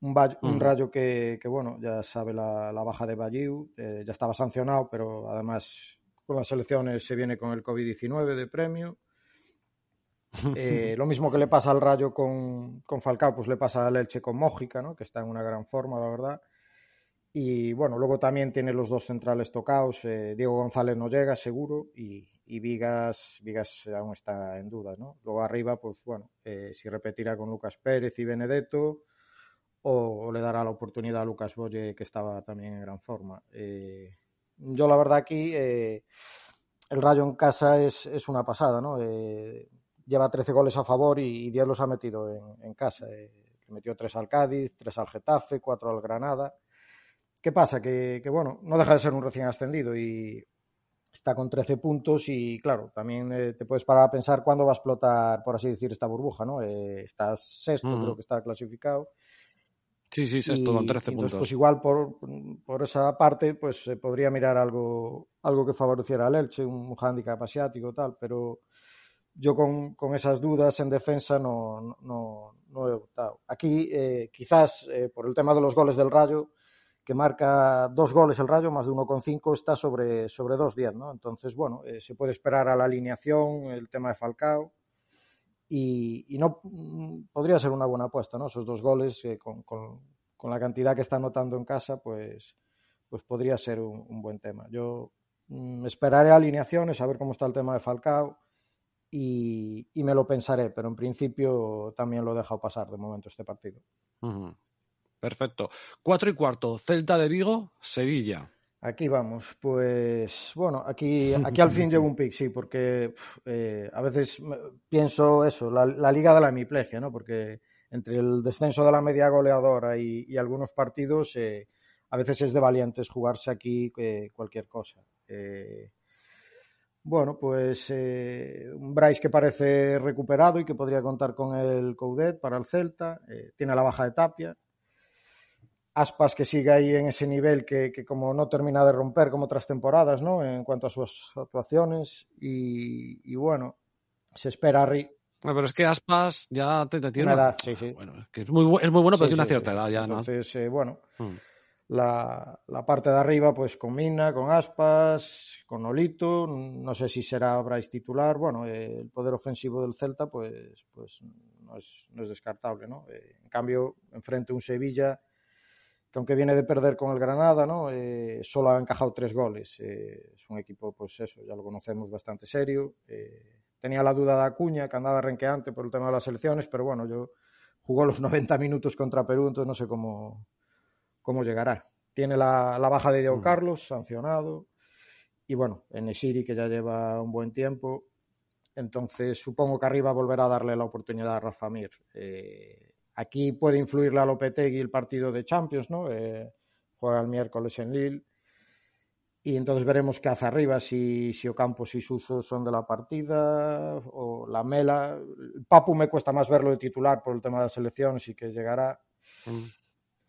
Un, un rayo que, que, bueno, ya sabe la, la baja de Bayiu, eh, ya estaba sancionado, pero además con las selecciones se viene con el COVID-19 de premio eh, lo mismo que le pasa al Rayo con, con, Falcao, pues le pasa al Elche con Mójica, ¿no? que está en una gran forma, la verdad. Y bueno, luego también tiene los dos centrales tocados. Eh, Diego González no llega, seguro, y, y Vigas, Vigas aún está en duda. ¿no? Luego arriba, pues bueno, eh, si repetirá con Lucas Pérez y Benedetto, o, le dará la oportunidad a Lucas Boye, que estaba también en gran forma. yo, la verdad, aquí el Rayo en casa es, es una pasada, ¿no? Lleva 13 goles a favor y, 10 los ha metido en, casa. Eh, metió 3 al Cádiz, 3 al Getafe, 4 al Granada. ¿Qué pasa? Que, bueno, no deja de ser un recién ascendido y está con 13 puntos y claro, también eh, te puedes parar a pensar cuándo va a explotar, por así decir, esta burbuja, ¿no? Eh, está sexto, creo que está clasificado. Sí, sí, sexto con 13 puntos. pues igual por, por, esa parte, pues se podría mirar algo, algo que favoreciera al Elche, un, un hándicap asiático tal, pero yo con, con, esas dudas en defensa no, no, no he optado. Aquí, eh, quizás eh, por el tema de los goles del Rayo, que marca dos goles el Rayo, más de 1,5, está sobre, sobre 2,10, ¿no? Entonces, bueno, eh, se puede esperar a la alineación, el tema de Falcao, y, y no mm, podría ser una buena apuesta, ¿no? Esos dos goles con, con, con, la cantidad que está anotando en casa, pues, pues podría ser un, buen tema. Yo mm, esperaré alineaciones, a ver cómo está el tema de Falcao, y, me lo pensaré, pero en principio también lo he dejado pasar de momento este partido. Perfecto. Cuatro y cuarto, Celta de Vigo, Sevilla. Aquí vamos, pues bueno, aquí, aquí al fin llevo un pick, sí, porque eh, a veces pienso eso, la, liga de la hemiplegia, ¿no? Porque entre el descenso de la media goleadora y, algunos partidos, eh, a veces es de valientes jugarse aquí eh, cualquier cosa. Bueno, pues eh, un Bryce que parece recuperado y que podría contar con el Coudet para el Celta. Eh, tiene la baja de Tapia. Aspas que sigue ahí en ese nivel que, como no termina de romper como otras temporadas, ¿no? En cuanto a sus actuaciones. Y, bueno, se espera Ri pero es que Aspas ya te, tiene una edad, sí, sí. Bueno, es que es muy, es muy bueno, pero tiene una cierta edad ya, Entonces, eh, bueno, hmm la, la, parte de arriba pues con Mina, con Aspas, con Olito, no sé si será Bryce titular, bueno, eh, el poder ofensivo del Celta pues, pues no, es, no es descartable, ¿no? Eh, en cambio, enfrente un Sevilla que aunque viene de perder con el Granada, ¿no? Eh, solo ha encajado tres goles, es un equipo pues eso, ya lo conocemos bastante serio, tenía la duda de Acuña que andaba renqueante por el tema de las elecciones, pero bueno, yo jugó los 90 minutos contra Perú, entonces no sé cómo cómo llegará. Tiene la, baja de Diego mm. Carlos, sancionado, y bueno, Enesiri, que ya lleva un buen tiempo. Entonces, supongo que arriba volverá a darle la oportunidad a Rafa Mir. Eh, aquí puede influirle a Lopetegui el partido de Champions, ¿no? Eh, juega el miércoles en Lille. Y entonces veremos qué hace arriba, si, si Ocampos y Suso son de la partida, o la Mela. Papu me cuesta más verlo de titular por el tema de las selecciones y que llegará. Mm.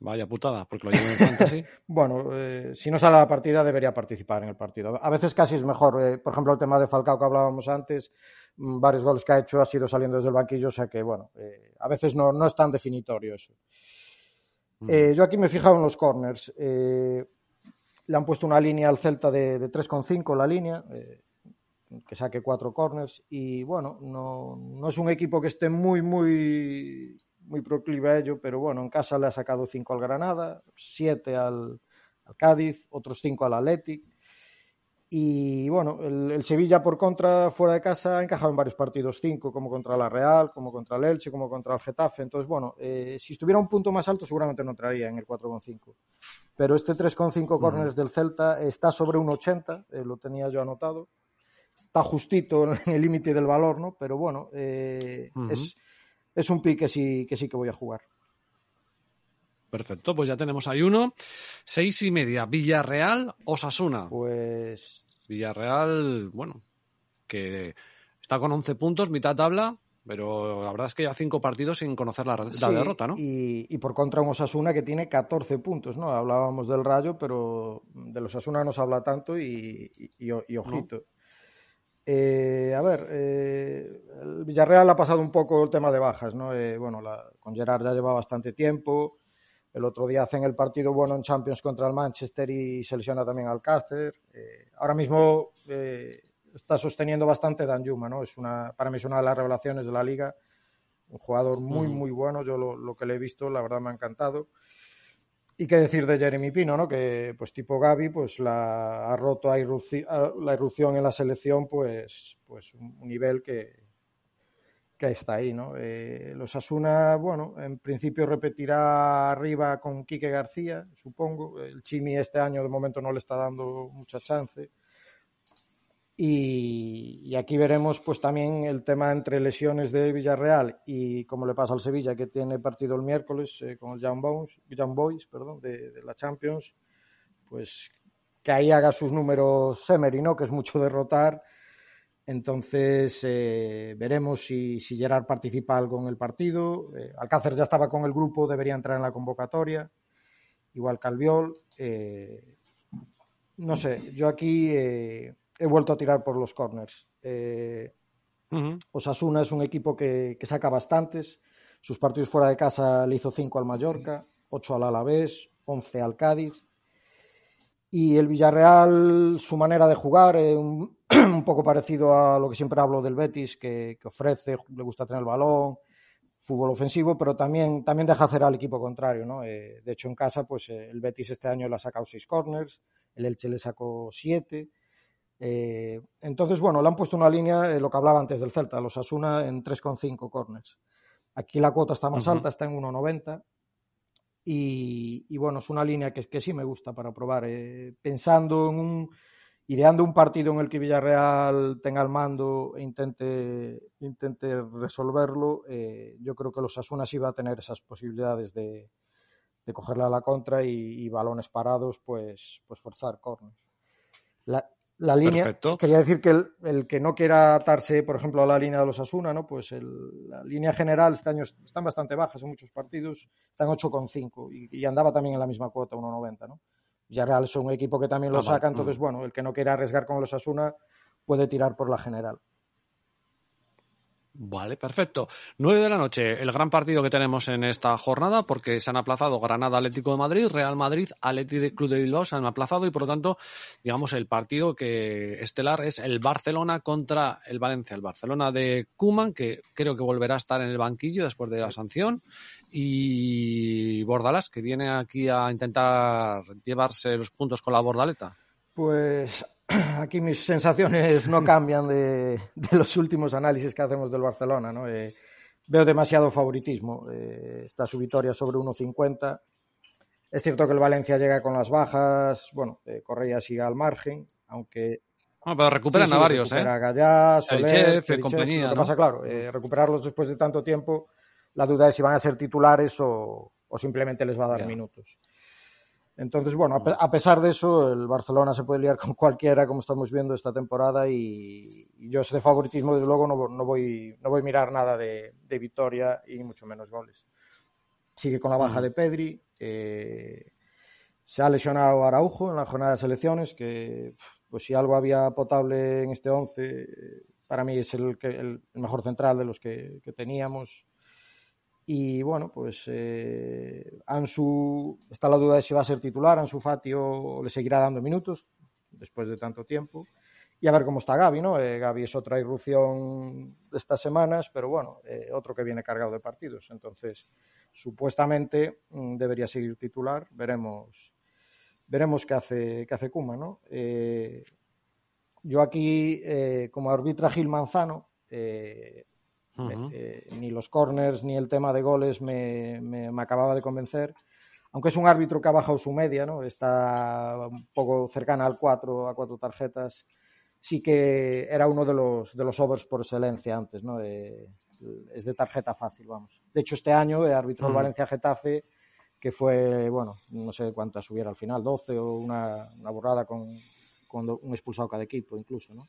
Vaya putada, porque lo llevo en fantasy. bueno, eh, si no sale a la partida, debería participar en el partido. A veces casi es mejor. Eh, por ejemplo, el tema de Falcao que hablábamos antes, mm, varios goles que ha hecho ha sido saliendo desde el banquillo, o sea que, bueno, eh, a veces no, no, es tan definitorio eso. yo aquí me he fijado en los corners. le han puesto una línea al Celta de, de 3,5 la línea, que saque cuatro corners. Y bueno, no, no es un equipo que esté muy, muy muy proclive a ello, pero bueno, en casa le ha sacado 5 al Granada, 7 al, Cádiz, otros 5 al Athletic. Y bueno, el, Sevilla por contra, fuera de casa, ha encajado en varios partidos, 5, como contra la Real, como contra el Elche, como contra el Getafe. Entonces, bueno, eh, si estuviera un punto más alto, seguramente no entraría en el 4,5. Pero este 3,5 corners del Celta está sobre un 80, eh, lo tenía yo anotado. Está justito en el límite del valor, ¿no? Pero bueno, eh, es es un pick que sí, que sí que voy a jugar. Perfecto, pues ya tenemos ahí uno. Seis y media, Villarreal, Osasuna. Pues. Villarreal, bueno, que está con 11 puntos, mitad tabla, pero la verdad es que ya cinco partidos sin conocer la, derrota, ¿no? Y, por contra un Osasuna que tiene 14 puntos, ¿no? Hablábamos del Rayo, pero de los Osasuna no se habla tanto y, ojito. Eh, a ver, eh, el Villarreal ha pasado un poco el tema de bajas, ¿no? Eh, bueno, con Gerard ya lleva bastante tiempo. El otro día hacen el partido bueno en Champions contra el Manchester y se lesiona también Alcácer. ahora mismo está sosteniendo bastante Dan Juma, ¿no? Es una, para mí es una de las revelaciones de la liga. Un jugador muy, muy bueno. Yo lo, lo que le he visto, la verdad me ha encantado. Y qué decir de Jeremy Pino, ¿no? Que pues tipo Gaby pues la ha roto a la irrupción en la selección pues, pues un, nivel que, que está ahí, ¿no? Eh, los Asuna, bueno, en principio repetirá arriba con Quique García, supongo. El Chimi este año de momento no le está dando mucha chance. Y, aquí veremos pues también el tema entre lesiones de Villarreal y como le pasa al Sevilla que tiene partido el miércoles eh, con el Young, Boys perdón, de, la Champions, pues que ahí haga sus números Semery, que es mucho derrotar. Entonces eh, veremos si, si, Gerard participa algo en el partido. Eh, Alcácer ya estaba con el grupo, debería entrar en la convocatoria. Igual Calviol. no sé, yo aquí he vuelto a tirar por los corners. Eh, Osasuna es un equipo que, saca bastantes. Sus partidos fuera de casa le hizo 5 al Mallorca, 8 al Alavés, 11 al Cádiz. Y el Villarreal, su manera de jugar, es un, poco parecido a lo que siempre hablo del Betis, que, ofrece, le gusta tener el balón, fútbol ofensivo, pero también, también deja hacer al equipo contrario. ¿no? Eh, de hecho, en casa, pues eh, el Betis este año le ha sacado 6 corners, el Elche le sacó 7 eh, entonces, bueno, le han puesto una línea, eh, lo que hablaba antes del Celta, los Asuna en 3,5 corners. Aquí la cuota está más alta, está en 1,90. Y, bueno, es una línea que, que sí me gusta para probar. Eh, pensando en un. ideando un partido en el que Villarreal tenga el mando e intente, intente resolverlo, yo creo que los Asuna sí va a tener esas posibilidades de, de cogerle a la contra y, balones parados, pues, pues forzar corners. La, la línea, quería decir que el, que no quiera atarse, por ejemplo, a la línea de los Asuna, ¿no? pues la línea general este año están bastante bajas en muchos partidos, están 8,5 y, y andaba también en la misma cuota, 1,90. ¿no? Villarreal es un equipo que también lo saca, entonces, mm. bueno, el que no quiera arriesgar con los Asuna puede tirar por la general. Vale, perfecto. Nueve de la noche, el gran partido que tenemos en esta jornada, porque se han aplazado Granada Atlético de Madrid, Real Madrid, Atlético Club de Bilbao se han aplazado y por lo tanto, digamos, el partido que estelar es el Barcelona contra el Valencia. El Barcelona de Kuman, que creo que volverá a estar en el banquillo después de la sanción, y Bordalas, que viene aquí a intentar llevarse los puntos con la bordaleta. Pues aquí mis sensaciones no cambian de, los últimos análisis que hacemos del Barcelona. ¿no? Eh, veo demasiado favoritismo. Eh, está su victoria sobre 1.50. Es cierto que el Valencia llega con las bajas. Bueno, eh, Correa sigue al margen, aunque. Bueno, pero recuperan a varios, recupera ¿eh? Gallá, Soler, compañía. Lo que pasa, claro, recuperarlos después de tanto tiempo, la duda es si van a ser titulares o, simplemente les va a dar minutos. Entonces, bueno, a, pesar de eso, el Barcelona se puede liar con cualquiera, como estamos viendo esta temporada, y, yo ese favoritismo, desde luego, no, voy, no voy a mirar nada de, victoria y mucho menos goles. Sigue con la baja de Pedri, eh, se ha lesionado Araujo en la jornada de selecciones, que pues si algo había potable en este 11, para mí es el, el, mejor central de los que teníamos. Y bueno, pues eh, está la duda de si va a ser titular, Ansu Fati o le seguirá dando minutos después de tanto tiempo. Y a ver cómo está Gaby, ¿no? Eh, Gaby es otra irrupción de estas semanas, pero bueno, eh, otro que viene cargado de partidos. Entonces, supuestamente mm, debería seguir titular. Veremos, veremos qué hace, qué hace Kuma, ¿no? Eh, yo aquí, como arbitra Gil Manzano, eh, ni los corners ni el tema de goles me, me, acababa de convencer. Aunque es un árbitro que ha bajado su media, ¿no? está un poco cercana al 4, a cuatro tarjetas, sí que era uno de los, de los overs por excelencia antes. ¿no? Eh, es de tarjeta fácil, vamos. De hecho, este año arbitró el Valencia-Getafe, que fue, bueno, no sé cuántas hubiera al final, 12 o una, una borrada con, con un expulsado cada equipo incluso, ¿no?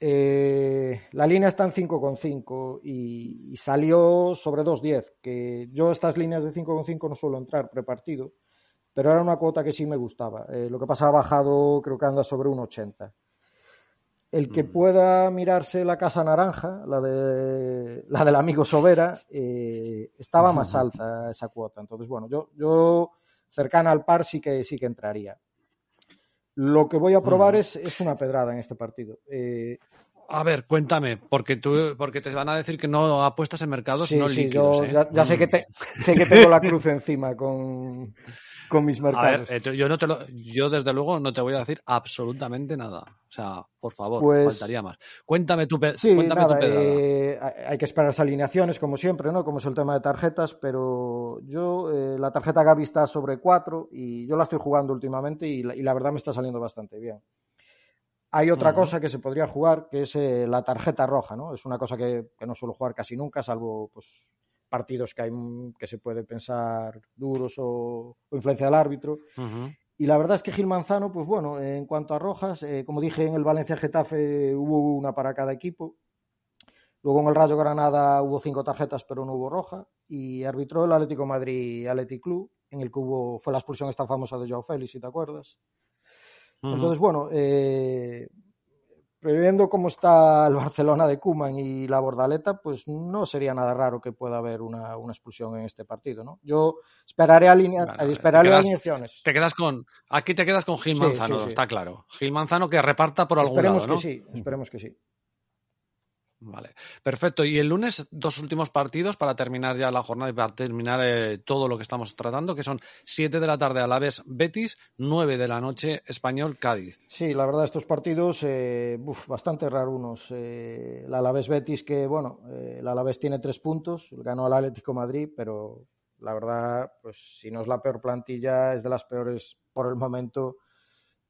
Eh, la línea está en 5,5 y, y salió sobre 2,10, que yo estas líneas de 5,5 no suelo entrar prepartido, pero era una cuota que sí me gustaba. Eh, lo que pasa ha bajado, creo que anda sobre 1,80. El que mm. pueda mirarse la casa naranja, la, de, la del amigo Sobera, eh, estaba más alta esa cuota. Entonces, bueno, yo, yo cercana al par sí que, sí que entraría. Lo que voy a probar es, es, una pedrada en este partido. Eh, a ver, cuéntame, porque tú, porque te van a decir que no apuestas en mercados, sí, no sí, líquidos, yo ¿eh? ya, sé, que te, sé que tengo la cruz encima con, con mis mercados. A ver, eh, yo, no te lo, yo desde luego no te voy a decir absolutamente nada. O sea, por favor, pues, faltaría más. Cuéntame tu, sí, cuéntame nada, eh, hay que esperar las alineaciones, como siempre, ¿no? Como es el tema de tarjetas, pero yo, eh, la tarjeta Gaby está sobre 4 y yo la estoy jugando últimamente y la, y la verdad me está saliendo bastante bien. Hay otra cosa que se podría jugar, que es eh, la tarjeta roja, ¿no? Es una cosa que, no suelo jugar casi nunca, salvo pues, partidos que, hay, que se puede pensar duros o, influencia del árbitro. Y la verdad es que Gil Manzano, pues bueno, en cuanto a rojas, eh, como dije en el Valencia Getafe hubo una para cada equipo. Luego en el Rayo Granada hubo cinco tarjetas, pero no hubo roja. Y arbitró el Atlético Madrid Athletic Club, en el que hubo, fue la expulsión esta famosa de Joao Félix, si te acuerdas. Entonces, bueno, eh, previendo cómo está el Barcelona de Kuman y la Bordaleta, pues no sería nada raro que pueda haber una, expulsión en este partido, ¿no? Yo esperaré, alinea, esperaré alineaciones. Te quedas con, aquí te quedas con Gil Manzano, está claro. Gil Manzano que reparta por algún esperemos lado, que sí, esperemos que sí. Vale, perfecto. Y el lunes, dos últimos partidos para terminar ya la jornada y para terminar eh, todo lo que estamos tratando, que son 7 de la tarde a la vez Betis, 9 de la noche Español Cádiz. Sí, la verdad, estos partidos eh, bastante raros unos. Eh, el Alavés Betis, que bueno, el Alavés tiene tres puntos, ganó al Atlético Madrid, pero la verdad, pues si no es la peor plantilla, es de las peores por el momento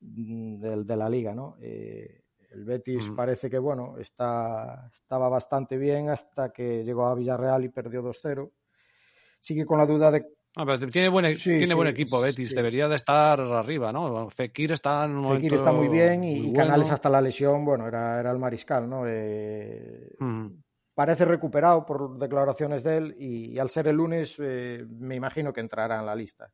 mm, de, de la liga, ¿no? El Betis parece que, bueno, está, estaba bastante bien hasta que llegó a Villarreal y perdió 2-0. Sigue con la duda de... Ah, pero tiene buen, e-, tiene buen equipo Betis, debería de estar arriba, ¿no? Fekir está en un Fekir está muy bien y, Canales hasta la lesión, bueno, era, era el mariscal, ¿no? Eh, parece recuperado por declaraciones de él y, al ser el lunes eh, me imagino que entrará en la lista.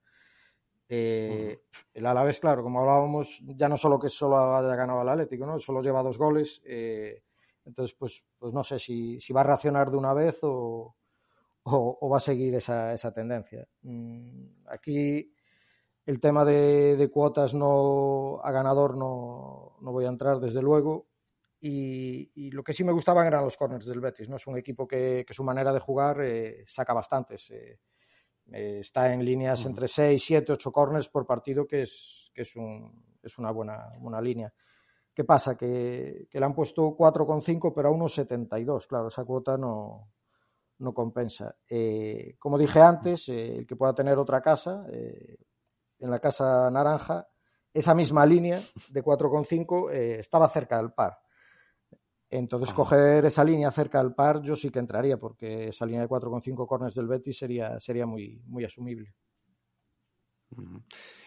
Eh, el Alavés, claro, como hablábamos, ya no solo que solo haya ganado el Atlético, ¿no? Solo lleva dos goles. Eh, entonces, pues, pues no sé si, va a reaccionar de una vez o, va a seguir esa, esa tendencia. Mm, aquí el tema de, cuotas no a ganador no, voy a entrar, desde luego. Y, lo que sí me gustaban eran los corners del Betis, ¿no? Es un equipo que, su manera de jugar eh, saca bastantes. Eh, está en líneas entre 6, 7, 8 corners por partido, que es, que es, un, es una buena, buena línea. ¿Qué pasa? Que, que le han puesto 4,5, pero a 1,72. Claro, esa cuota no, no compensa. Eh, como dije antes, eh, el que pueda tener otra casa, en la casa naranja, esa misma línea de 4,5 estaba cerca del par. Entonces, coger esa línea cerca del par, yo sí que entraría, porque esa línea de 4,5 corners del Betis sería, sería muy, muy asumible.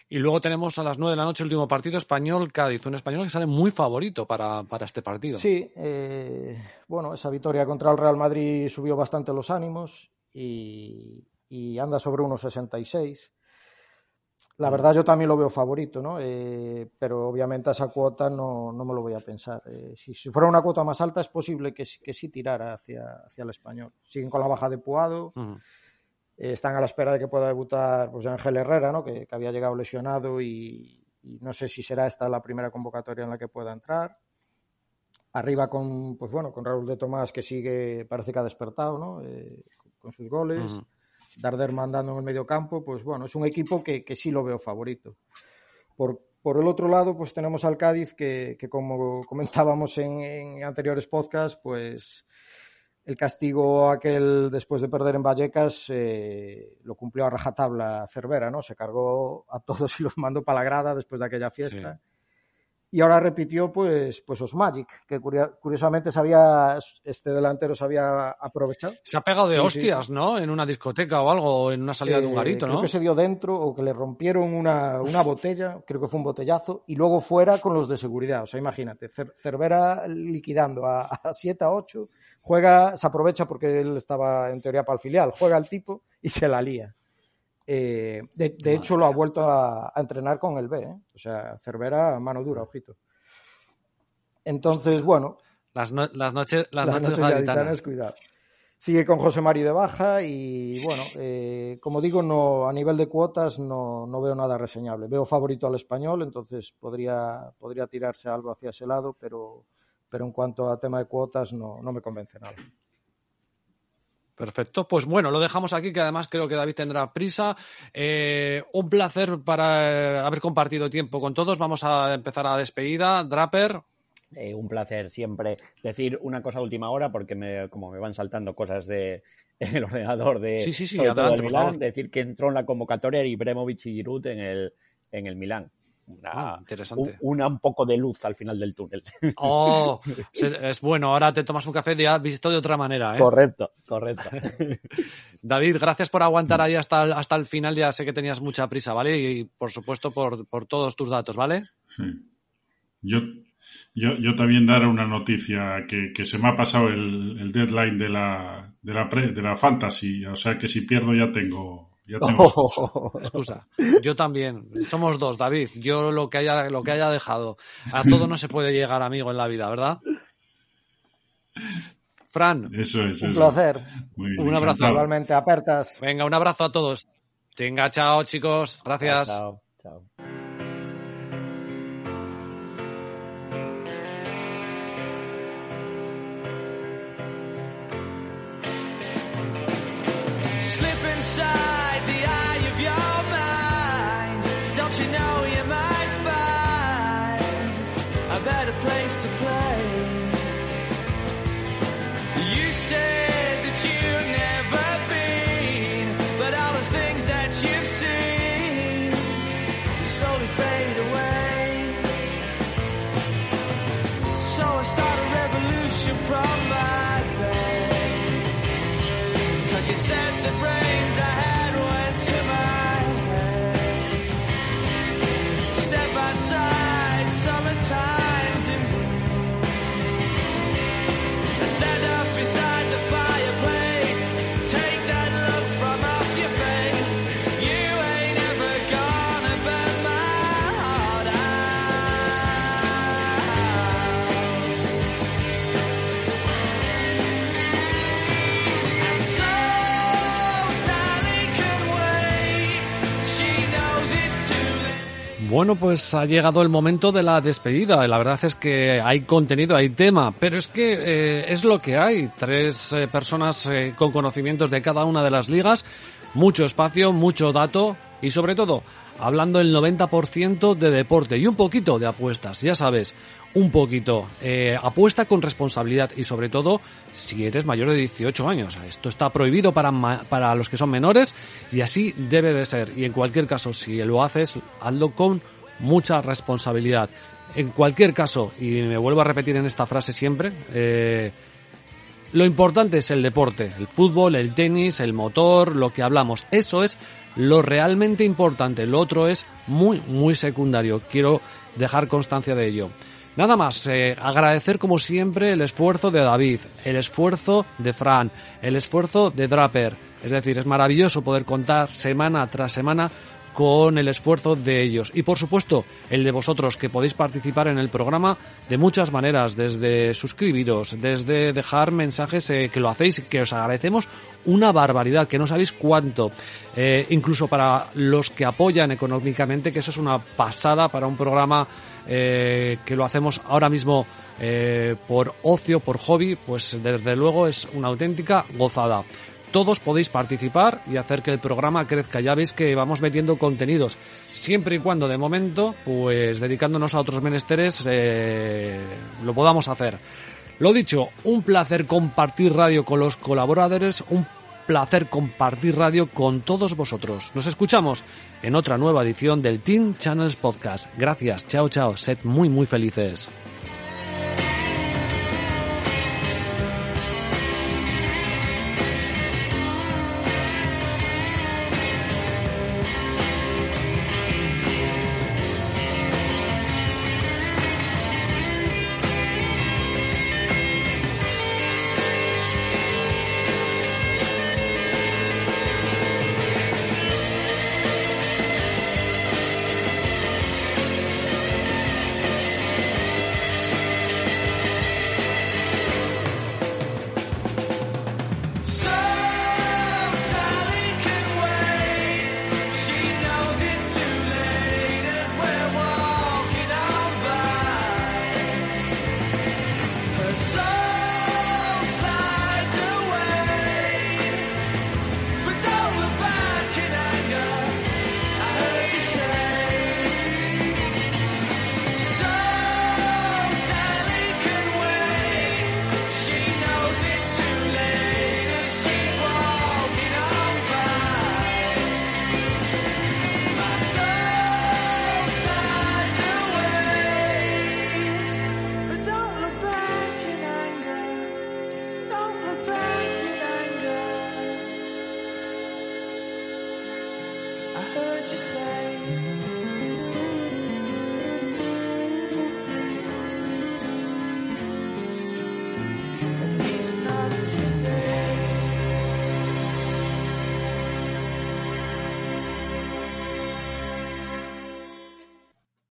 Y luego tenemos a las 9 de la noche el último partido español-Cádiz, un español que sale muy favorito para, este partido. Sí, eh, bueno, esa victoria contra el Real Madrid subió bastante los ánimos y, y anda sobre unos 66. La verdad yo también lo veo favorito, ¿no? Eh, pero obviamente a esa cuota no, no me lo voy a pensar. Eh, si, fuera una cuota más alta es posible que, que sí tirara hacia, hacia el español. Siguen con la baja de Puado, eh, están a la espera de que pueda debutar pues, Ángel Herrera, ¿no? Que, había llegado lesionado y, no sé si será esta la primera convocatoria en la que pueda entrar. Arriba con, pues bueno, con Raúl de Tomás que sigue, parece que ha despertado, ¿no? con sus goles. Darder mandando en el medio campo, pues bueno, es un equipo que, sí lo veo favorito. Por, por, el otro lado, pues tenemos al Cádiz que, como comentábamos en, anteriores podcasts, pues el castigo aquel después de perder en Vallecas eh, lo cumplió a rajatabla Cervera, ¿no? Se cargó a todos y los mandó para la grada después de aquella fiesta y ahora repitió pues pues Osmagic, que curiosamente sabía este delantero se había aprovechado. Se ha pegado de hostias, ¿no? En una discoteca o algo, en una salida de un eh, garito, ¿no? Creo que se dio dentro o que le rompieron una, una, botella, creo que fue un botellazo, y luego fuera con los de seguridad. O sea, imagínate, Cervera liquidando a, 7 a 8, juega, se aprovecha porque él estaba en teoría para el filial, juega el tipo y se la lía. Eh, de, hecho, lo ha vuelto a, entrenar con el B. ¿eh? O sea, Cervera, mano dura, ojito. Entonces, bueno. Las, las noches, las, noches, cuidado. Sigue con José Mari de baja y, bueno, eh, como digo, no a nivel de cuotas no, no, veo nada reseñable. Veo favorito al español, entonces podría, podría tirarse algo hacia ese lado, pero, pero en cuanto a tema de cuotas no, no me convence nada. Perfecto, pues bueno, lo dejamos aquí, que además creo que David tendrá prisa. Eh, un placer para eh, haber compartido tiempo con todos. Vamos a empezar a despedida. Draper. Eh, un placer siempre decir una cosa a última hora, porque me, como me van saltando cosas de el ordenador de sí, sí, sí, adelante, Milán, decir que entró en la convocatoria Ibrahimovic y Giroud en el, en el Milán. Una, Ah, interesante. un, una un poco de luz al final del túnel. Oh, es, bueno. Ahora te tomas un café y has visto de otra manera, ¿eh? Correcto, correcto. David, gracias por aguantar ahí hasta, el- hasta el final. Ya sé que tenías mucha prisa, ¿vale? Y por supuesto por, por todos tus datos, ¿vale? Sí. Yo, yo, yo también dar una noticia que, que se me ha pasado el, el deadline de la, de, la pre- de la fantasy. O sea que si pierdo ya tengo. Tengo. Excusa. Yo también. Somos dos, David. Yo lo que haya, lo que haya dejado. A todo no se puede llegar, amigo, en la vida, ¿verdad? Fran, Eso es. Un eso. placer. Muy bien, Un abrazo. Igualmente, apertas. venga, un abrazo a todos. Venga, chao, chicos. Gracias. Chao, chao. Bueno, pues ha llegado el momento de la despedida. La verdad es que hay contenido, hay tema, pero es que eh, es lo que hay. Tres eh, personas eh, con conocimientos de cada una de las ligas, mucho espacio, mucho dato y sobre todo hablando el 90% de deporte y un poquito de apuestas. Ya sabes, un poquito. Eh, apuesta con responsabilidad y sobre todo si eres mayor de 18 años. Esto está prohibido para, para los que son menores y así debe de ser. Y en cualquier caso, si lo haces, hazlo con mucha responsabilidad. En cualquier caso, y me vuelvo a repetir en esta frase siempre, eh, lo importante es el deporte, el fútbol, el tenis, el motor, lo que hablamos. Eso es lo realmente importante. Lo otro es muy, muy secundario. Quiero dejar constancia de ello. Nada más, eh, agradecer como siempre el esfuerzo de David, el esfuerzo de Fran, el esfuerzo de Draper. Es decir, es maravilloso poder contar semana tras semana con el esfuerzo de ellos. Y por supuesto, el de vosotros, que podéis participar en el programa de muchas maneras, desde suscribiros, desde dejar mensajes eh, que lo hacéis, que os agradecemos una barbaridad, que no sabéis cuánto. Eh, incluso para los que apoyan económicamente, que eso es una pasada para un programa eh, que lo hacemos ahora mismo eh, por ocio, por hobby, pues desde luego es una auténtica gozada todos podéis participar y hacer que el programa crezca. Ya veis que vamos metiendo contenidos, siempre y cuando de momento, pues dedicándonos a otros menesteres, eh, lo podamos hacer. Lo dicho, un placer compartir radio con los colaboradores, un placer compartir radio con todos vosotros. Nos escuchamos en otra nueva edición del Team Channels Podcast. Gracias, chao, chao, sed muy, muy felices.